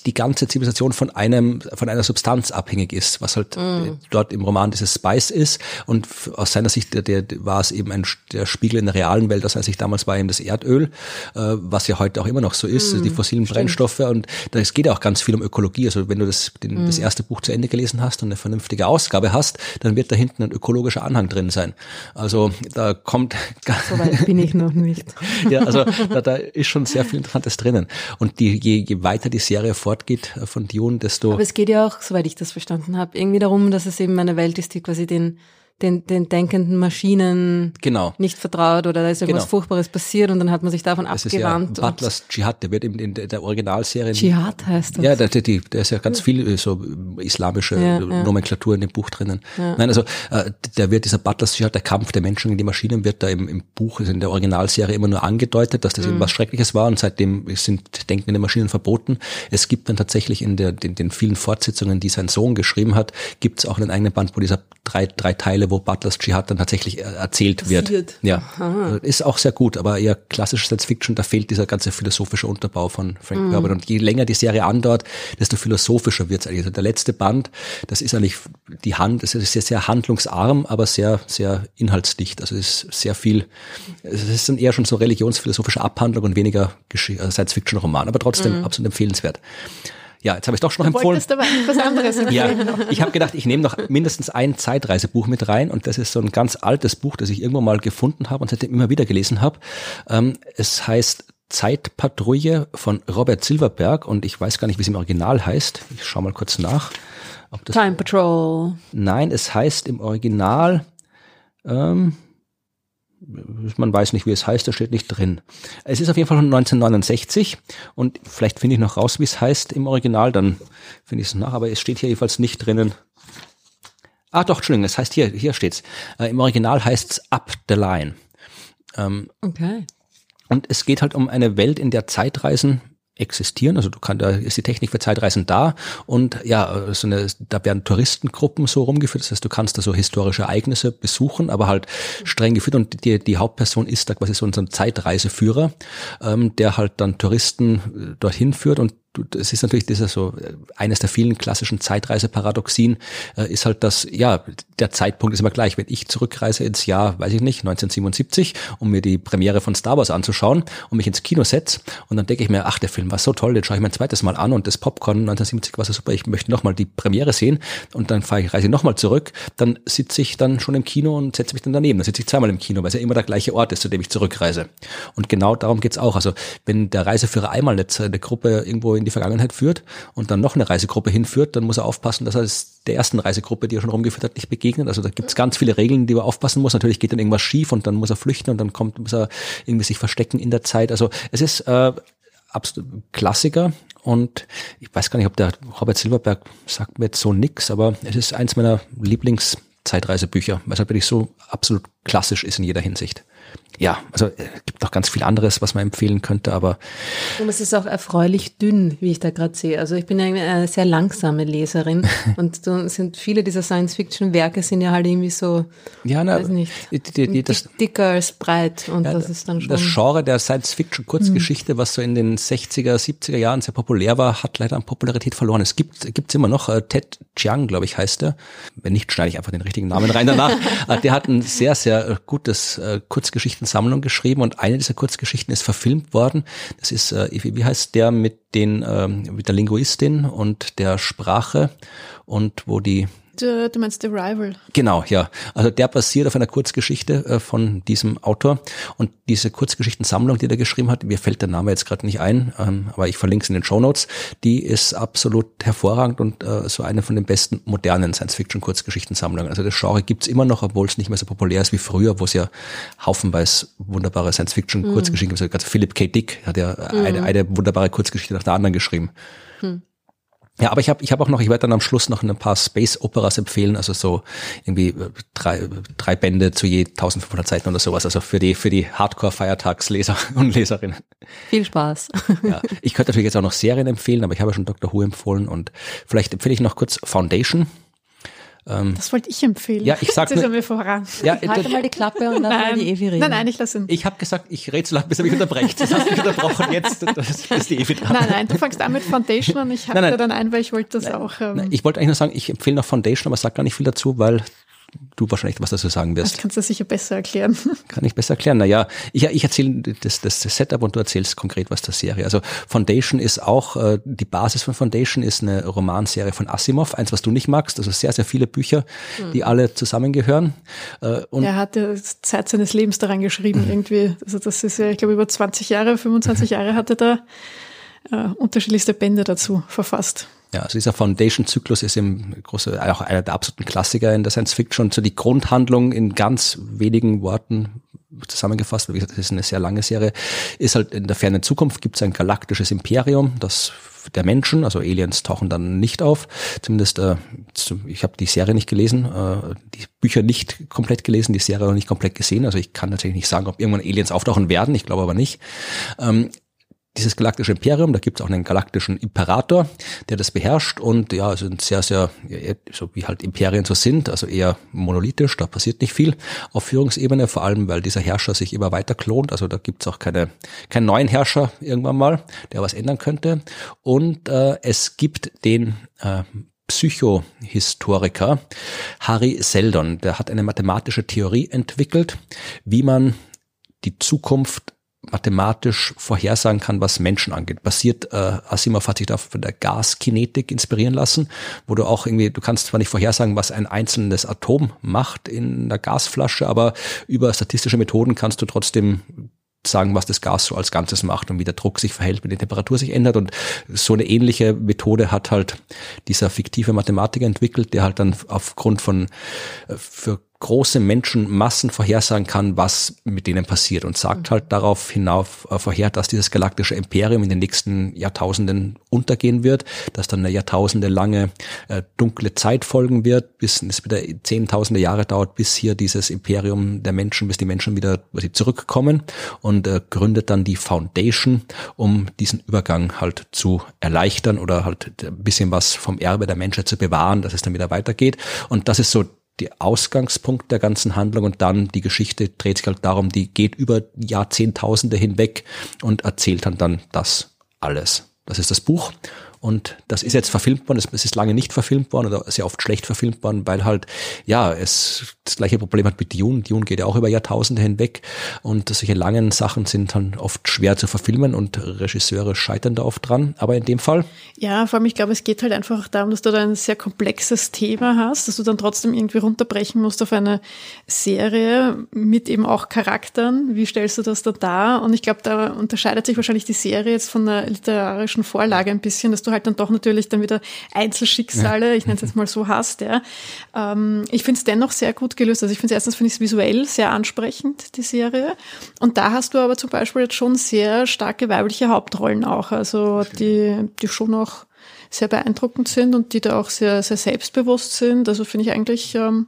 Speaker 1: die ganze Zivilisation von einem von einer Substanz abhängig ist, was halt äh, dort im Roman dieses Spice ist. Und aus seiner Sicht der, der, war es eben ein der Spiegel in der realen Welt, aus seiner Sicht damals war eben das Erdöl, äh, was ja heute auch immer noch so ist, also die fossilen Brennstoffe. Und da es geht ja auch ganz viel um Ökologie, also wenn du das den, das erste Buch zu Ende gelesen hast und eine vernünftige Ausgabe hast, dann wird da hinten ein ökologischer Anhang drin sein. Also da kommt
Speaker 3: So weit bin ich noch nicht.
Speaker 1: ja, also da, da ist schon sehr viel Interessantes drinnen. Und die, je, je weiter die Serie fortgeht äh, von Dune, desto
Speaker 3: Aber es geht ja auch, soweit ich das verstanden habe, irgendwie darum, dass es eben eine Welt ist, die quasi den, den, den denkenden Maschinen
Speaker 1: genau.
Speaker 3: nicht vertraut oder da ist irgendwas
Speaker 1: Genau.
Speaker 3: Furchtbares passiert und dann hat man sich davon
Speaker 1: Das ist ja
Speaker 3: abgewandt.
Speaker 1: Butlers Dschihad, der wird in der, der Originalserie.
Speaker 3: Dschihad heißt das.
Speaker 1: Ja, da, die, da ist ja ganz viel äh, so äh, islamische
Speaker 3: Ja, ja.
Speaker 1: Nomenklatur in dem Buch drinnen. Nein, also äh, da wird dieser Butlers Dschihad, der Kampf der Menschen gegen die Maschinen, wird da im, im Buch, also in der Originalserie immer nur angedeutet, dass das
Speaker 3: Mhm.
Speaker 1: eben was Schreckliches war und seitdem sind denkende Maschinen verboten. Es gibt dann tatsächlich in der, den, den vielen Fortsetzungen, die sein Sohn geschrieben hat, gibt es auch einen eigenen Band, wo dieser drei, drei Teile, wo Butlers Dschihad dann tatsächlich äh, erzählt wird.
Speaker 3: Passiert.
Speaker 1: Ja, Also ist auch sehr gut, aber eher klassische Science Fiction, da fehlt dieser ganze philosophische Unterbau von Frank
Speaker 3: Mhm.
Speaker 1: Herbert. Und je länger die Serie andauert, desto philosophischer wird es eigentlich. Also der letzte Band, das ist eigentlich die Hand, es ist sehr, sehr handlungsarm, aber sehr, sehr inhaltsdicht. Also es ist sehr viel, es ist dann eher schon so religionsphilosophische Abhandlung und weniger äh, Science Fiction Roman, aber trotzdem
Speaker 3: Mhm.
Speaker 1: absolut empfehlenswert. Ja, jetzt habe ich doch schon noch empfohlen.
Speaker 2: Aber etwas anderes
Speaker 1: Ja, ich habe gedacht, ich nehme noch mindestens ein Zeitreisebuch mit rein und das ist so ein ganz altes Buch, das ich irgendwo mal gefunden habe und seitdem immer wieder gelesen habe. Ähm, es heißt Zeitpatrouille von Robert Silverberg und ich weiß gar nicht, wie es im Original heißt. Ich schaue mal kurz nach.
Speaker 3: Time Patrol.
Speaker 1: nein, es heißt im Original, ähm, man weiß nicht, wie es heißt, da steht nicht drin. Es ist auf jeden Fall von 1969 und vielleicht finde ich noch raus, wie es heißt im Original, dann finde ich es nach, aber es steht hier jedenfalls nicht drinnen. Ah, doch, Entschuldigung, es heißt hier, hier steht's. Äh, Im Original heißt's Up the Line.
Speaker 3: Okay.
Speaker 1: Und es geht halt um eine Welt, in der Zeitreisen existieren. Also du kann, da ist die Technik für Zeitreisen da und ja, so eine, da werden Touristengruppen so rumgeführt. Das heißt, du kannst da so historische Ereignisse besuchen, aber halt streng geführt und die, die Hauptperson ist da quasi so ein Zeitreiseführer, ähm, der halt dann Touristen äh, dorthin führt und es ist natürlich das so äh, eines der vielen klassischen Zeitreiseparadoxien äh, ist halt das ja der Zeitpunkt ist immer gleich. Wenn ich zurückreise ins Jahr weiß ich nicht 1977 um mir die Premiere von Star Wars anzuschauen und mich ins Kino setze und dann denke ich mir ach der Film war so toll den schaue ich mir ein zweites Mal an und das Popcorn 1970 war so super ich möchte noch mal die Premiere sehen und dann fahre ich reise noch mal zurück dann sitze ich dann schon im Kino und setze mich dann daneben. Dann sitze ich zweimal im Kino weil es ja immer der gleiche Ort ist zu dem ich zurückreise. Und genau darum geht's auch. Also wenn der Reiseführer einmal eine, eine Gruppe irgendwo in die Vergangenheit führt und dann noch eine Reisegruppe hinführt, dann muss er aufpassen, dass er es der ersten Reisegruppe, die er schon rumgeführt hat, nicht begegnet. Also da gibt's ganz viele Regeln, die er aufpassen muss. Natürlich geht dann irgendwas schief und dann muss er flüchten und dann kommt, muss er irgendwie sich verstecken in der Zeit. Also es ist äh, absolut Klassiker und ich weiß gar nicht, ob der Robert Silverberg sagt mir jetzt so nix, aber es ist eins meiner Lieblingszeitreisebücher, weil es halt wirklich so absolut klassisch ist in jeder Hinsicht ja, also äh, gibt noch ganz viel anderes, was man empfehlen könnte, aber.
Speaker 3: Und es ist auch erfreulich dünn, wie ich da gerade sehe. Also ich bin eine sehr langsame Leserin und so sind viele dieser Science-Fiction-Werke sind ja halt irgendwie so,
Speaker 1: ja, na,
Speaker 3: weiß nicht, die, die, die, das, dicker als breit und ja, das ist dann schon.
Speaker 1: Das Genre der Science-Fiction-Kurzgeschichte, mhm. was so in den 60er, 70er Jahren sehr populär war, hat leider an Popularität verloren. Es gibt gibt's immer noch, äh, Ted Chiang, glaube ich, heißt er. Wenn nicht, schneide ich einfach den richtigen Namen rein danach. Äh, der hat ein sehr, sehr äh, gutes äh, Kurzgeschichten Kurzgeschichtensammlung geschrieben und eine dieser Kurzgeschichten ist verfilmt worden. Das ist, äh, wie heißt der mit den, äh, mit der Linguistin und der Sprache und wo die
Speaker 2: Du, du meinst The Rival.
Speaker 1: Genau, ja. Also der basiert auf einer Kurzgeschichte äh, von diesem Autor und diese Kurzgeschichtensammlung, die er geschrieben hat, mir fällt der Name jetzt gerade nicht ein, ähm, aber ich verlinke es in den Show Notes, die ist absolut hervorragend und äh, so eine von den besten modernen Science-Fiction-Kurzgeschichtensammlungen. Also das Genre gibt's immer noch, obwohl es nicht mehr so populär ist wie früher, wo es ja haufenweise wunderbare Science-Fiction-Kurzgeschichten mhm. gibt. Also Philip K. Dick hat ja mhm. eine, eine wunderbare Kurzgeschichte nach der anderen geschrieben. Mhm. Ja, aber ich habe ich hab auch noch, ich werde dann am Schluss noch ein paar Space Operas empfehlen, also so irgendwie äh, drei, drei Bände zu je 1500 Seiten oder sowas, also für die für die Hardcore Feiertagsleser und Leserinnen.
Speaker 3: Viel Spaß.
Speaker 1: Ja, ich könnte natürlich jetzt auch noch Serien empfehlen, aber ich habe ja schon Dr. Who empfohlen und vielleicht empfehle ich noch kurz Foundation.
Speaker 2: Ähm, das wollte ich empfehlen.
Speaker 1: Ja, ich sag
Speaker 2: Jetzt mir voran.
Speaker 3: Ja, Halte mal die Klappe und lass mal die Evi reden.
Speaker 2: Nein, nein, ich lasse ihn.
Speaker 1: Ich habe gesagt, ich rede so lange, bis er mich unterbrecht. Das hast du mich unterbrochen jetzt. Das ist die Evi dran.
Speaker 2: Nein, nein, du fängst an mit Foundation und ich habe da dann ein, weil ich wollte das
Speaker 1: nein,
Speaker 2: auch.
Speaker 1: Ähm, nein, ich wollte eigentlich nur sagen, ich empfehle noch Foundation, aber sag gar nicht viel dazu, weil du wahrscheinlich was dazu sagen wirst.
Speaker 2: Das kannst du sicher besser erklären.
Speaker 1: Kann ich besser erklären. Naja, ich, ich erzähle das, das Setup und du erzählst konkret was der Serie. Also Foundation ist auch, äh, die Basis von Foundation ist eine Romanserie von Asimov, eins, was du nicht magst. Also sehr, sehr viele Bücher, mhm. die alle zusammengehören.
Speaker 2: Äh, und er hat ja Zeit seines Lebens daran geschrieben, mhm. irgendwie. Also das ist ja, ich glaube, über 20 Jahre, 25 Jahre hat er da äh, unterschiedlichste Bände dazu verfasst.
Speaker 1: Ja, also dieser Foundation-Zyklus ist im große, auch einer der absoluten Klassiker in der Science Fiction. So die Grundhandlung in ganz wenigen Worten zusammengefasst, wie gesagt, das ist eine sehr lange Serie, ist halt in der fernen Zukunft gibt es ein galaktisches Imperium, das der Menschen, also Aliens tauchen dann nicht auf. Zumindest, äh, ich habe die Serie nicht gelesen, äh, die Bücher nicht komplett gelesen, die Serie noch nicht komplett gesehen. Also ich kann natürlich nicht sagen, ob irgendwann Aliens auftauchen werden, ich glaube aber nicht. Ähm, dieses galaktische Imperium, da gibt es auch einen galaktischen Imperator, der das beherrscht und ja, sind sehr, sehr, so wie halt Imperien so sind, also eher monolithisch, da passiert nicht viel auf Führungsebene, vor allem weil dieser Herrscher sich immer weiter klont, also da gibt es auch keine, keinen neuen Herrscher irgendwann mal, der was ändern könnte. Und äh, es gibt den äh, Psychohistoriker Harry Seldon, der hat eine mathematische Theorie entwickelt, wie man die Zukunft mathematisch vorhersagen kann, was Menschen angeht. Basiert, äh, Asimov hat sich da von der Gaskinetik inspirieren lassen, wo du auch irgendwie, du kannst zwar nicht vorhersagen, was ein einzelnes Atom macht in der Gasflasche, aber über statistische Methoden kannst du trotzdem sagen, was das Gas so als Ganzes macht und wie der Druck sich verhält, wenn die Temperatur sich ändert. Und so eine ähnliche Methode hat halt dieser fiktive Mathematiker entwickelt, der halt dann aufgrund von äh, für große Menschenmassen vorhersagen kann, was mit denen passiert und sagt halt darauf hinauf äh, vorher, dass dieses galaktische Imperium in den nächsten Jahrtausenden untergehen wird, dass dann eine Jahrtausende lange äh, dunkle Zeit folgen wird, bis es wieder zehntausende Jahre dauert, bis hier dieses Imperium der Menschen, bis die Menschen wieder zurückkommen und äh, gründet dann die Foundation, um diesen Übergang halt zu erleichtern oder halt ein bisschen was vom Erbe der Menschheit zu bewahren, dass es dann wieder weitergeht. Und das ist so die Ausgangspunkt der ganzen Handlung und dann die Geschichte dreht sich halt darum, die geht über Jahrzehntausende hinweg und erzählt dann dann das alles. Das ist das Buch und das ist jetzt verfilmt worden, es ist lange nicht verfilmt worden oder sehr oft schlecht verfilmt worden, weil halt, ja, es das gleiche Problem hat mit Dune. Dune geht ja auch über Jahrtausende hinweg und solche langen Sachen sind dann oft schwer zu verfilmen und Regisseure scheitern da oft dran. Aber in dem Fall?
Speaker 2: Ja, vor allem, ich glaube, es geht halt einfach darum, dass du da ein sehr komplexes Thema hast, dass du dann trotzdem irgendwie runterbrechen musst auf eine Serie mit eben auch Charakteren. Wie stellst du das da dar? Und ich glaube, da unterscheidet sich wahrscheinlich die Serie jetzt von der literarischen Vorlage ein bisschen, dass du halt dann doch natürlich dann wieder Einzelschicksale, ja. ich nenne es jetzt mal so, hast. Ja. Ähm, ich finde es dennoch sehr gut gelöst. Also ich finde es erstens finde ich es visuell sehr ansprechend, die Serie. Und da hast du aber zum Beispiel jetzt schon sehr starke weibliche Hauptrollen auch. Also die, die schon auch sehr beeindruckend sind und die da auch sehr, sehr selbstbewusst sind. Also finde ich eigentlich, ähm,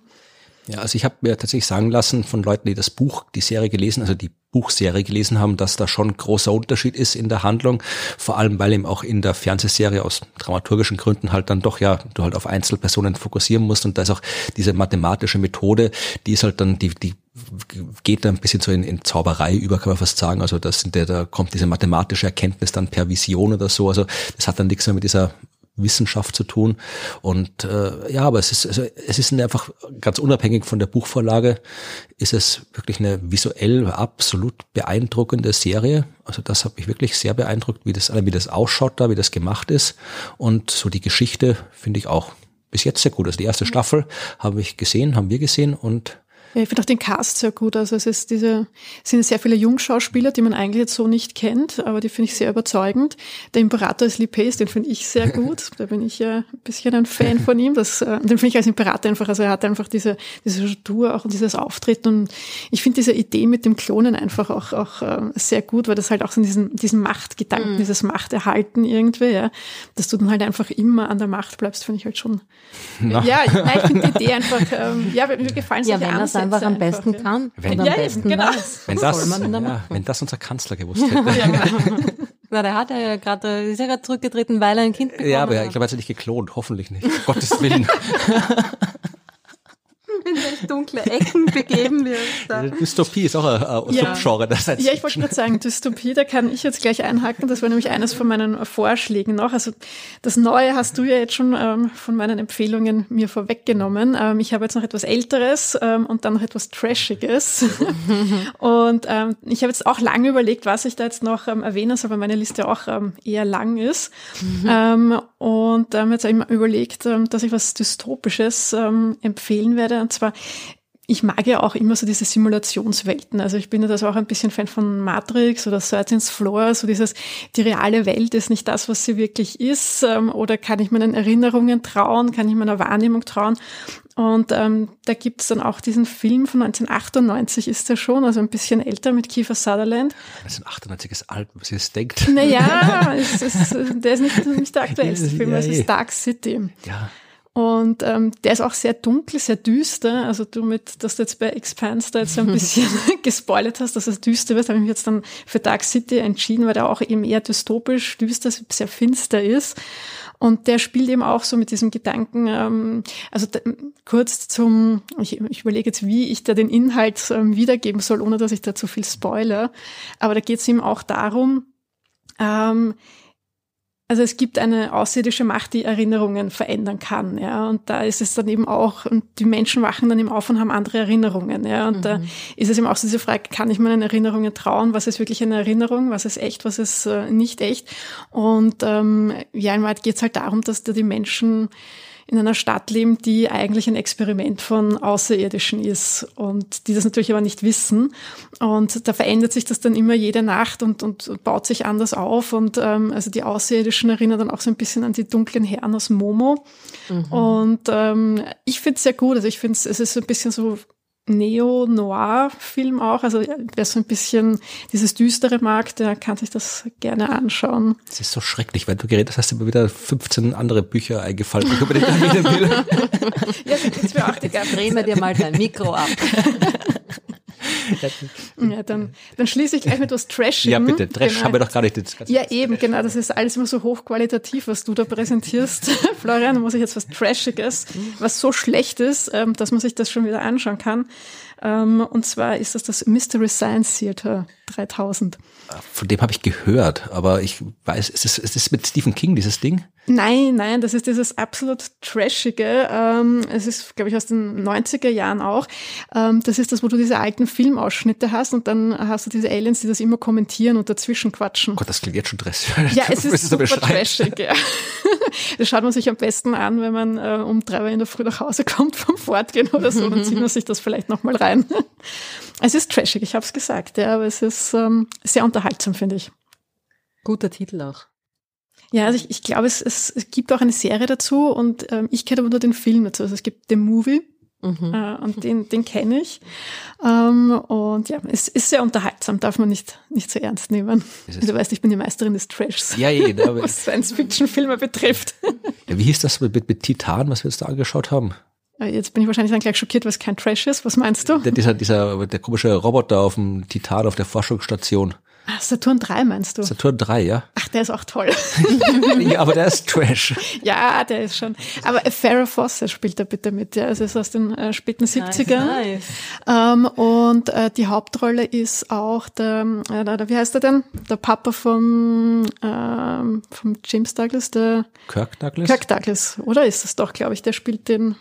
Speaker 1: Ja, also ich habe mir tatsächlich sagen lassen von Leuten, die das Buch, die Serie gelesen, also die Buchserie gelesen haben, dass da schon großer Unterschied ist in der Handlung. Vor allem, weil eben auch in der Fernsehserie aus dramaturgischen Gründen halt dann doch ja, du halt auf Einzelpersonen fokussieren musst und da ist auch diese mathematische Methode, die ist halt dann, die, die geht da ein bisschen so in, in Zauberei über, kann man fast sagen. Also das sind der, da kommt diese mathematische Erkenntnis dann per Vision oder so. Also das hat dann nichts mehr mit dieser Wissenschaft zu tun. Und äh, ja, aber es ist, also, es ist einfach ganz unabhängig von der Buchvorlage, ist es wirklich eine visuell absolut beeindruckende Serie. Also das hat mich wirklich sehr beeindruckt, wie das, wie das ausschaut da, wie das gemacht ist. Und so die Geschichte finde ich auch bis jetzt sehr gut. Also die erste Staffel habe ich gesehen, haben wir gesehen und
Speaker 2: ja, ich finde auch den Cast sehr gut. Also es ist diese, es sind sehr viele Jungschauspieler, die man eigentlich jetzt so nicht kennt, aber die finde ich sehr überzeugend. Der Imperator ist Pace, den finde ich sehr gut. Da bin ich ja ein bisschen ein Fan von ihm. Das, äh, den finde ich als Imperator einfach, also er hat einfach diese, diese Statur auch und dieses Auftreten. Und ich finde diese Idee mit dem Klonen einfach auch, auch äh, sehr gut, weil das halt auch so diesen, diesen Machtgedanken, mhm. dieses Machterhalten irgendwie, ja, dass du dann halt einfach immer an der Macht bleibst, finde ich halt schon. Na. Ja, ich, ich finde die Idee einfach, ähm, ja, mir gefallen
Speaker 3: ja, solche Ansätze einfach am besten einfach, kann
Speaker 1: wenn,
Speaker 3: oder
Speaker 1: am
Speaker 3: ja, besten
Speaker 1: genau. weiß. Wenn das, ja, wenn das unser Kanzler gewusst hätte. ja.
Speaker 3: Na, der hat ja gerade, ist ja gerade zurückgetreten, weil er ein Kind bekommen
Speaker 1: hat. Ja, aber hat. ich glaube, er hat sich nicht geklont, hoffentlich nicht. Gottes Willen.
Speaker 3: in welche dunkle Ecken begeben wir uns da.
Speaker 1: Dystopie ist auch ein, ein ja. Subgenre.
Speaker 2: Das heißt ja, ich wollte gerade sagen, Dystopie, da kann ich jetzt gleich einhaken. Das war nämlich eines von meinen Vorschlägen noch. Also das Neue hast du ja jetzt schon ähm, von meinen Empfehlungen mir vorweggenommen. Ähm, ich habe jetzt noch etwas Älteres ähm, und dann noch etwas Trashiges. und ähm, ich habe jetzt auch lange überlegt, was ich da jetzt noch ähm, erwähnen soll, weil meine Liste auch ähm, eher lang ist. Mhm. Ähm, und ähm, jetzt habe ich mir überlegt, ähm, dass ich was Dystopisches ähm, empfehlen werde. Und zwar, ich mag ja auch immer so diese Simulationswelten. Also ich bin ja das auch ein bisschen Fan von Matrix oder Surgeon's Floor, so dieses, die reale Welt ist nicht das, was sie wirklich ist. Ähm, oder kann ich meinen Erinnerungen trauen, kann ich meiner Wahrnehmung trauen? Und ähm, da gibt's dann auch diesen Film von 1998 ist der schon, also ein bisschen älter mit Kiefer Sutherland.
Speaker 1: 1998 ist alt, was ihr denkt.
Speaker 2: Naja, es ist, der ist nicht, nicht der aktuellste Film, es ist Dark City.
Speaker 1: Ja.
Speaker 2: Und ähm, der ist auch sehr dunkel, sehr düster. Also du mit, dass du jetzt bei Expanse da jetzt ein bisschen gespoilert hast, dass es düster wird, habe ich mich jetzt dann für Dark City entschieden, weil der auch eben eher dystopisch, düster, sehr finster ist. Und der spielt eben auch so mit diesem Gedanken, ähm, also kurz zum, ich, ich überlege jetzt, wie ich da den Inhalt ähm, wiedergeben soll, ohne dass ich da zu viel spoiler. Aber da geht es ihm auch darum, ähm, also es gibt eine außerirdische Macht, die Erinnerungen verändern kann, ja. Und da ist es dann eben auch, und die Menschen wachen dann eben auf und haben andere Erinnerungen, ja. Und mhm. da ist es eben auch so diese Frage, kann ich meinen Erinnerungen trauen? Was ist wirklich eine Erinnerung? Was ist echt? Was ist äh, nicht echt? Und ähm, ja, in Wahrheit geht es halt darum, dass da die Menschen in einer Stadt leben, die eigentlich ein Experiment von Außerirdischen ist und die das natürlich aber nicht wissen. Und da verändert sich das dann immer jede Nacht und, und baut sich anders auf. Und ähm, also die Außerirdischen erinnern dann auch so ein bisschen an die dunklen Herren aus Momo. Mhm. Und ähm, ich finde es sehr gut. Also ich finde es, es ist so ein bisschen so Neo-Noir-Film auch. Also wer so ein bisschen dieses Düstere mag, der kann sich das gerne anschauen.
Speaker 1: Es ist so schrecklich, weil du geredet hast, immer wieder 15 andere Bücher eingefallen, die ich über den erwähnen will.
Speaker 3: ja, jetzt mir auch die Drehen wir dir mal dein Mikro ab.
Speaker 2: ja, dann, dann schließe ich gleich mit was Trashing.
Speaker 1: Ja, bitte. Trash genau. haben wir doch gar nicht. Das
Speaker 2: ja, eben, genau. Das ist alles immer so hochqualitativ, was du da präsentierst. Florian, da muss ich jetzt was Trashiges, was so schlecht ist, ähm, dass man sich das schon wieder anschauen kann. Ähm, und zwar ist das das Mystery Science Theater 3000.
Speaker 1: Von dem habe ich gehört, aber ich weiß, ist es, ist es mit Stephen King, dieses Ding?
Speaker 2: Nein, nein, das ist dieses absolut trashige. Ähm, es ist, glaube ich, aus den 90er Jahren auch. Ähm, das ist das, wo du diese alten Filmausschnitte hast und dann hast du diese Aliens, die das immer kommentieren und dazwischen quatschen.
Speaker 1: Oh Gott, das klingt jetzt schon trashig.
Speaker 2: Ja, es ist super trashig, ja. Das schaut man sich am besten an, wenn man äh, um drei Uhr in der Früh nach Hause kommt vom Fortgehen oder so, dann zieht man sich das vielleicht nochmal rein. Es ist trashig, ich habe es gesagt, ja, aber es ist ähm, sehr unterhaltsam, finde ich.
Speaker 3: Guter Titel auch.
Speaker 2: Ja, also ich, ich glaube, es, es, es gibt auch eine Serie dazu und ähm, ich kenne aber nur den Film dazu. Also es gibt den Movie mhm. äh, und den, den kenne ich. Ähm, und ja, es ist sehr unterhaltsam, darf man nicht, nicht so ernst nehmen. Du weißt, ich bin die Meisterin des Trashs.
Speaker 1: Ja, ja,
Speaker 2: was Science-Fiction-Filme betrifft.
Speaker 1: Ja, wie hieß das mit, mit, mit Titan, was wir jetzt da angeschaut haben?
Speaker 2: Äh, Jetzt bin ich wahrscheinlich dann gleich schockiert, was kein Trash ist. Was meinst du?
Speaker 1: Der, dieser, dieser, der komische Roboter auf dem Titan auf der Forschungsstation.
Speaker 2: Ah, Saturn 3 meinst du?
Speaker 1: Saturn 3, ja.
Speaker 2: Ach, der ist auch toll.
Speaker 1: ja, aber der ist Trash.
Speaker 2: ja, der ist schon. Aber Farrah Fawcett spielt da bitte mit. Ja, es ist aus den äh, späten 70ern.
Speaker 3: Nice,
Speaker 2: Ähm, und äh, die Hauptrolle ist auch der, äh, der, wie heißt er denn? Der Papa vom, ähm, vom James Douglas, der
Speaker 1: Kirk Douglas?
Speaker 2: Kirk Douglas, oder ist das doch, glaube ich, der spielt den.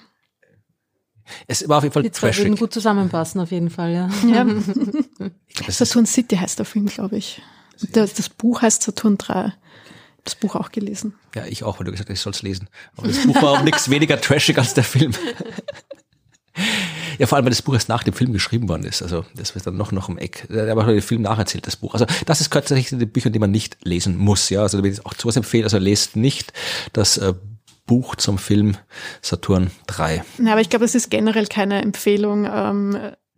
Speaker 1: Es war auf jeden Fall
Speaker 3: Die zwei würden gut zusammenpassen, auf jeden Fall, ja.
Speaker 2: Ja,
Speaker 1: Ich glaub,
Speaker 2: Saturn City heißt der Film, glaube ich. Das, das Buch heißt Saturn 3. Das Buch auch gelesen.
Speaker 1: ja, ich auch, weil du gesagt hast, ich soll es lesen. Aber das Buch war auch nichts weniger trashig als der Film. Ja, vor allem, weil das Buch erst nach dem Film geschrieben worden ist. Also das wird dann noch noch im Eck. Aber der Film nacherzählt, das Buch. Also das ist tatsächlich zu den Büchern, die man nicht lesen muss. Ja, also da will ich auch sowas empfehlen. Also lest nicht das äh, Buch zum Film Saturn 3.
Speaker 2: Ja, aber ich glaube, es ist generell keine Empfehlung, ähm,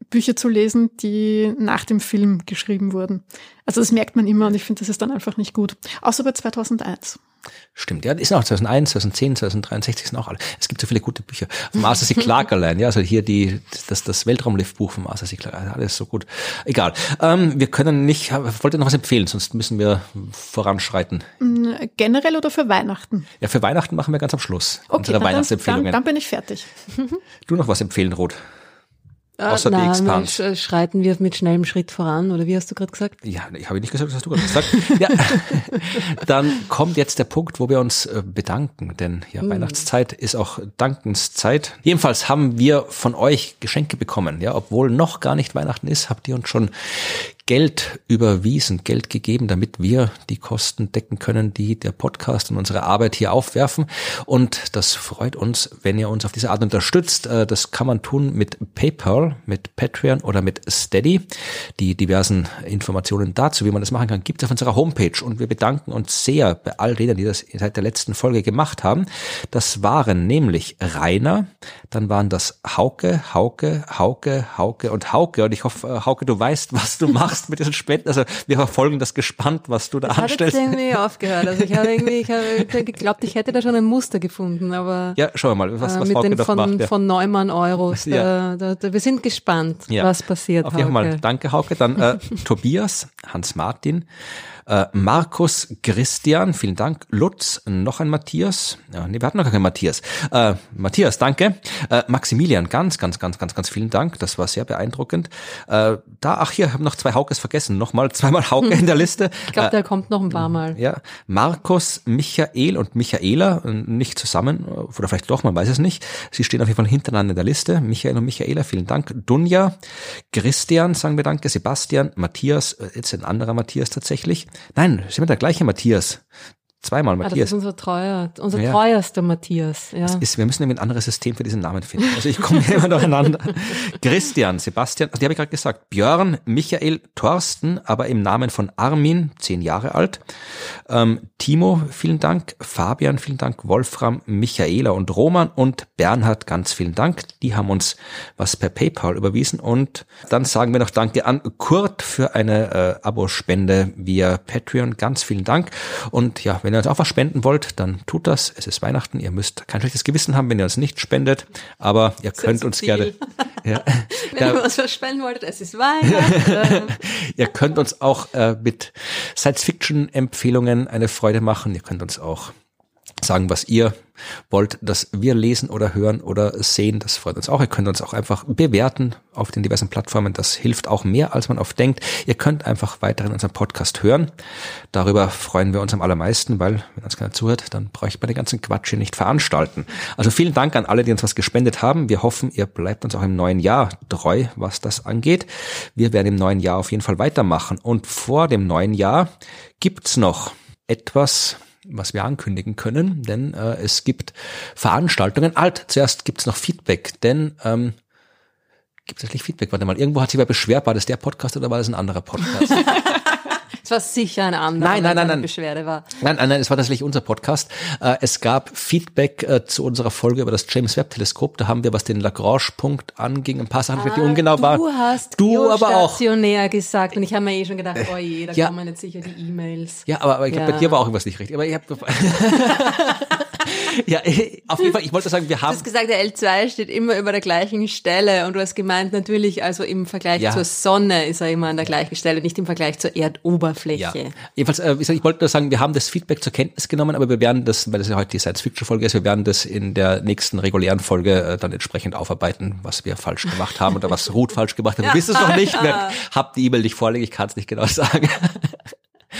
Speaker 2: Bücher zu lesen, die nach dem Film geschrieben wurden. Also das merkt man immer und ich finde, das ist dann einfach nicht gut. Außer bei 2001.
Speaker 1: Stimmt, ja, ist auch 2001, 2010, 2063 sind auch alle. Es gibt so viele gute Bücher. Vom Arthur C. Clarke allein, ja, also hier die, das, das Weltraumliftbuch vom Arthur C. Clarke, alles so gut. Egal. Ähm, wir können nicht, wollt ihr noch was empfehlen, sonst müssen wir voranschreiten.
Speaker 2: Generell oder für Weihnachten?
Speaker 1: Ja, für Weihnachten machen wir ganz am Schluss
Speaker 2: Okay,
Speaker 1: unsere
Speaker 2: dann, dann,
Speaker 1: Weihnachtsempfehlungen.
Speaker 2: dann bin ich fertig.
Speaker 1: du noch was empfehlen, Rot? Außer die
Speaker 3: Na,
Speaker 1: Expans.
Speaker 3: sch- schreiten wir mit schnellem Schritt voran, oder wie hast du gerade gesagt?
Speaker 1: Ja, ich habe nicht gesagt, das hast du gerade gesagt. ja. Dann kommt jetzt der Punkt, wo wir uns äh, bedanken, denn ja, Weihnachtszeit ist auch Dankenszeit. Jedenfalls haben wir von euch Geschenke bekommen, ja, obwohl noch gar nicht Weihnachten ist, habt ihr uns schon Geld überwiesen, Geld gegeben, damit wir die Kosten decken können, die der Podcast und unsere Arbeit hier aufwerfen. Und das freut uns, wenn ihr uns auf diese Art unterstützt. Äh, Das kann man tun mit PayPal, mit Patreon oder mit Steady. Die diversen Informationen dazu, wie man das machen kann, gibt es auf unserer Homepage. Und wir bedanken uns sehr bei all denen, die das seit der letzten Folge gemacht haben. Das waren nämlich Rainer, dann waren das Hauke, Hauke, Hauke, Hauke und Hauke. Und ich hoffe, äh, Hauke, du weißt, was du machst mit diesen Spenden. Also wir verfolgen das gespannt, was du da
Speaker 3: jetzt
Speaker 1: anstellst.
Speaker 3: irgendwie aufgehört. Also ich habe irgendwie, ich habe geglaubt, ich hätte da schon ein Muster gefunden, aber
Speaker 1: Ja, schauen wir mal, was,
Speaker 3: äh,
Speaker 1: was
Speaker 3: mit
Speaker 1: Hauke
Speaker 3: den von,
Speaker 1: macht. Ja.
Speaker 3: von Neumann Euros. Da, da, da, wir sind gespannt,
Speaker 1: Ja.
Speaker 3: was passiert.
Speaker 1: Auf jeden Fall. Danke, Hauke. Dann äh, Tobias, Hans-Martin, äh, Markus, Christian, vielen Dank. Lutz, noch ein Matthias. Ja, nee, wir hatten noch gar keinen Matthias. Äh, Matthias, danke. Äh, Maximilian, ganz, ganz, ganz, ganz, ganz vielen Dank. Das war sehr beeindruckend. Äh, da, ach hier, ich habe noch zwei Haukes vergessen. Nochmal zweimal Hauke in der Liste.
Speaker 3: Ich glaube, der kommt noch ein paar Mal.
Speaker 1: Ja, Markus, Michael und Michaela, äh, nicht zusammen, äh, oder vielleicht doch, man weiß es nicht. Sie stehen auf jeden Fall hintereinander in der Liste. Michael und Michaela, vielen Dank. Dunja, Christian, sagen wir danke. Sebastian, Matthias, äh, jetzt ein anderer Matthias tatsächlich. Nein, sind wir der gleiche Matthias. Zweimal
Speaker 3: Ah, das
Speaker 1: Matthias.
Speaker 3: ist unser treuer, unser
Speaker 1: Ja.
Speaker 3: treuerster Matthias. Ja.
Speaker 1: ist, wir müssen ein anderes System für diesen Namen finden. Also ich komme immer durcheinander. Christian, Sebastian, also die habe ich gerade gesagt. Björn, Michael, Thorsten, aber im Namen von Armin, zehn Jahre alt. Ähm, Timo, vielen Dank. Fabian, vielen Dank. Wolfram, Michaela und Roman und Bernhard, ganz vielen Dank. Die haben uns was per PayPal überwiesen. Und dann sagen wir noch Danke an Kurt für eine äh, Abospende via Patreon. Ganz vielen Dank. Und ja, wenn ihr uns auch was spenden wollt, dann tut das. Es ist Weihnachten. Ihr müsst kein schlechtes Gewissen haben, wenn ihr uns nicht spendet. Aber ihr könnt
Speaker 3: zu
Speaker 1: uns
Speaker 3: viel.
Speaker 1: gerne, ja,
Speaker 3: Wenn
Speaker 1: Ja.
Speaker 3: ihr was verspenden wolltet, es ist Weihnachten.
Speaker 1: ihr könnt uns auch äh, mit Science-Fiction-Empfehlungen eine Freude machen. Ihr könnt uns auch sagen, was ihr wollt, dass wir lesen oder hören oder sehen. Das freut uns auch. Ihr könnt uns auch einfach bewerten auf den diversen Plattformen. Das hilft auch mehr, als man oft denkt. Ihr könnt einfach weiterhin unseren Podcast hören. Darüber freuen wir uns am allermeisten, weil, wenn uns keiner zuhört, dann bräuchte man den ganzen Quatsch hier nicht veranstalten. Also vielen Dank an alle, die uns was gespendet haben. Wir hoffen, ihr bleibt uns auch im neuen Jahr treu, was das angeht. Wir werden im neuen Jahr auf jeden Fall weitermachen. Und vor dem neuen Jahr gibt's noch etwas, was wir ankündigen können, denn äh, es gibt Veranstaltungen. Alt, zuerst gibt's noch Feedback, denn ähm, gibt es tatsächlich Feedback? Warte mal, irgendwo hat sich wer beschwert, war das der Podcast oder war das ein anderer Podcast?
Speaker 3: Es war sicher ein anderer,
Speaker 1: Nein, nein, nein,
Speaker 3: eine
Speaker 1: nein.
Speaker 3: Beschwerde war.
Speaker 1: Nein, nein, nein, es war tatsächlich unser Podcast. Äh, Es gab Feedback äh, zu unserer Folge über das James Webb Teleskop. Da haben wir, was den Lagrange-Punkt anging, ein paar Sachen, die ungenau waren.
Speaker 3: Du hast
Speaker 1: du aber auch.
Speaker 3: stationär gesagt und ich habe mir eh schon gedacht, oh je, da
Speaker 1: Ja.
Speaker 3: kommen jetzt sicher die E-Mails.
Speaker 1: Ja, aber, aber ich glaube,
Speaker 3: Ja.
Speaker 1: bei dir war auch irgendwas nicht richtig. Aber ich habe ja, auf jeden Fall, ich wollte sagen, wir haben.
Speaker 3: Du hast gesagt, der L2 steht immer über der gleichen Stelle und du hast gemeint, natürlich, also im Vergleich ja. zur Sonne ist er immer an der gleichen Stelle, nicht im Vergleich zur Erdoberfläche. Ja.
Speaker 1: Jedenfalls, äh, ich wollte nur sagen, wir haben das Feedback zur Kenntnis genommen, aber wir werden das, weil das ja heute die Science-Fiction-Folge ist, wir werden das in der nächsten regulären Folge äh, dann entsprechend aufarbeiten, was wir falsch gemacht haben oder was Ruth falsch gemacht hat. Wir wissen es noch nicht. Haben die E-Mail nicht vorliegen, ich kann es nicht genau sagen.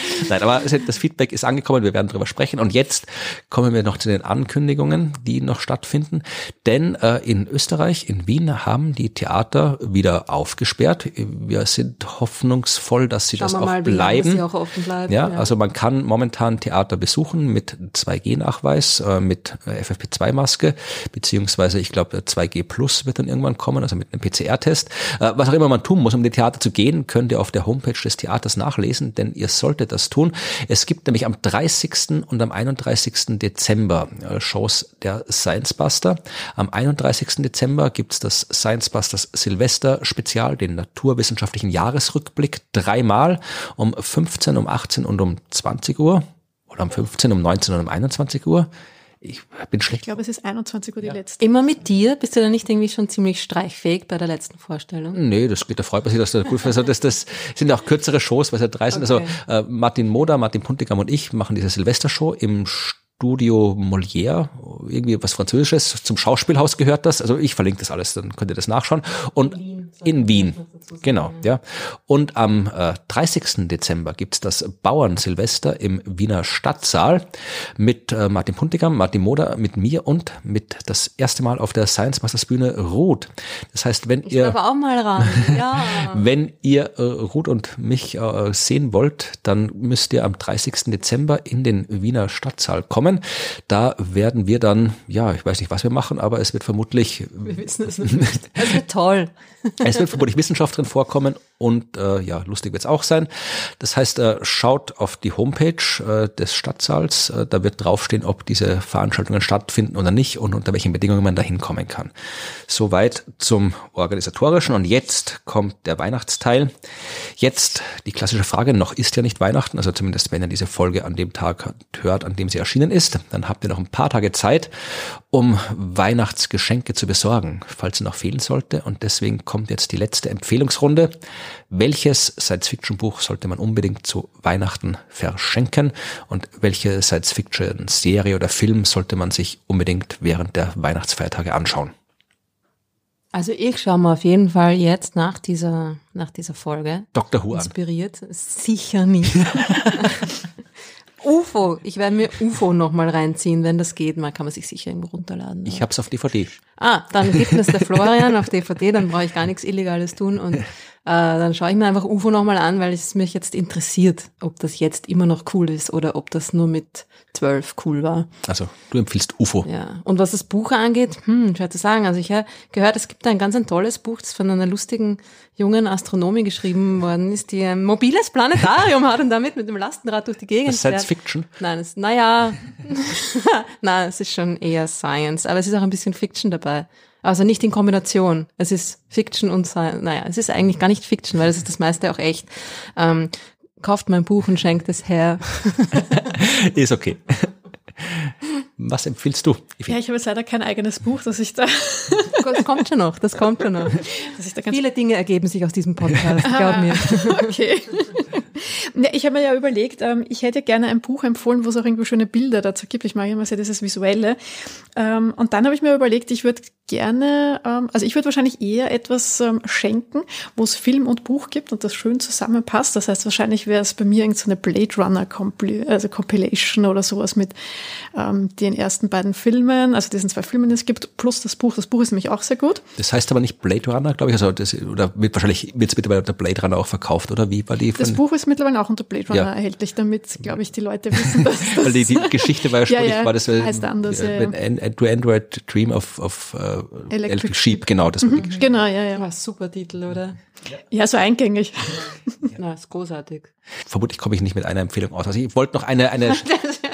Speaker 1: Nein, aber das Feedback ist angekommen, wir werden darüber sprechen. Und jetzt kommen wir noch zu den Ankündigungen, die noch stattfinden. Denn äh, in Österreich, in Wien, haben die Theater wieder aufgesperrt. Wir sind hoffnungsvoll, dass sie Schauen das auch mal, bleiben. Sie auch offen bleiben ja, ja, also man kann momentan Theater besuchen mit 2G-Nachweis, äh, mit FFP2-Maske, beziehungsweise ich glaube 2G Plus wird dann irgendwann kommen, also mit einem PCR-Test. Äh, was auch immer man tun muss, um in die Theater zu gehen, könnt ihr auf der Homepage des Theaters nachlesen, denn ihr solltet das tun. Es gibt nämlich am 30. und am 31. Dezember Shows der Science Buster. Am 31. Dezember gibt's das Science Busters Silvester Spezial, den naturwissenschaftlichen Jahresrückblick, dreimal um 15, um 18 und um 20 Uhr oder um 15, um 19 und um 21 Uhr ich bin schlecht.
Speaker 2: Ich glaube, es ist 21 Uhr die ja. letzte.
Speaker 3: Immer mit dir? Bist du da nicht irgendwie schon ziemlich streichfähig bei der letzten Vorstellung?
Speaker 1: Nee, das geht, da freut man sich, dass du gut also das, das sind auch kürzere Shows, weil es ja drei sind. Also, okay. Also äh, Martin Moda, Martin Puntigam und ich machen diese Silvestershow im Studio Molière, irgendwie was Französisches, zum Schauspielhaus gehört das. Also ich verlinke das alles, dann könnt ihr das nachschauen. Und in Wien. Genau, ja. Und am äh, 30. Dezember gibt's das Bauernsilvester im Wiener Stadtsaal mit äh, Martin Puntigam, Martin Moder, mit mir und mit das erste Mal auf der Science Masters Bühne Ruth. Das heißt, wenn
Speaker 3: ich
Speaker 1: ihr
Speaker 3: aber auch mal ran. Ja.
Speaker 1: wenn ihr äh, Ruth und mich äh, sehen wollt, dann müsst ihr am 30. Dezember in den Wiener Stadtsaal kommen. Da werden wir dann, ja, ich weiß nicht, was wir machen, aber es wird vermutlich
Speaker 3: wir wissen es nicht. Es wird toll.
Speaker 1: Es wird vermutlich Wissenschaft drin vorkommen und äh, ja, lustig wird es auch sein. Das heißt, äh, schaut auf die Homepage äh, des Stadtsaals, äh, da wird draufstehen, ob diese Veranstaltungen stattfinden oder nicht und unter welchen Bedingungen man da hinkommen kann. Soweit zum organisatorischen und jetzt kommt der Weihnachtsteil. Jetzt die klassische Frage, noch ist ja nicht Weihnachten, also zumindest wenn ihr diese Folge an dem Tag hört, an dem sie erschienen ist, dann habt ihr noch ein paar Tage Zeit, um Weihnachtsgeschenke zu besorgen, falls sie noch fehlen sollte und deswegen kommt jetzt die letzte Empfehlungsrunde. Welches Science-Fiction-Buch sollte man unbedingt zu Weihnachten verschenken und welche Science-Fiction-Serie oder Film sollte man sich unbedingt während der Weihnachtsfeiertage anschauen?
Speaker 3: Also ich schaue mir auf jeden Fall jetzt nach dieser, nach dieser Folge.
Speaker 1: Dr. Who
Speaker 3: Inspiriert. Sicher nicht. UFO. Ich werde mir UFO nochmal reinziehen, wenn das geht. Man kann man sich sicher irgendwo runterladen.
Speaker 1: Ich hab's auf DVD.
Speaker 3: Ah, dann gibt es der Florian auf DVD, dann brauche ich gar nichts Illegales tun und dann schaue ich mir einfach UFO nochmal an, weil es mich jetzt interessiert, ob das jetzt immer noch cool ist oder ob das nur mit zwölf cool war.
Speaker 1: Also du empfiehlst UFO.
Speaker 3: Ja. Und was das Buch angeht, hm, schwer zu sagen. Also ich habe gehört, es gibt ein ganz ein tolles Buch, das von einer lustigen jungen Astronomin geschrieben worden ist, die ein mobiles Planetarium hat und damit mit dem Lastenrad durch die Gegend
Speaker 1: das Science Fiction?
Speaker 3: Nein, es, naja, nein, es ist schon eher Science, aber es ist auch ein bisschen Fiction dabei. Also nicht in Kombination. Es ist Fiction und Science. Naja, es ist eigentlich gar nicht Fiction, weil es ist das meiste auch echt. Ähm, kauft mein Buch und schenkt es her.
Speaker 1: ist okay. Was empfiehlst du?
Speaker 2: Ja, ich habe jetzt leider kein eigenes Buch, dass ich da.
Speaker 3: Das kommt schon noch, das kommt schon noch. Viele Dinge ergeben sich aus diesem Podcast, glaub mir.
Speaker 2: Okay. Ja, ich habe mir ja überlegt, ähm, ich hätte gerne ein Buch empfohlen, wo es auch irgendwie schöne Bilder dazu gibt. Ich mag immer sehr dieses Visuelle. Ähm, und dann habe ich mir überlegt, ich würde gerne, ähm, also ich würde wahrscheinlich eher etwas schenken, wo es Film und Buch gibt und das schön zusammenpasst. Das heißt, wahrscheinlich wäre es bei mir irgendeine so Blade Runner Compil also Compilation oder sowas mit den ersten beiden Filmen, also diesen zwei Filmen, die es gibt, plus das Buch. Das Buch ist nämlich auch sehr gut.
Speaker 1: Das heißt aber nicht Blade Runner, glaube ich, also das, oder wird wahrscheinlich wird es mittlerweile der Blade Runner auch verkauft oder wie war die?
Speaker 2: das Buch ist mittlerweile auch unter Blade Runner ja. erhältlich, damit, glaube ich, die Leute wissen, dass
Speaker 1: das... Weil die, die Geschichte war ja schon, ja, ja, war das,
Speaker 2: äh, heißt anders,
Speaker 1: äh, ja. Wenn Android Dream of, of uh, Electric, Electric Sheep, genau, das war die
Speaker 2: mhm. Geschichte. Genau, ja, ja.
Speaker 3: War super Titel, oder?
Speaker 2: Ja, so eingängig.
Speaker 3: Na, ist großartig.
Speaker 1: Vermutlich komme ich nicht mit einer Empfehlung aus. Also ich wollte noch eine, eine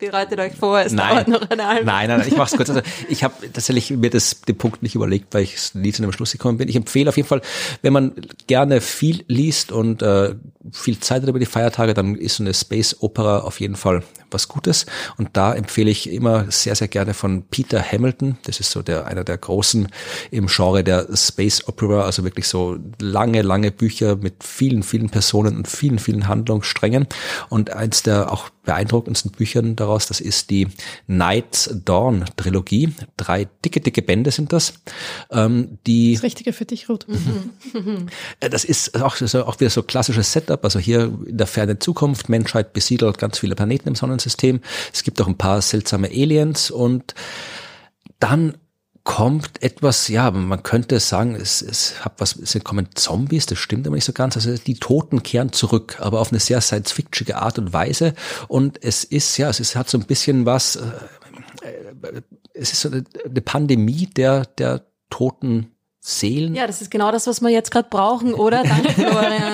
Speaker 3: Bereitet euch vor, es
Speaker 1: nein,
Speaker 3: dauert noch eine halbe
Speaker 1: Nein, nein, nein, ich mach's kurz. Also ich habe tatsächlich mir das den Punkt nicht überlegt, weil ich nie zu einem Schluss gekommen bin. Ich empfehle auf jeden Fall, wenn man gerne viel liest und äh, viel Zeit hat über die Feiertage, dann ist so eine Space Opera auf jeden Fall was Gutes. Und da empfehle ich immer sehr, sehr gerne von Peter Hamilton. Das ist so der, einer der großen im Genre der Space Opera, also wirklich so lange, lange Bücher mit vielen, vielen Personen und vielen, vielen Handlungssträngen. Und eins der auch beeindruckendsten Büchern daraus, das ist die Night's Dawn Trilogie. Drei dicke, dicke Bände sind das. Ähm, die
Speaker 2: das Richtige für dich, Ruth.
Speaker 1: Äh, das ist auch, auch wieder so klassisches Setup. Also hier in der fernen Zukunft, Menschheit besiedelt ganz viele Planeten im Sonnensystem. Es gibt auch ein paar seltsame Aliens und dann kommt etwas, ja, man könnte sagen, es, es hat was, es kommen Zombies, das stimmt aber nicht so ganz. Also die Toten kehren zurück, aber auf eine sehr science-fictionige Art und Weise. Und es ist, ja, es ist, hat so ein bisschen was, äh, äh es ist so eine, eine Pandemie der, der toten Seelen.
Speaker 3: Ja, das ist genau das, was wir jetzt gerade brauchen, oder? Danke, Florian.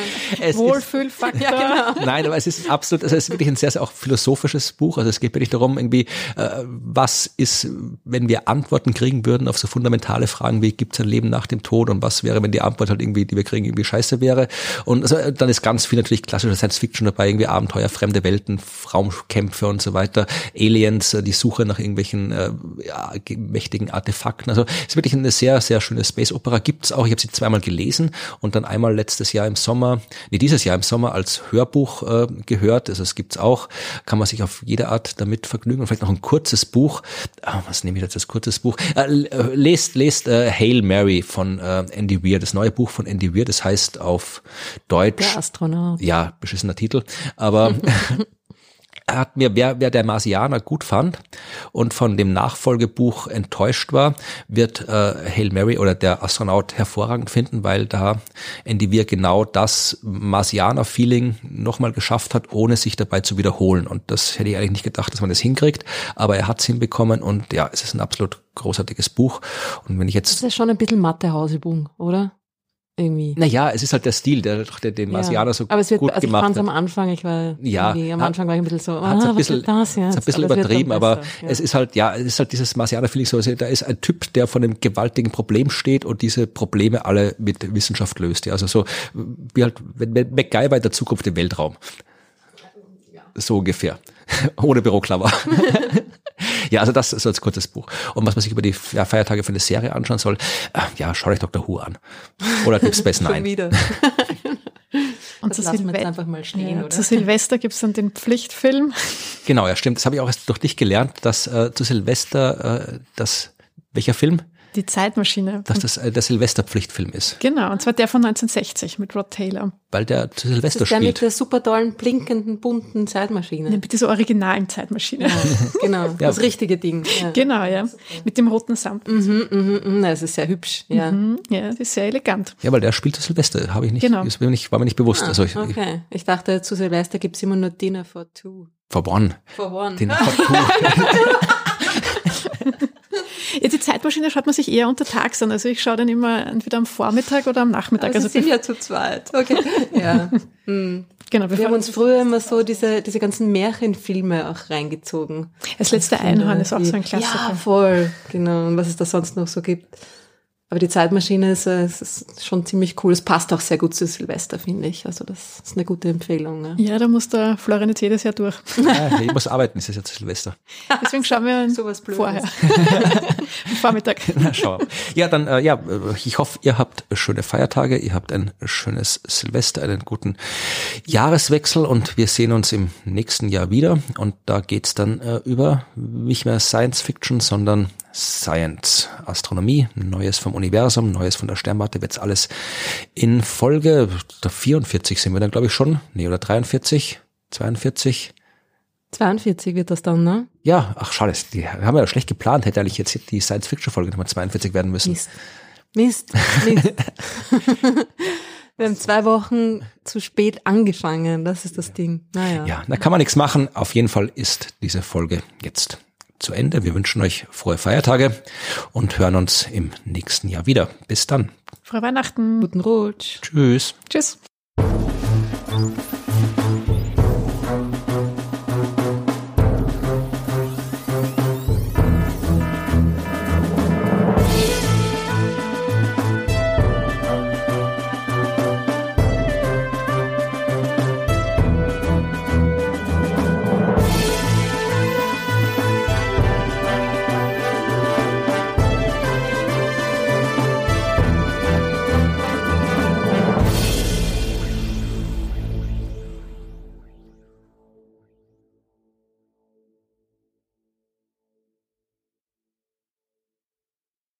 Speaker 2: Wohlfühlfaktor.
Speaker 1: Ja, genau. Nein, aber es ist absolut, also es ist wirklich ein sehr, sehr auch philosophisches Buch. Also es geht wirklich darum, irgendwie, äh, was ist, wenn wir Antworten kriegen würden auf so fundamentale Fragen wie, gibt es ein Leben nach dem Tod und was wäre, wenn die Antwort halt irgendwie, die wir kriegen, irgendwie scheiße wäre. Und also, dann ist ganz viel natürlich klassische Science Fiction dabei, irgendwie Abenteuer, fremde Welten, Raumkämpfe und so weiter, Aliens, äh, die Suche nach irgendwelchen äh, ja, mächtigen Artefakten. Also es ist wirklich eine sehr, sehr schöne Space Opera gibt's auch. Ich habe sie zweimal gelesen und dann einmal letztes Jahr im Sommer, nee, dieses Jahr im Sommer als Hörbuch äh, gehört. Also es gibt's auch, kann man sich auf jede Art damit vergnügen. Und vielleicht noch ein kurzes Buch. Ah, was nehme ich jetzt als kurzes Buch? Äh, lest lest äh, Hail Mary von äh, Andy Weir, das neue Buch von Andy Weir. Das heißt auf Deutsch.
Speaker 3: Der Astronaut.
Speaker 1: Ja, beschissener Titel. Aber er hat mir, wer, wer der Marsianer gut fand und von dem Nachfolgebuch enttäuscht war, wird äh, Hail Mary oder der Astronaut hervorragend finden, weil da Weir genau das Marsianer-Feeling nochmal geschafft hat, ohne sich dabei zu wiederholen. Und das hätte ich eigentlich nicht gedacht, dass man das hinkriegt, aber er hat es hinbekommen und ja, es ist ein absolut großartiges Buch. Und wenn ich jetzt...
Speaker 3: Das ist schon ein bisschen Mathe-Hausübung, oder? Irgendwie.
Speaker 1: Naja, es ist halt der Stil, der, der den Marsianer ja. so
Speaker 3: Aber es wird,
Speaker 1: gut
Speaker 3: also
Speaker 1: gemacht
Speaker 3: ich am Anfang, ich war
Speaker 1: ja,
Speaker 3: am Anfang war ich ein bisschen so,
Speaker 1: ah, ein bisschen,
Speaker 3: das jetzt?
Speaker 1: ein bisschen
Speaker 3: aber
Speaker 1: übertrieben, aber
Speaker 3: ja.
Speaker 1: es ist halt, ja, es ist halt dieses Marsianer-Feeling so, also da ist ein Typ, der von einem gewaltigen Problem steht und diese Probleme alle mit Wissenschaft löst. Ja, also so, wie halt, wenn MacGyver in der Zukunft im Weltraum. So ungefähr. Ohne Büroklammer. ja, also das ist als kurzes Buch. Und was man sich über die Feiertage für eine Serie anschauen soll, äh, ja, schau euch Dr. Who an. Oder Deep Space Nine.
Speaker 3: wieder.
Speaker 2: Und zu, Silve
Speaker 3: einfach mal stehen,
Speaker 2: ja, zu Silvester gibt's dann den Pflichtfilm.
Speaker 1: Genau, ja, stimmt. Das habe ich auch erst durch dich gelernt, dass äh, zu Silvester äh, das welcher Film?
Speaker 2: Die Zeitmaschine.
Speaker 1: Dass das äh, der Silvesterpflichtfilm ist.
Speaker 2: Genau, und zwar der von 1960 mit Rod Taylor.
Speaker 1: Weil der zu Silvester
Speaker 3: das ist der
Speaker 1: spielt.
Speaker 3: mit der super tollen, blinkenden, bunten Zeitmaschine.
Speaker 2: Ja, mit dieser originalen Zeitmaschine.
Speaker 3: Ja, genau, das richtige Ding. Ja.
Speaker 2: Genau, ja. Mit dem roten Samt.
Speaker 3: Mhm, mhm, mhm, das ist sehr hübsch. Ja,
Speaker 2: mhm, ja das ist sehr elegant.
Speaker 1: Ja, weil der spielt zu Silvester, habe ich nicht,
Speaker 2: Genau.
Speaker 1: das war mir nicht, war mir nicht bewusst.
Speaker 3: Ah,
Speaker 1: also ich,
Speaker 3: okay. Ich dachte, zu Silvester gibt's immer nur Dinner for two.
Speaker 1: for one.
Speaker 3: For one.
Speaker 1: Den Tattoo.
Speaker 2: Ja, die Zeitmaschine schaut man sich eher untertags an. Also ich schaue dann immer entweder am Vormittag oder am Nachmittag.
Speaker 3: Also
Speaker 2: Also,
Speaker 3: Sie sind ja zu zweit. Okay. Ja. Hm.
Speaker 2: genau,
Speaker 3: Wir haben uns früher immer so diese, diese ganzen Märchenfilme auch reingezogen.
Speaker 2: das letzte Einhorn ist auch so ein
Speaker 3: Ja,
Speaker 2: Klassiker.
Speaker 3: voll. Genau. Und was es da sonst noch so gibt. Aber die Zeitmaschine ist, äh, ist schon ziemlich cool. Es passt auch sehr gut zu Silvester, finde ich. Also das ist eine gute Empfehlung. Ne?
Speaker 2: Ja, da muss der Florian jetzt jedes Jahr durch.
Speaker 1: ja, ich muss arbeiten, es ist jetzt Silvester.
Speaker 2: Deswegen schauen wir ihn
Speaker 3: Sowas Blödes.
Speaker 2: vorher. Vormittag.
Speaker 1: Na, schau. Ja, dann, äh, ja, ich hoffe, ihr habt schöne Feiertage, ihr habt ein schönes Silvester, einen guten Jahreswechsel und wir sehen uns im nächsten Jahr wieder. Und da geht's dann äh, über nicht mehr Science Fiction, sondern Science, Astronomie, Neues vom Universum, Neues von der Sternwarte, wird's alles in Folge der 44 sind wir dann, glaube ich, schon. Nee, oder 43, 42.
Speaker 3: 42 wird das dann, ne?
Speaker 1: Ja, ach schade, die haben wir ja schlecht geplant, hätte eigentlich jetzt die Science-Fiction-Folge Nummer 42 werden müssen.
Speaker 3: Mist. Mist. Mist. Wir haben zwei Wochen zu spät angefangen, das ist das Ding. Naja.
Speaker 1: Ja, da kann man nichts machen. Auf jeden Fall ist diese Folge jetzt zu Ende. Wir wünschen euch frohe Feiertage und hören uns im nächsten Jahr wieder. Bis dann.
Speaker 2: Frohe Weihnachten.
Speaker 3: Guten Rutsch.
Speaker 1: Tschüss.
Speaker 2: Tschüss.